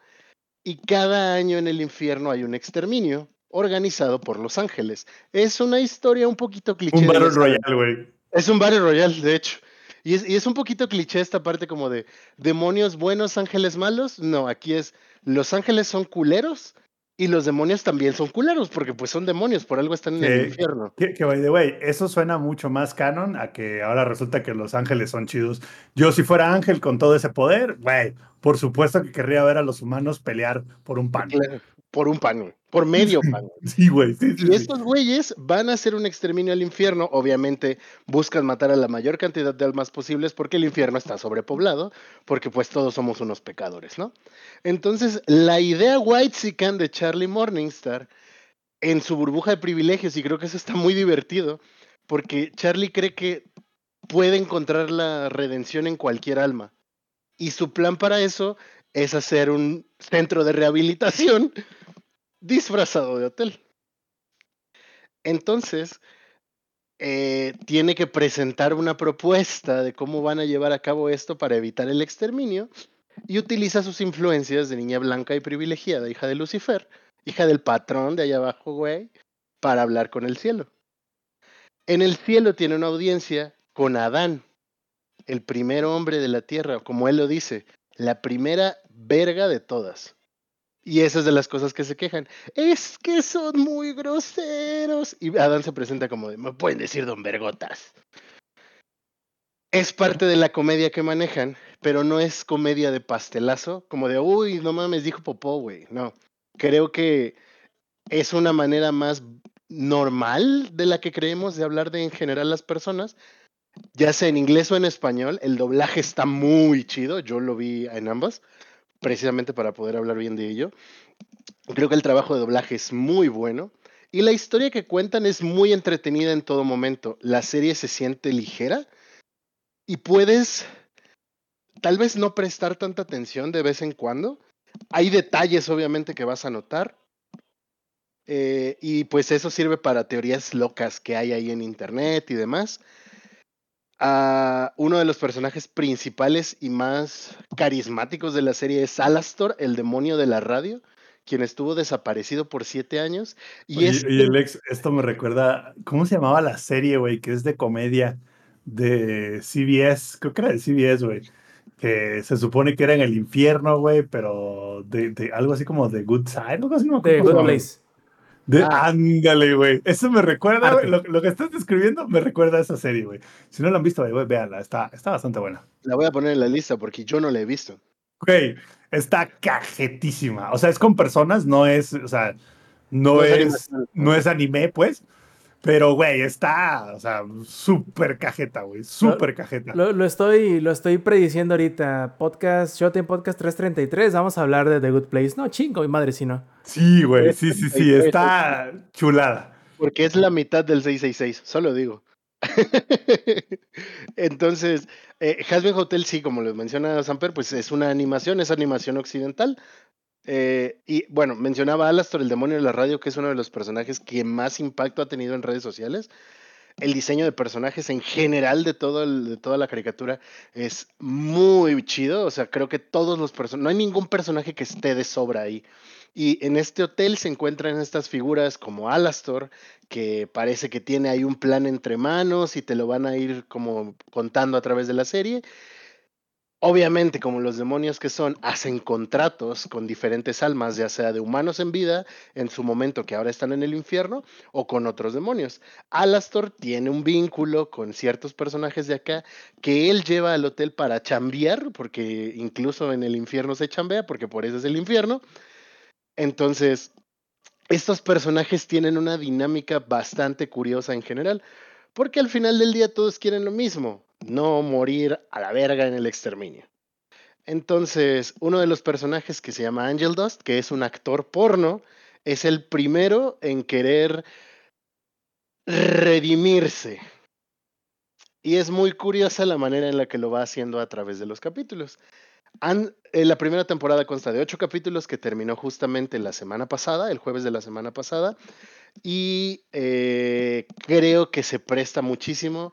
y cada año en el infierno hay un exterminio organizado por Los Ángeles. Es una historia un poquito cliché. Un Battle. Royale, güey. Es un Battle Royale, de hecho. Y es, y es un poquito cliché esta parte como de demonios buenos, ángeles malos. No, aquí es los ángeles son culeros y los demonios también son culeros porque pues son demonios, por algo están en el infierno. Que, que by the way, eso suena mucho más canon a que ahora resulta que los ángeles son chidos. Yo, si fuera ángel con todo ese poder, güey, por supuesto que querría ver a los humanos pelear por un pan. Claro, Por un pan, por medio pan. Sí, güey, sí, sí, Y estos güeyes van a hacer un exterminio al infierno. Obviamente buscan matar a la mayor cantidad de almas posibles porque el infierno está sobrepoblado, porque pues todos somos unos pecadores, ¿no? Entonces, la idea white de Charlie Morningstar en su burbuja de privilegios, y creo que eso está muy divertido, porque Charlie cree que puede encontrar la redención en cualquier alma. Y su plan para eso es hacer un centro de rehabilitación <laughs> disfrazado de hotel. Entonces, eh, tiene que presentar una propuesta de cómo van a llevar a cabo esto para evitar el exterminio y utiliza sus influencias de niña blanca y privilegiada, hija de Lucifer, hija del patrón de allá abajo, güey, para hablar con el cielo. En el cielo tiene una audiencia con Adán, el primer hombre de la tierra, como él lo dice, la primera verga de todas. Y esa es de las cosas que se quejan. Es que son muy groseros. Y Adán se presenta como de, me pueden decir don Vergotas. Es parte de la comedia que manejan, pero no es comedia de pastelazo, como de, uy, no mames, dijo popó, güey. No, creo que es una manera más normal de la que creemos de hablar de en general las personas, ya sea en inglés o en español. El doblaje está muy chido, yo lo vi en ambas, precisamente para poder hablar bien de ello. Creo que el trabajo de doblaje es muy bueno. Y la historia que cuentan es muy entretenida en todo momento. La serie se siente ligera y puedes tal vez no prestar tanta atención de vez en cuando. Hay detalles obviamente que vas a notar. Eh, y pues eso sirve para teorías locas que hay ahí en internet y demás. Uno de los personajes principales y más carismáticos de la serie es Alastor, el demonio de la radio, quien estuvo desaparecido por siete años. Y Oye, es oye, Lex, esto me recuerda, ¿cómo se llamaba la serie, güey? Que es de comedia de CBS, creo que era de CBS, güey. Que se supone que era en el infierno, güey, pero de, de algo así como de Good Side, algo así, no The Good llama. Place. Ah. De, ándale, güey. Eso me recuerda, güey. Lo, lo que estás describiendo me recuerda a esa serie, güey. Si no la han visto, güey, véanla. Está, está bastante buena. la voy a poner en la lista porque yo no la he visto. Güey, está cajetísima. O sea, es con personas, no es, o sea, no, No es es, no es anime, pues. Pero, güey, está, o sea, súper cajeta, güey. Súper cajeta. Lo, lo estoy, lo estoy prediciendo ahorita. Podcast, Showtime Podcast 333. Vamos a hablar de The Good Place. No, chingo, mi madre, si no. Sí, güey, sí, sí, sí. Está chulada. Porque es la mitad del 666, solo digo. <laughs> Entonces, eh, Hasbin Hotel, sí, como lo menciona Samper, pues es una animación, es animación occidental. Eh, y bueno, mencionaba Alastor, el demonio de la radio, que es uno de los personajes que más impacto ha tenido en redes sociales. El diseño de personajes en general de, todo de toda la caricatura es muy chido. O sea, creo que todos los personajes, no hay ningún personaje que esté de sobra ahí. Y en este hotel se encuentran estas figuras como Alastor, que parece que tiene ahí un plan entre manos y te lo van a ir como contando a través de la serie. Obviamente, como los demonios que son, hacen contratos con diferentes almas, ya sea de humanos en vida, en su momento que ahora están en el infierno, o con otros demonios. Alastor tiene un vínculo con ciertos personajes de acá que él lleva al hotel para chambear, porque incluso en el infierno se chambea, porque por eso es el infierno. Entonces, estos personajes tienen una dinámica bastante curiosa en general, porque al final del día todos quieren lo mismo, no morir a la verga en el exterminio. Entonces, uno de los personajes que se llama Angel Dust, que es un actor porno, es el primero en querer redimirse. Y es muy curiosa la manera en la que lo va haciendo a través de los capítulos. Eh, la primera temporada consta de ocho capítulos que terminó justamente la semana pasada, el jueves de la semana pasada, y eh, creo que se presta muchísimo.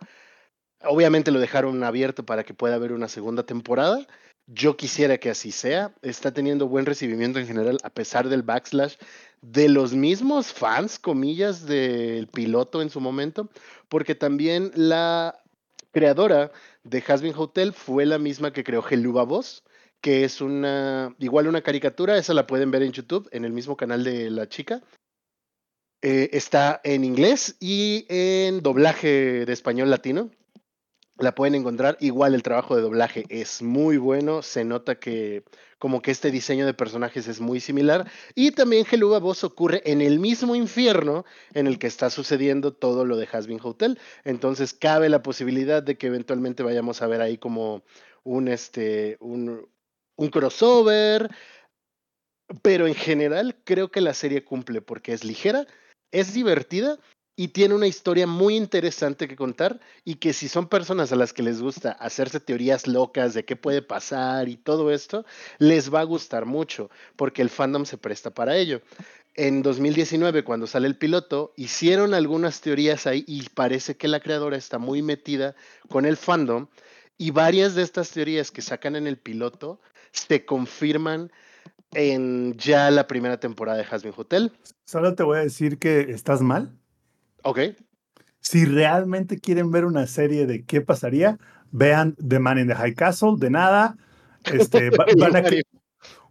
Obviamente lo dejaron abierto para que pueda haber una segunda temporada. Yo quisiera que así sea. Está teniendo buen recibimiento en general, a pesar del backslash de los mismos fans, comillas, del piloto en su momento, porque también la creadora de Hasbin Hotel fue la misma que creó Geluba Voz, que es una, igual una caricatura, esa la pueden ver en YouTube, en el mismo canal de la chica. Eh, está en inglés y en doblaje de español latino. La pueden encontrar. Igual el trabajo de doblaje es muy bueno. Se nota que como que este diseño de personajes es muy similar. Y también Geluba Voz ocurre en el mismo infierno en el que está sucediendo todo lo de Hasbin Hotel. Entonces cabe la posibilidad de que eventualmente vayamos a ver ahí como un, este, un, un crossover. Pero en general creo que la serie cumple porque es ligera, es divertida y tiene una historia muy interesante que contar y que si son personas a las que les gusta hacerse teorías locas de qué puede pasar y todo esto, les va a gustar mucho porque el fandom se presta para ello. En 2019, cuando sale el piloto, hicieron algunas teorías ahí y parece que la creadora está muy metida con el fandom y varias de estas teorías que sacan en el piloto se confirman en ya la primera temporada de Hasbin Hotel. Solo te voy a decir que estás mal. Ok. Si realmente quieren ver una serie de qué pasaría, vean The Man in the High Castle. De nada. Este, <laughs> va- van a que-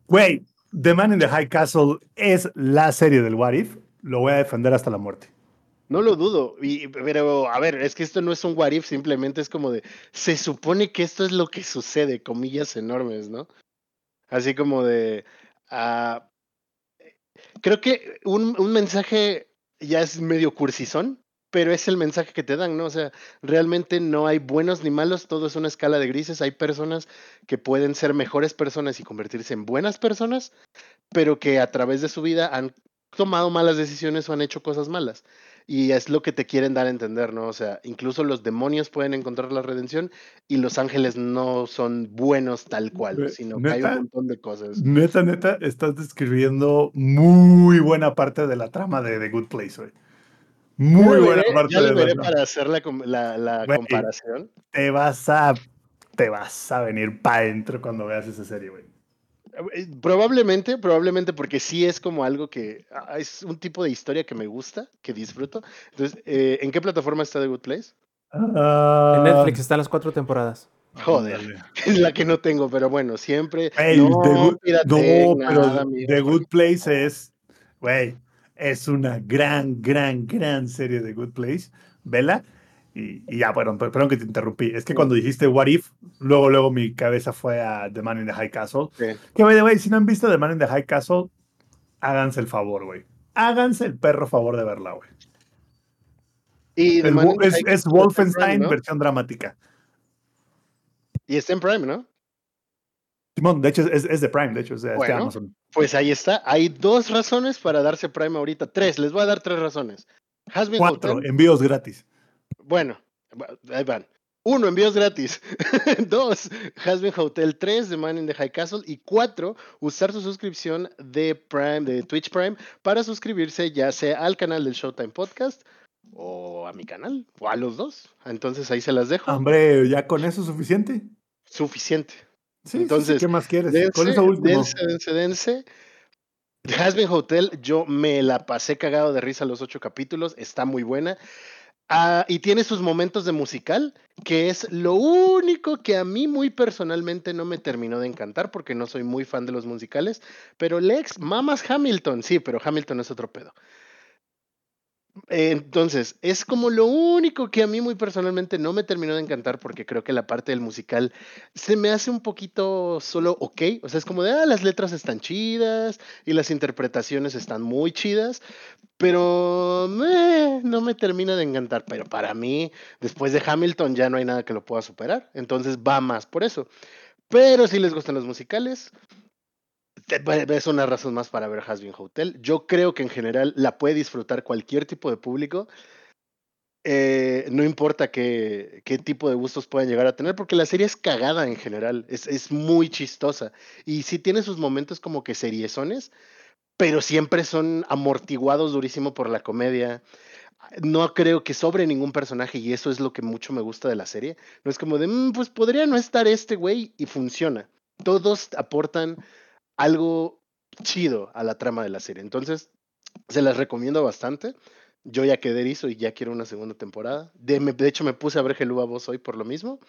Güey, The Man in the High Castle es la serie del What If. Lo voy a defender hasta la muerte. No lo dudo, y, pero a ver, es que esto no es un what if, simplemente es como de, se supone que esto es lo que sucede, comillas enormes, ¿no? Así como de, ah, creo que un, un mensaje ya es medio cursizón, pero es el mensaje que te dan, ¿no? O sea, realmente no hay buenos ni malos, todo es una escala de grises, hay personas que pueden ser mejores personas y convertirse en buenas personas, pero que a través de su vida han tomado malas decisiones o han hecho cosas malas. Y es lo que te quieren dar a entender, ¿no? O sea, incluso los demonios pueden encontrar la redención y los ángeles no son buenos tal cual, sino que hay un montón de cosas. Neta, neta, estás describiendo muy buena parte de la trama de The Good Place, güey. Muy buena parte ya de la veré trama. para hacer la, la, la comparación. Te vas a, te vas a venir para adentro cuando veas esa serie, güey. Eh, Probablemente, probablemente porque sí es como algo que ah, es un tipo de historia que me gusta, que disfruto. Entonces, eh, ¿en qué plataforma está The Good Place? En Ah, Netflix están las cuatro temporadas. Joder, <laughs> es la que no tengo, pero bueno, siempre. No, The Good- no, nada, pero The Good Place es, güey, es una gran, gran, gran serie de Good Place. Vela. Y, y ya, bueno, per- perdón que te interrumpí. Es que cuando dijiste What If, luego, luego mi cabeza fue a The Man in the High Castle. Sí. Que, by the way, si no han visto The Man in the High Castle, háganse el favor, güey. Háganse el perro favor de verla, güey. Y, Es, Wolfenstein Prime, ¿no? versión dramática. Y está en Prime, ¿no? Simón, de hecho, es, es de Prime, de hecho, o sea, es de Bueno. Amazon. Pues ahí está. Hay dos razones para darse Prime ahorita. Tres. Les voy a dar tres razones. Has been Cuatro, Hotel. envíos gratis. Bueno, ahí van. Uno, envíos gratis. <laughs> Dos, Hasbin Hotel. Tres, The Man in the High Castle. Y cuatro, usar su suscripción de Prime, de Twitch Prime, para suscribirse ya sea al canal del Showtime Podcast o a mi canal, o a los dos. Entonces ahí se las dejo. Hombre, ya con eso es suficiente. Suficiente. Sí, sí, sí, Entonces, ¿qué más quieres? Dense, con eso último. dense, dense, dense. Hasbin Hotel, yo me la pasé cagado de risa los ocho capítulos, está muy buena. Ah, y tiene sus momentos de musical, que es lo único que a mí muy personalmente no me terminó de encantar, porque no soy muy fan de los musicales. Pero Lex, mamas Hamilton, sí, pero Hamilton es otro pedo. Entonces, es como lo único que a mí muy personalmente no me terminó de encantar porque creo que la parte del musical se me hace un poquito solo ok. O sea, es como de, ah, las letras están chidas y las interpretaciones están muy chidas, pero no me termina de encantar. Pero para mí, después de Hamilton ya no hay nada que lo pueda superar. Entonces va más por eso. Pero si les gustan los musicales, es una razón más para ver Hasbin Hotel. Yo creo que en general la puede disfrutar cualquier tipo de público. Eh, no importa qué, qué tipo de gustos puedan llegar a tener, porque la serie es cagada en general, es, es muy chistosa. Y sí tiene sus momentos como que seriezones, pero siempre son amortiguados durísimo por la comedia. No creo que sobre ningún personaje y eso es lo que mucho me gusta de la serie. No es como de, "Mm, pues podría no estar este güey y funciona. Todos aportan algo chido a la trama de la serie. Entonces, se las recomiendo bastante. Yo ya quedé erizo y ya quiero una segunda temporada. De, hecho, me puse a ver Helúa Voz hoy por lo mismo.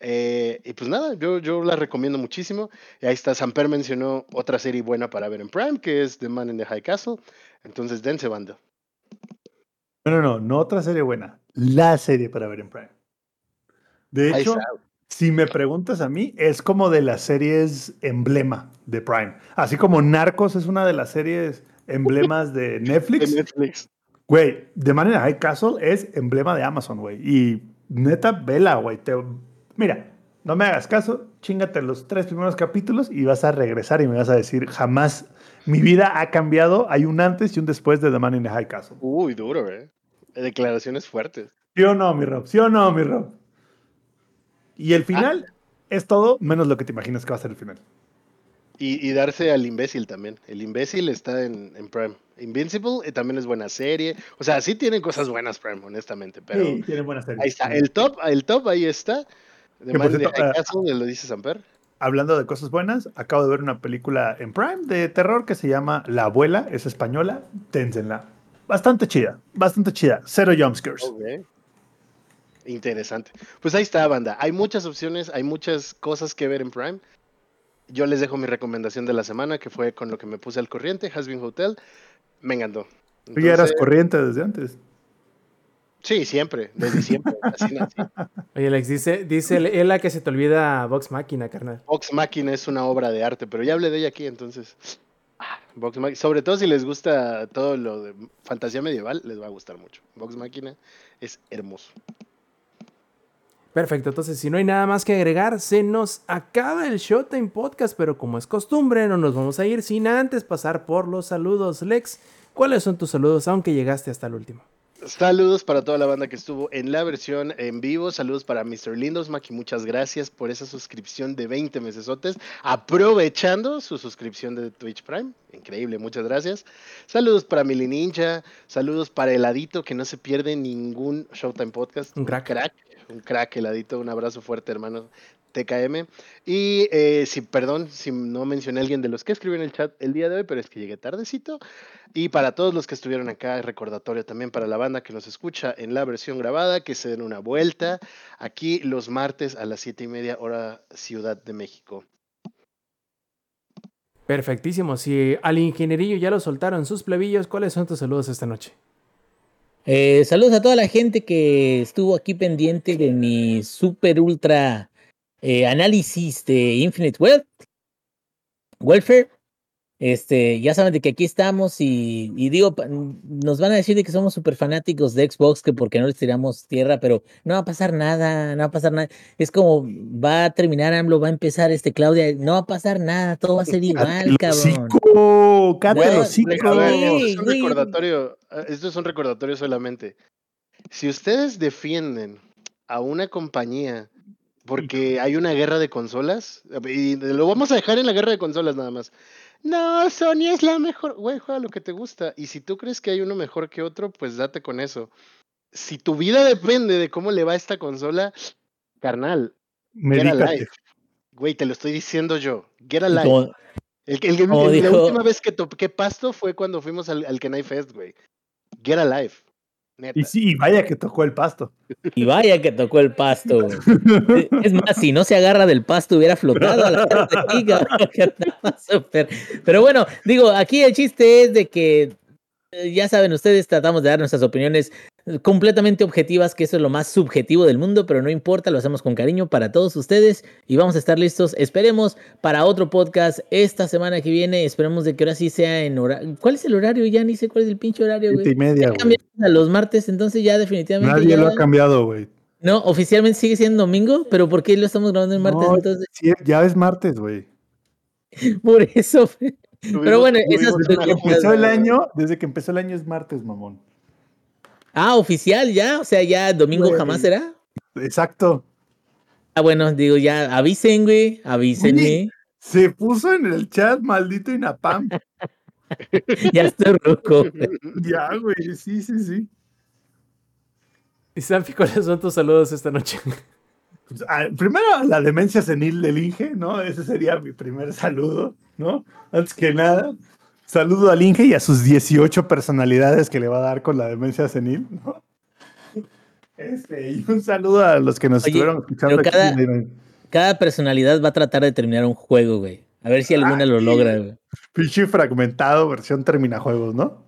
Eh, y pues nada, yo, yo la recomiendo muchísimo. Y ahí está, Samper mencionó otra serie buena para ver en Prime, que es The Man in the High Castle. Entonces, dense banda. No, no, no, no otra serie buena. La serie para ver en Prime. De hecho. Si me preguntas a mí, es como de las series emblema de Prime. Así como Narcos es una de las series emblemas de <laughs> De Netflix. Netflix. Güey, de manera High Castle es emblema de Amazon, güey. Y neta, vela, güey. Te... Mira, no me hagas caso, chingate los tres primeros capítulos y vas a regresar y me vas a decir, jamás mi vida ha cambiado. Hay un antes y un después de The Man in the High Castle. Uy, duro, ¿eh? Declaraciones fuertes. ¿Sí o no, mi Rob? ¿Sí o no, mi Rob? Y el final es todo menos lo que te imaginas que va a ser el final. Y, y darse al imbécil también. El imbécil está en, en Prime. Invincible eh, también es buena serie. O sea, sí tienen cosas buenas Prime, honestamente. Pero sí, tiene buenas series. ahí está. El top, el top ahí está. De cierto, High ah, lo dice Samper. Hablando de cosas buenas, acabo de ver una película en Prime de terror que se llama La Abuela, es española, ténsenla. Bastante chida, bastante chida. Cero jumpscares. Ok. Interesante. Pues ahí está, banda. Hay muchas opciones, hay muchas cosas que ver en Prime. Yo les dejo mi recomendación de la semana, que fue con lo que me puse al corriente, Hasbin Hotel. Me encantó. Tú ya eras corriente desde antes. Sí, siempre, desde siempre. así nací. <laughs> Oye, Alex, dice, dice el- Ela que se te olvida Vox Máquina, carnal. Vox Machina es una obra de arte, pero ya hablé de ella aquí, entonces. ah, Vox Machina, sobre todo si les gusta todo lo de fantasía medieval, les va a gustar mucho. Vox Machina es hermoso. Perfecto, entonces si no hay nada más que agregar, se nos acaba el Showtime Podcast, pero como es costumbre, no nos vamos a ir sin antes pasar por los saludos. Lex, ¿cuáles son tus saludos aunque llegaste hasta el último? Saludos para toda la banda que estuvo en la versión en vivo. Saludos para Mr. Lindosmack y muchas gracias por esa suscripción de 20 mesesotes. Aprovechando su suscripción de Twitch Prime. Increíble, muchas gracias. Saludos para Mili Ninja. Saludos para Heladito, que no se pierde ningún Showtime Podcast. Un crack. crack un crack, Heladito. Un abrazo fuerte, hermano. TKM. Y eh, si, perdón, si no mencioné a alguien de los que escribió en el chat el día de hoy, pero es que llegué tardecito. Y para todos los que estuvieron acá, recordatorio también para la banda que nos escucha en la versión grabada, que se den una vuelta aquí los martes a las siete y media hora Ciudad de México. Perfectísimo, si al ingenierillo ya lo soltaron sus plebillos, ¿cuáles son tus saludos esta noche? Eh, saludos a toda la gente que estuvo aquí pendiente de mi super ultra eh, análisis de Infinite Wealth, Welfare. Este, ya saben de que aquí estamos y, y digo, nos van a decir de que somos super fanáticos de Xbox, que porque no les tiramos tierra, pero no va a pasar nada, no va a pasar nada. Es como va a terminar AMLO, va a empezar este Claudia, no va a pasar nada, todo va a ser igual, ¡Cállate el cabrón. el Bueno, hocico! A ver, es un recordatorio, esto es un recordatorio solamente. Si ustedes defienden a una compañía porque hay una guerra de consolas y lo vamos a dejar en la guerra de consolas nada más. No, Sony es la mejor. Güey, juega lo que te gusta. Y si tú crees que hay uno mejor que otro, pues date con eso. Si tu vida depende de cómo le va a esta consola, carnal, get alive. Güey, te lo estoy diciendo yo. Get alive. El, el La última vez que toqué pasto fue cuando fuimos al, al Kenai Fest, güey. Get alive. Neta. Y sí, y vaya que tocó el pasto. Y vaya que tocó el pasto, güey. Es más, si no se agarra del pasto, hubiera flotado a la súper. Pero bueno, digo, aquí el chiste es de que, eh, ya saben ustedes, tratamos de dar nuestras opiniones completamente objetivas, que eso es lo más subjetivo del mundo, pero no importa, lo hacemos con cariño para todos ustedes y vamos a estar listos, esperemos, para otro podcast esta semana que viene, esperemos de que ahora sí sea en horario. ¿Cuál es el horario? Ya ni sé cuál es el pinche horario, Siete y güey. media, güey. a los martes, entonces ya definitivamente. Nadie ya- lo ha cambiado, güey. no, oficialmente sigue siendo domingo, pero ¿por qué lo estamos grabando el martes No, entonces? sí, ya es martes, güey. <laughs> Por eso. <laughs> Pero bueno, esas Desde que empezó el güey. año, desde que empezó el año es martes, mamón. Ah, oficial ya, o sea, ya domingo Güey. jamás será. Exacto. Ah, bueno, digo, ya avisen, güey, avísenme. Oye. Se puso en el chat, maldito Inapam. <laughs> ya estoy güey. ya, güey, sí, sí, sí. Y Sanfi, ¿cuáles son tus saludos esta noche? Pues, ah, primero, la demencia senil del Inge, ¿no? Ese sería mi primer saludo, ¿no? Antes que nada, saludo al Inge y a sus 18 personalidades que le va a dar con la demencia senil, ¿no? Este, y un saludo a los que nos Oye, estuvieron escuchando pero aquí cada- en- Cada personalidad va a tratar de terminar un juego, güey. A ver si alguna Ah, lo sí. logra, güey. Pinche fragmentado, versión terminajuegos, ¿no?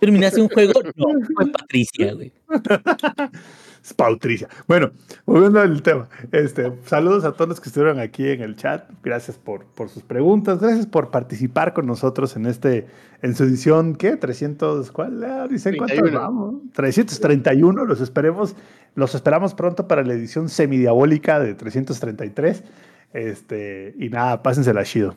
¿Terminaste un juego? No, fue Patricia, güey. <laughs> Es Pautricia. Bueno, volviendo al tema. Este, saludos a todos los que estuvieron aquí en el chat. Gracias por, por sus preguntas. Gracias por participar con nosotros en este, en su edición, ¿qué? 300, ¿cuál? Ah, dicen cuántos 31. vamos. 331. Los esperemos, los esperamos pronto para la edición semidiabólica de 333. Este, y nada, pásensela chido.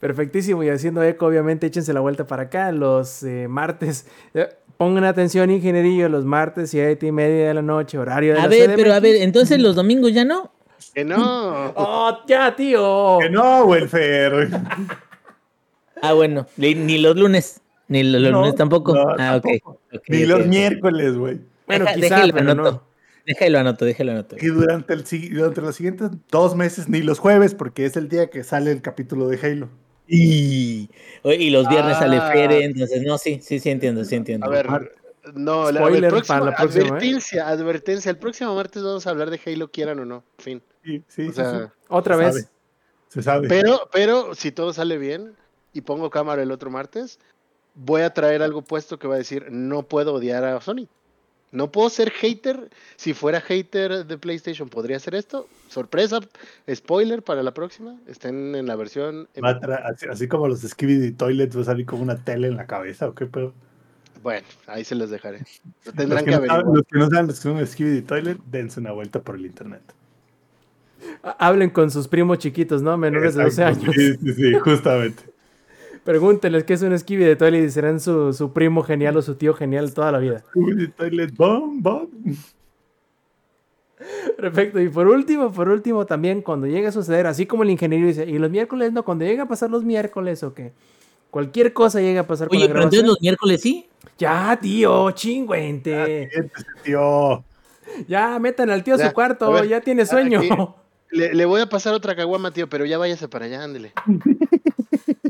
Perfectísimo, y haciendo eco, obviamente, échense la vuelta para acá los eh, martes. Pongan atención, ingenierillo, los martes, siete y media de la noche, horario de A la ver, pero a ver, entonces los domingos ya no. Que no. <laughs> ¡Oh, ya, tío! Que no, welfare. <laughs> Ah, bueno, ni los lunes. Ni los, No, lunes tampoco. no, ah, ok. tampoco. ok, Ni los miércoles, güey. Bueno, Deja- quizá, déjalo pero anoto. no. Déjalo anoto, déjalo anoto. Y durante, el, durante los siguientes dos meses, ni los jueves, porque es el día que sale el capítulo de Halo. Y, y los viernes sale Ah. Fere, entonces no, sí, sí, sí entiendo, sí entiendo. A ver, no, la, Spoiler el próximo- para la próxima, ¿eh? advertencia, advertencia. El próximo martes vamos a hablar de Halo, quieran o no. Fin. Sí, sí, O sí, sea, sí. Otra Se vez. sabe. Se sabe. Pero, pero si todo sale bien y pongo cámara el otro martes, voy a traer algo puesto que va a decir no puedo odiar a Sony. No puedo ser hater. Si fuera hater de PlayStation, ¿podría hacer esto? Sorpresa, spoiler para la próxima. Estén en la versión. tra- así, así como los Skibidi Toilets, va a salir con una tele en la cabeza, ¿o qué pedo? Bueno, ahí se los dejaré. <laughs> Lo Los tendrán que, que no saben, averiguar. los que no saben lo que son un Skibidi Toilet, dense una vuelta por el internet. Ha- Hablen con sus primos chiquitos, ¿no? Menores de 12 Exacto, años. Sí, sí, sí, justamente. Pregúntenles qué es un esquivi de toilet y serán su, su primo genial o su tío genial toda la vida. Skibidi Toilet, bom, bom. Perfecto. Y por último, por último, también cuando llegue a suceder, así como el ingeniero dice, y los miércoles no, cuando llega a pasar los miércoles o que cualquier cosa llega a pasar con Oye, la pero entonces los miércoles sí. Ya, tío, chingüente. Siéntese, tío. Ya, metan al tío a Ya, su cuarto, a ver, ya tiene sueño. aquí. Le, le voy a pasar otra caguama, tío, pero ya váyase para allá, ándele. <laughs>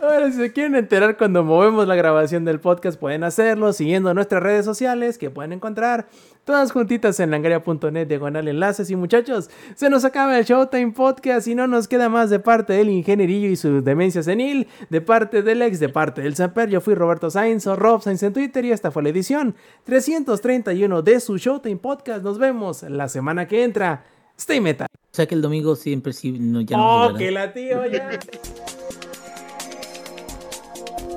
Ahora, si se quieren enterar cuando movemos la grabación del podcast, pueden hacerlo siguiendo nuestras redes sociales que pueden encontrar todas juntitas en langaria.net, diagonal enlaces. Y muchachos, se nos acaba el Showtime Podcast y no nos queda más de parte del ingenierillo y su demencia senil, de parte del ex, de parte del Samper. Yo fui Roberto Sainz o Rob Sainz en Twitter y esta fue la edición 331 de su Showtime Podcast. Nos vemos la semana que entra. Stay metal. O sea que el domingo siempre sí, no, ya. Oh, que la tío ya.